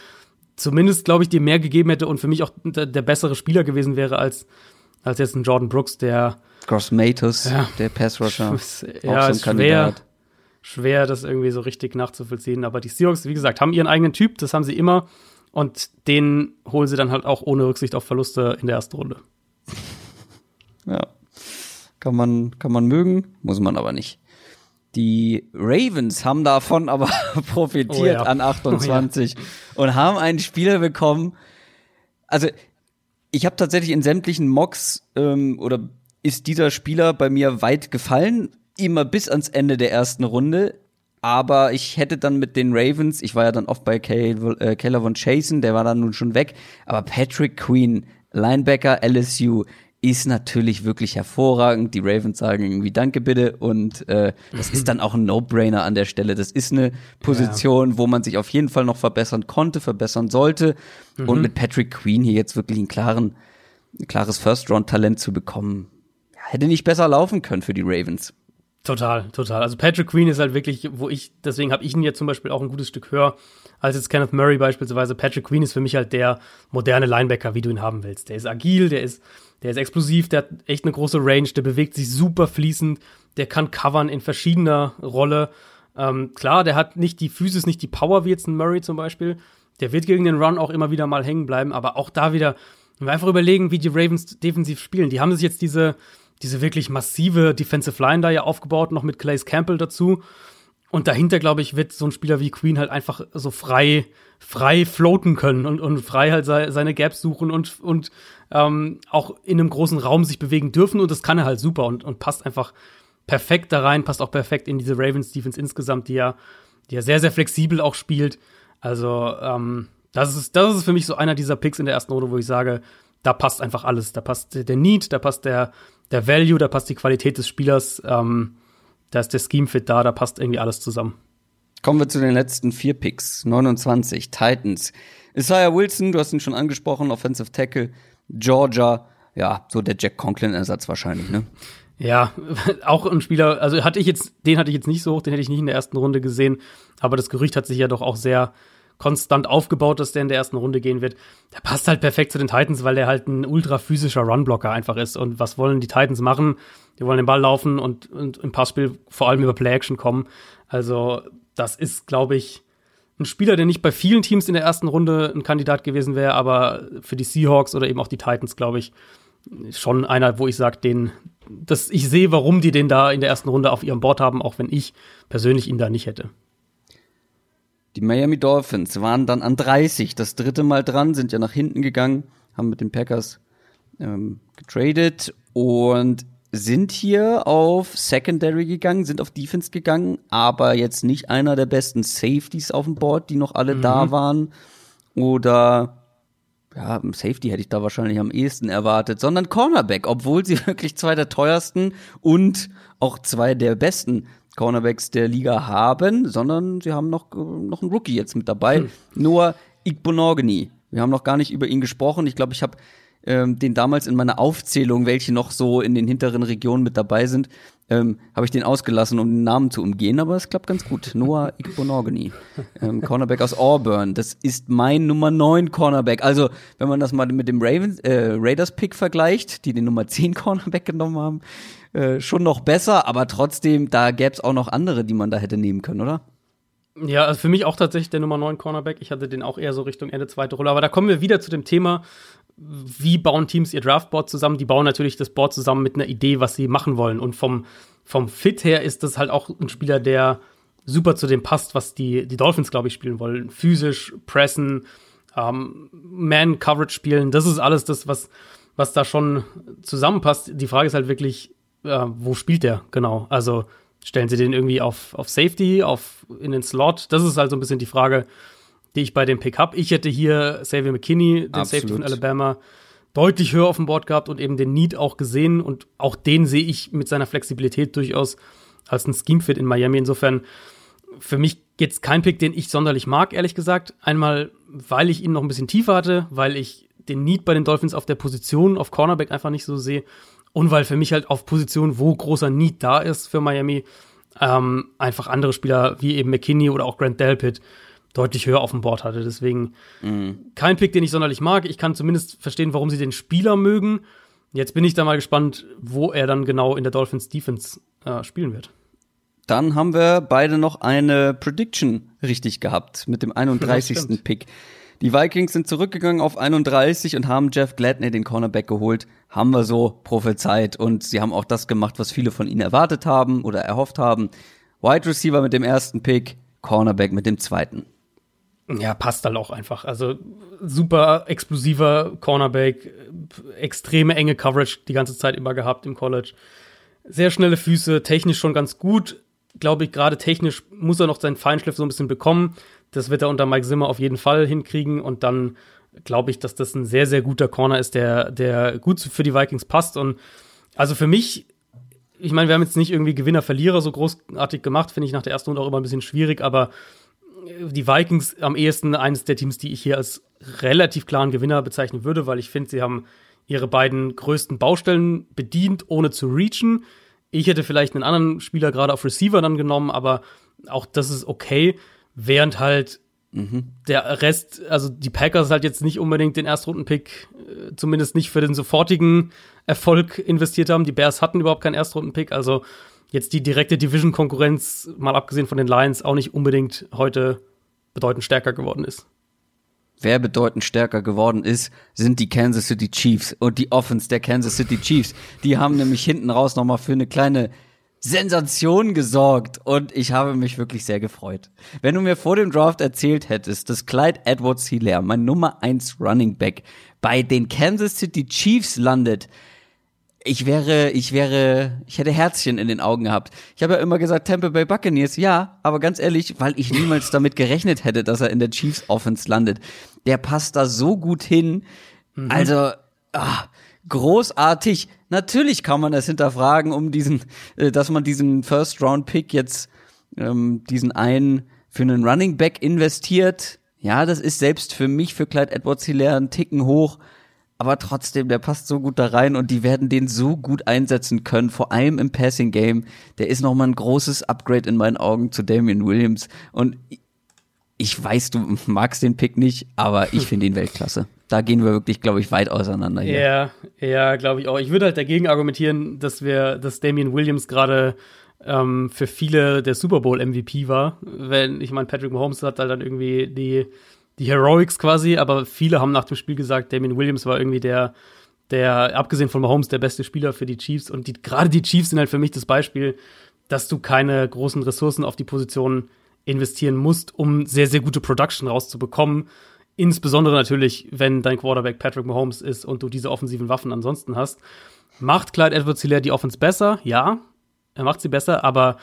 [SPEAKER 2] zumindest, glaube ich, dir mehr gegeben hätte und für mich auch der, der bessere Spieler gewesen wäre als, als jetzt ein Jordan Brooks, der
[SPEAKER 1] Gross Matos,
[SPEAKER 2] Ja.
[SPEAKER 1] der Pass-Rusher. Auch
[SPEAKER 2] ja,
[SPEAKER 1] so ein
[SPEAKER 2] ist schwer,
[SPEAKER 1] Kandidat.
[SPEAKER 2] schwer, das irgendwie so richtig nachzuvollziehen. Aber die Seahawks, wie gesagt, haben ihren eigenen Typ, das haben sie immer. Und den holen sie dann halt auch ohne Rücksicht auf Verluste in der ersten Runde.
[SPEAKER 1] Ja. Kann man, kann man mögen, muss man aber nicht. Die Ravens haben davon aber profitiert
[SPEAKER 2] Oh ja.
[SPEAKER 1] an 28 und haben einen Spieler bekommen. Also, ich habe tatsächlich in sämtlichen Mocks ähm, oder ist dieser Spieler bei mir weit gefallen, immer bis ans Ende der ersten Runde. Aber ich hätte dann mit den Ravens, ich war ja dann oft bei Keller von Chasen, der war dann nun schon weg. Aber Patrick Queen, Linebacker LSU, ist natürlich wirklich hervorragend. Die Ravens sagen irgendwie Danke bitte und äh, das ist dann auch ein No-Brainer an der Stelle. Das ist eine Position, wo man sich auf jeden Fall noch verbessern konnte, verbessern sollte. Und mit Patrick Queen hier jetzt wirklich einen klaren, ein klares First-Round-Talent zu bekommen, ja, hätte nicht besser laufen können für die Ravens.
[SPEAKER 2] Total, total. Also Patrick Queen ist halt wirklich, wo ich, deswegen habe ich ihn jetzt zum Beispiel auch ein gutes Stück höher als jetzt Kenneth Murray beispielsweise. Patrick Queen ist für mich halt der moderne Linebacker, wie du ihn haben willst. Der ist agil, der ist, der ist explosiv, der hat echt eine große Range, der bewegt sich super fließend, der kann covern in verschiedener Rolle. Ähm, klar, der hat nicht die Physis, nicht die Power wie jetzt ein Murray zum Beispiel. Der wird gegen den Run auch immer wieder mal hängen bleiben, aber auch da wieder, wenn wir einfach überlegen, wie die Ravens defensiv spielen. Die haben sich jetzt diese, diese wirklich massive Defensive Line da ja aufgebaut, noch mit Clays Campbell dazu. Und dahinter, glaube ich, wird so ein Spieler wie Queen halt einfach so frei, frei floaten können und, und frei halt sei, seine Gaps suchen und, und ähm, auch in einem großen Raum sich bewegen dürfen. Und das kann er halt super und, und passt einfach perfekt da rein, passt auch perfekt in diese Ravens Defense insgesamt, die ja, die ja sehr, sehr flexibel auch spielt. Also, ähm, das ist, das ist für mich so einer dieser Picks in der ersten Runde, wo ich sage, da passt einfach alles. Da passt der Need, da passt der, der Value, da passt die Qualität des Spielers, ähm, da ist der Scheme-Fit da, da passt irgendwie alles zusammen.
[SPEAKER 1] Kommen wir zu den letzten vier Picks. 29, Titans. Isaiah Wilson, du hast ihn schon angesprochen, Offensive Tackle. Georgia, ja, so der Jack Conklin-Ersatz wahrscheinlich, ne?
[SPEAKER 2] Ja, auch ein Spieler, also hatte ich jetzt, den hatte ich jetzt nicht so hoch, den hätte ich nicht in der ersten Runde gesehen, aber das Gerücht hat sich ja doch auch sehr konstant aufgebaut, dass der in der ersten Runde gehen wird. Der passt halt perfekt zu den Titans, weil der halt ein ultra physischer Runblocker einfach ist. Und was wollen die Titans machen? Die wollen den Ball laufen und, und im Passspiel vor allem über Play-Action kommen. Also, das ist, glaube ich, ein Spieler, der nicht bei vielen Teams in der ersten Runde ein Kandidat gewesen wäre, aber für die Seahawks oder eben auch die Titans, glaube ich, schon einer, wo ich sage, den, dass ich sehe, warum die den da in der ersten Runde auf ihrem Board haben, auch wenn ich persönlich ihn da nicht hätte.
[SPEAKER 1] Die Miami Dolphins waren dann an 30, das dritte Mal dran, sind ja nach hinten gegangen, haben mit den Packers ähm, getradet und sind hier auf Secondary gegangen, sind auf Defense gegangen, aber jetzt nicht einer der besten Safeties auf dem Board, die noch alle da waren. Oder ja, Safety hätte ich da wahrscheinlich am ehesten erwartet, sondern Cornerback, obwohl sie wirklich zwei der teuersten und auch zwei der besten Cornerbacks der Liga haben, sondern sie haben noch, noch einen Rookie jetzt mit dabei,
[SPEAKER 2] Hm.
[SPEAKER 1] Noah Igbonorgany. Wir haben noch gar nicht über ihn gesprochen. Ich glaube, ich habe ähm, den damals in meiner Aufzählung, welche noch so in den hinteren Regionen mit dabei sind, ähm, habe ich den ausgelassen, um den Namen zu umgehen, aber es klappt ganz gut. Noah Igbonorgany, ähm, Cornerback aus Auburn. Das ist mein Nummer 9 Cornerback. Also, wenn man das mal mit dem Ravens, äh, Raiders-Pick vergleicht, die den Nummer 10 Cornerback genommen haben, äh, schon noch besser, aber trotzdem, da gäbe es auch noch andere, die man da hätte nehmen können, oder?
[SPEAKER 2] Ja, also für mich auch tatsächlich der Nummer 9 Cornerback. Ich hatte den auch eher so Richtung Ende zweite Rolle. Aber da kommen wir wieder zu dem Thema, wie bauen Teams ihr Draftboard zusammen? Die bauen natürlich das Board zusammen mit einer Idee, was sie machen wollen. Und vom, vom Fit her ist das halt auch ein Spieler, der super zu dem passt, was die, die Dolphins, glaube ich, spielen wollen. Physisch, pressen, ähm, Man-Coverage spielen. Das ist alles das, was, was da schon zusammenpasst. Die Frage ist halt wirklich, äh, wo spielt der genau? Also stellen sie den irgendwie auf, auf Safety, auf in den Slot? Das ist halt so ein bisschen die Frage, die ich bei dem Pick habe. Ich hätte hier Xavier McKinney, den
[SPEAKER 1] Absolut.
[SPEAKER 2] Safety von Alabama, deutlich höher auf dem Board gehabt und eben den Need auch gesehen. Und auch den sehe ich mit seiner Flexibilität durchaus als ein Scheme-Fit in Miami. Insofern für mich jetzt kein Pick, den ich sonderlich mag, ehrlich gesagt. Einmal, weil ich ihn noch ein bisschen tiefer hatte, weil ich den Need bei den Dolphins auf der Position, auf Cornerback einfach nicht so sehe. Und weil für mich halt auf Position, wo großer Need da ist für Miami, ähm, einfach andere Spieler wie eben McKinney oder auch Grant Delpit deutlich höher auf dem Board hatte. Deswegen kein Pick, den ich sonderlich mag. Ich kann zumindest verstehen, warum sie den Spieler mögen. Jetzt bin ich da mal gespannt, wo er dann genau in der Dolphins Defense äh, spielen wird.
[SPEAKER 1] Dann haben wir beide noch eine Prediction richtig gehabt mit dem 31. Pick. Die Vikings sind zurückgegangen auf 31 und haben Jeff Gladney den Cornerback geholt. Haben wir so prophezeit und sie haben auch das gemacht, was viele von ihnen erwartet haben oder erhofft haben. Wide Receiver mit dem ersten Pick, Cornerback mit dem zweiten.
[SPEAKER 2] Ja, passt halt auch einfach. Also super explosiver Cornerback, extreme enge Coverage die ganze Zeit immer gehabt im College. Sehr schnelle Füße, technisch schon ganz gut. Glaube ich, gerade technisch muss er noch seinen Feinschliff so ein bisschen bekommen. Das wird er unter Mike Zimmer auf jeden Fall hinkriegen und dann glaube ich, dass das ein sehr, sehr guter Corner ist, der, der gut für die Vikings passt. Und also für mich, ich meine, wir haben jetzt nicht irgendwie Gewinner-Verlierer so großartig gemacht, finde ich nach der ersten Runde auch immer ein bisschen schwierig, aber die Vikings am ehesten eines der Teams, die ich hier als relativ klaren Gewinner bezeichnen würde, weil ich finde, sie haben ihre beiden größten Baustellen bedient, ohne zu reachen. Ich hätte vielleicht einen anderen Spieler gerade auf Receiver dann genommen, aber auch das ist okay, während halt mhm. der Rest, also die Packers halt jetzt nicht unbedingt den Erstrunden-Pick, äh, zumindest nicht für den sofortigen Erfolg investiert haben. Die Bears hatten überhaupt keinen Erstrunden-Pick, also jetzt die direkte Division-Konkurrenz, mal abgesehen von den Lions, auch nicht unbedingt heute bedeutend stärker geworden ist.
[SPEAKER 1] Wer bedeutend stärker geworden ist, sind die Kansas City Chiefs und die Offense der Kansas City Chiefs. Die haben nämlich hinten raus nochmal für eine kleine Sensation gesorgt und ich habe mich wirklich sehr gefreut. Wenn du mir vor dem Draft erzählt hättest, dass Clyde Edwards Hilaire, mein Nummer 1 Running Back, bei den Kansas City Chiefs landet, ich wäre, ich wäre, ich hätte Herzchen in den Augen gehabt. Ich habe ja immer gesagt, Tampa Bay Buccaneers, ja, aber ganz ehrlich, weil ich niemals damit gerechnet hätte, dass er in der Chiefs Offense landet. Der passt da so gut hin. Mhm. Also, ah, großartig. Natürlich kann man das hinterfragen, um diesen, äh, dass man diesen First Round Pick jetzt, ähm, diesen einen für einen Running Back investiert. Ja, das ist selbst für mich, für Clyde Edwards Hilaire, ein Ticken hoch aber trotzdem, der passt so gut da rein und die werden den so gut einsetzen können, vor allem im Passing Game. Der ist nochmal ein großes Upgrade in meinen Augen zu Damian Williams und ich weiß, du magst den Pick nicht, aber ich finde ihn Weltklasse. Da gehen wir wirklich, glaube ich, weit auseinander hier.
[SPEAKER 2] Ja, ja, glaube ich auch. Ich würde halt dagegen argumentieren, dass wir, dass Damian Williams gerade ähm, für viele der Super Bowl MVP war. Wenn, ich meine, Patrick Mahomes hat halt dann irgendwie die die Heroics quasi, aber viele haben nach dem Spiel gesagt, Damien Williams war irgendwie der, der, abgesehen von Mahomes, der beste Spieler für die Chiefs. Und die, gerade die Chiefs sind halt für mich das Beispiel, dass du keine großen Ressourcen auf die Position investieren musst, um sehr, sehr gute Production rauszubekommen. Insbesondere natürlich, wenn dein Quarterback Patrick Mahomes ist und du diese offensiven Waffen ansonsten hast. Macht Clyde Edwards Hilaire die Offense besser? Ja, er macht sie besser, aber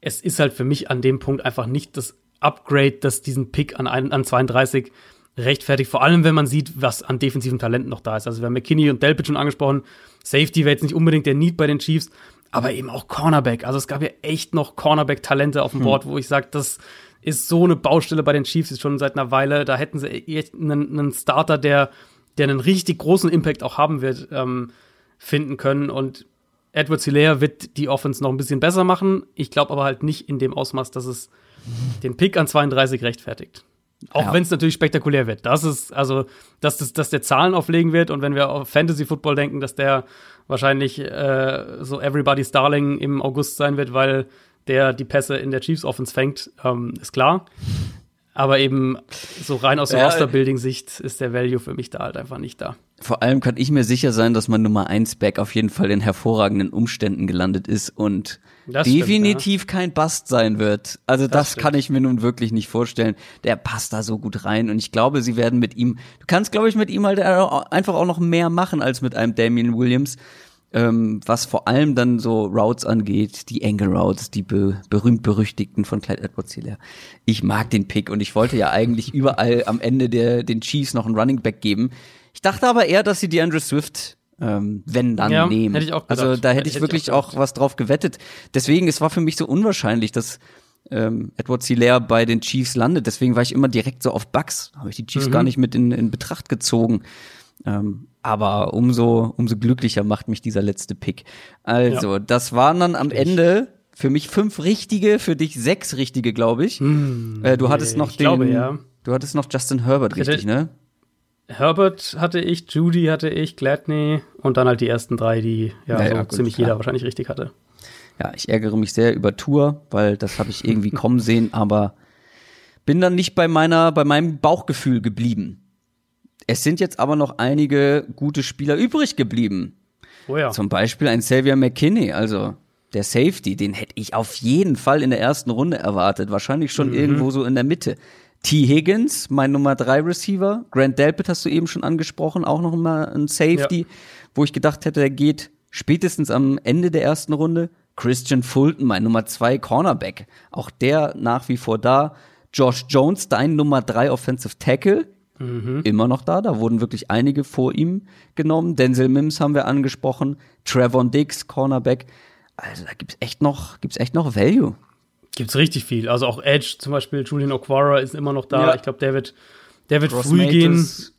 [SPEAKER 2] es ist halt für mich an dem Punkt einfach nicht das Upgrade, das diesen Pick an, ein, an 32 rechtfertigt. Vor allem, wenn man sieht, was an defensiven Talenten noch da ist. Also wir haben McKinney und Delpit schon angesprochen. Safety wäre jetzt nicht unbedingt der Need bei den Chiefs, aber eben auch Cornerback. Also es gab ja echt noch Cornerback-Talente auf dem. Board, hm. wo ich sage, das ist so eine Baustelle bei den Chiefs ist schon seit einer Weile. Da hätten sie einen, einen Starter, der, der einen richtig großen Impact auch haben wird, ähm, finden können. Und Edward Hilaire wird die Offense noch ein bisschen besser machen. Ich glaube aber halt nicht in dem Ausmaß, dass es den Pick an 32 rechtfertigt. Auch ja. wenn es natürlich spektakulär wird. Das ist, also, dass, das, dass der Zahlen auflegen wird und wenn wir auf Fantasy Football denken, dass der wahrscheinlich äh, so Everybody's Darling im August sein wird, weil der die Pässe in der Chiefs Offense fängt, ähm, ist klar. Aber eben so rein aus der ja, Roster-Building-Sicht ist der Value für mich da halt einfach nicht da.
[SPEAKER 1] Vor allem kann ich mir sicher sein, dass mein Nummer 1 Back auf jeden Fall in hervorragenden Umständen gelandet ist und das definitiv stimmt, ja. kein Bust sein wird. Also das, das kann ich mir nun wirklich nicht vorstellen. Der passt da so gut rein und ich glaube, sie werden mit ihm, du kannst glaube ich mit ihm halt einfach auch noch mehr machen als mit einem Damien Williams. Ähm, was vor allem dann so Routes angeht, die Angle Routes, die be berühmt-berüchtigten von Clyde Edwards Hilaire. Ich mag den Pick und ich wollte ja eigentlich überall am Ende der, den Chiefs noch einen Running Back geben. Ich dachte aber eher, dass sie die Andrew Swift ähm, wenn dann
[SPEAKER 2] ja,
[SPEAKER 1] nehmen.
[SPEAKER 2] Hätte ich auch
[SPEAKER 1] gedacht. Also da hätte, hätte ich wirklich ich auch, auch, was drauf gewettet. Deswegen, es war für mich so unwahrscheinlich, dass ähm, Edward Hilaire bei den Chiefs landet. Deswegen war ich immer direkt so auf Bucks. Habe ich die Chiefs mhm. gar nicht mit in, in Betracht gezogen. Ähm, aber umso, umso glücklicher macht mich dieser letzte Pick. Also, ja. das waren dann am Ende für mich fünf richtige, für dich sechs richtige, glaube ich. Hm, äh, du hattest noch den,
[SPEAKER 2] glaube, ja.
[SPEAKER 1] du hattest noch Justin Herbert, richtig, ne?
[SPEAKER 2] Herbert hatte ich, Judy hatte ich, Gladney und dann halt die ersten drei, die ja,
[SPEAKER 1] Ja,
[SPEAKER 2] so
[SPEAKER 1] ja, gut,
[SPEAKER 2] ziemlich jeder wahrscheinlich richtig hatte.
[SPEAKER 1] Ja, ich ärgere mich sehr über Tour, weil das habe ich irgendwie kommen sehen, aber bin dann nicht bei meiner, bei meinem Bauchgefühl geblieben. Es sind jetzt aber noch einige gute Spieler übrig geblieben.
[SPEAKER 2] Oh ja.
[SPEAKER 1] Zum Beispiel ein Xavier McKinney, also der Safety, den hätte ich auf jeden Fall in der ersten Runde erwartet. Wahrscheinlich schon irgendwo so in der Mitte. T. Higgins, mein Nummer drei Receiver. Grant Delpit hast du eben schon angesprochen, auch noch mal ein Safety, wo ich gedacht hätte, der geht spätestens am Ende der ersten Runde. Christian Fulton, mein Nummer zwei Cornerback. Auch der nach wie vor da. Josh Jones, dein Nummer drei Offensive Tackle immer noch da. Da wurden wirklich einige vor ihm genommen. Denzel Mims haben wir angesprochen. Trevon Diggs, Cornerback. Also da gibt's echt noch, gibt's echt noch Value.
[SPEAKER 2] Gibt's richtig viel. Also auch Edge zum Beispiel, Julian Okwara ist immer noch da.
[SPEAKER 1] Ja.
[SPEAKER 2] Ich glaube, der wird, der wird
[SPEAKER 1] Gross
[SPEAKER 2] früh gehen.
[SPEAKER 1] Matos,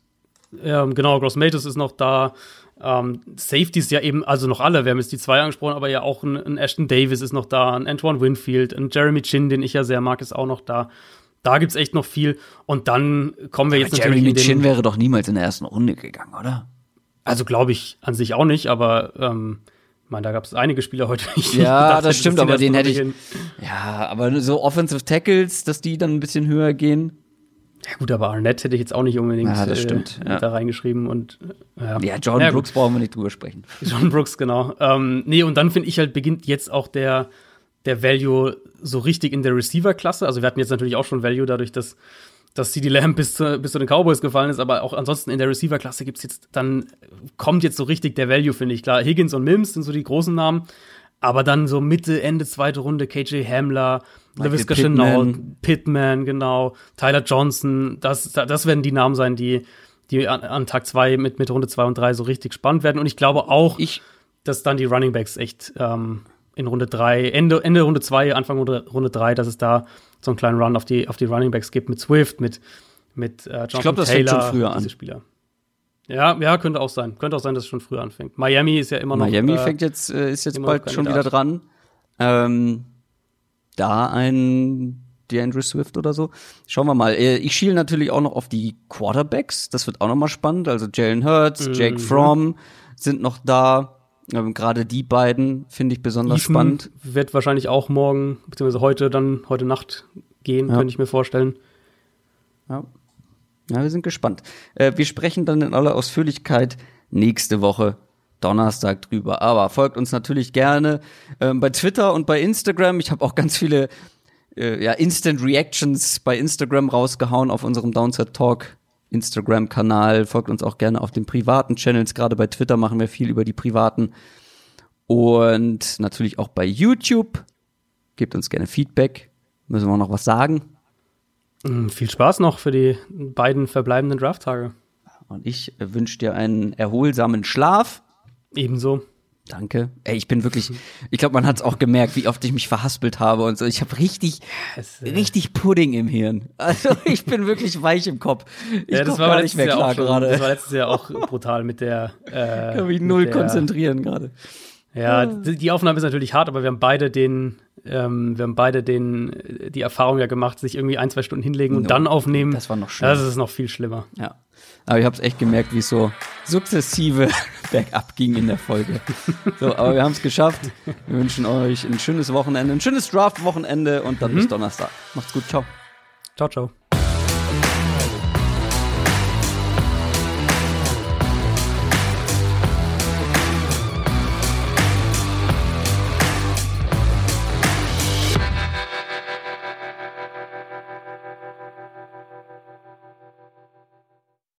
[SPEAKER 2] Ähm, genau, Gross Matos ist noch da. Ähm, Safeties ja eben, also noch alle, wir haben jetzt die zwei angesprochen, aber ja auch ein, ein Ashton Davis ist noch da, ein Antoine Winfield, ein Jeremy Chin, den ich ja sehr mag, ist auch noch da. Da gibt's echt noch viel. Und dann kommen wir jetzt natürlich
[SPEAKER 1] Jeremy Chin wäre doch niemals in der ersten Runde gegangen, oder?
[SPEAKER 2] Also glaube ich an sich auch nicht, aber ähm, ich meine, da gab es einige Spieler heute. die ich
[SPEAKER 1] Ja,
[SPEAKER 2] gedacht
[SPEAKER 1] das stimmt, aber den hätte ich-
[SPEAKER 2] gehen.
[SPEAKER 1] Ja, aber so Offensive Tackles, dass die dann ein bisschen höher gehen.
[SPEAKER 2] Ja, gut, aber Arnett hätte ich jetzt auch nicht unbedingt
[SPEAKER 1] Ja, das stimmt,
[SPEAKER 2] äh,
[SPEAKER 1] ja.
[SPEAKER 2] da reingeschrieben und äh, ja.
[SPEAKER 1] Ja,
[SPEAKER 2] gut.
[SPEAKER 1] Brooks brauchen wir nicht drüber sprechen.
[SPEAKER 2] John Brooks, genau. Ähm, nee, und dann finde ich halt, beginnt jetzt auch der, der Value so richtig in der Receiver-Klasse. Also wir hatten jetzt natürlich auch schon Value dadurch, dass, dass CD Lamb bis zu, bis zu den Cowboys gefallen ist, aber auch ansonsten in der Receiver-Klasse gibt's jetzt, dann kommt jetzt so richtig der Value, finde ich. Klar, Higgins und Mims sind so die großen Namen, aber dann so Mitte, Ende zweite Runde, KJ Hamler, LaVisca
[SPEAKER 1] Pittman.
[SPEAKER 2] Chenault, Pittman, genau, Tyler Johnson, das, das werden die Namen sein, die, die an, an Tag zwei mit, mit Runde zwei und drei so richtig spannend werden. Und ich glaube auch,
[SPEAKER 1] Ich,
[SPEAKER 2] dass dann die Running Backs echt ähm, in Runde drei, Ende, Ende Runde zwei, Anfang Runde, Runde drei, dass es da so einen kleinen Run auf die, auf die Running Backs gibt mit Swift, mit, mit äh, Jonathan
[SPEAKER 1] glaub, das
[SPEAKER 2] Taylor,
[SPEAKER 1] fängt schon früher
[SPEAKER 2] diese
[SPEAKER 1] an.
[SPEAKER 2] Spieler. Ja, ja, könnte auch sein. Könnte auch sein, dass es schon früher anfängt. Miami ist ja immer noch.
[SPEAKER 1] Miami
[SPEAKER 2] äh,
[SPEAKER 1] fängt jetzt, äh, ist jetzt bald schon wieder dran. Ähm, da ein DeAndre Swift oder so. Schauen wir mal. Äh, Ich schiele natürlich auch noch auf die Quarterbacks. Das wird auch noch mal spannend. Also Jalen Hurts,
[SPEAKER 2] Mhm.
[SPEAKER 1] Jake Fromm sind noch da. Ähm, Gerade die beiden finde ich besonders
[SPEAKER 2] Ethan
[SPEAKER 1] spannend.
[SPEAKER 2] wird wahrscheinlich auch morgen, beziehungsweise heute dann, heute Nacht gehen,
[SPEAKER 1] Ja.
[SPEAKER 2] könnte ich mir vorstellen.
[SPEAKER 1] Ja. ja, wir sind gespannt. Äh, wir sprechen dann in aller Ausführlichkeit nächste Woche Donnerstag drüber. Aber folgt uns natürlich gerne ähm, bei Twitter und bei Instagram. Ich habe auch ganz viele äh, ja, Instant Reactions bei Instagram rausgehauen auf unserem Downset Talk Instagram-Kanal. Folgt uns auch gerne auf den privaten Channels. Gerade bei Twitter machen wir viel über die privaten. Und natürlich auch bei YouTube. Gebt uns gerne Feedback. Müssen wir noch was sagen?
[SPEAKER 2] Mm, Viel Spaß noch für die beiden verbleibenden Drafttage.
[SPEAKER 1] Und ich wünsche dir einen erholsamen Schlaf.
[SPEAKER 2] Ebenso.
[SPEAKER 1] Danke. Ey, ich bin wirklich, ich glaube, man hat es auch gemerkt, wie oft ich mich verhaspelt habe und so. Ich habe richtig,
[SPEAKER 2] Es, äh,
[SPEAKER 1] richtig Pudding im Hirn. Also ich bin wirklich weich im Kopf. Ich
[SPEAKER 2] ja, das war
[SPEAKER 1] gar nicht mehr
[SPEAKER 2] Jahr
[SPEAKER 1] klar
[SPEAKER 2] schon,
[SPEAKER 1] gerade.
[SPEAKER 2] Das war letztes Jahr auch brutal mit der. Äh,
[SPEAKER 1] Ich kann mich null
[SPEAKER 2] der,
[SPEAKER 1] konzentrieren gerade.
[SPEAKER 2] Ja, die Aufnahme ist natürlich hart, aber wir haben beide den, ähm, wir haben beide den, äh, die Erfahrung ja gemacht, sich irgendwie ein, zwei Stunden hinlegen und
[SPEAKER 1] No,
[SPEAKER 2] dann aufnehmen.
[SPEAKER 1] das war noch schlimmer.
[SPEAKER 2] Das ist noch viel schlimmer.
[SPEAKER 1] Ja. Aber ich habe es echt gemerkt, wie es so sukzessive bergab ging in der Folge. So, aber wir haben es geschafft. Wir wünschen euch ein schönes Wochenende, ein schönes Draft-Wochenende und dann bis Donnerstag. Macht's gut, ciao.
[SPEAKER 2] Ciao, ciao.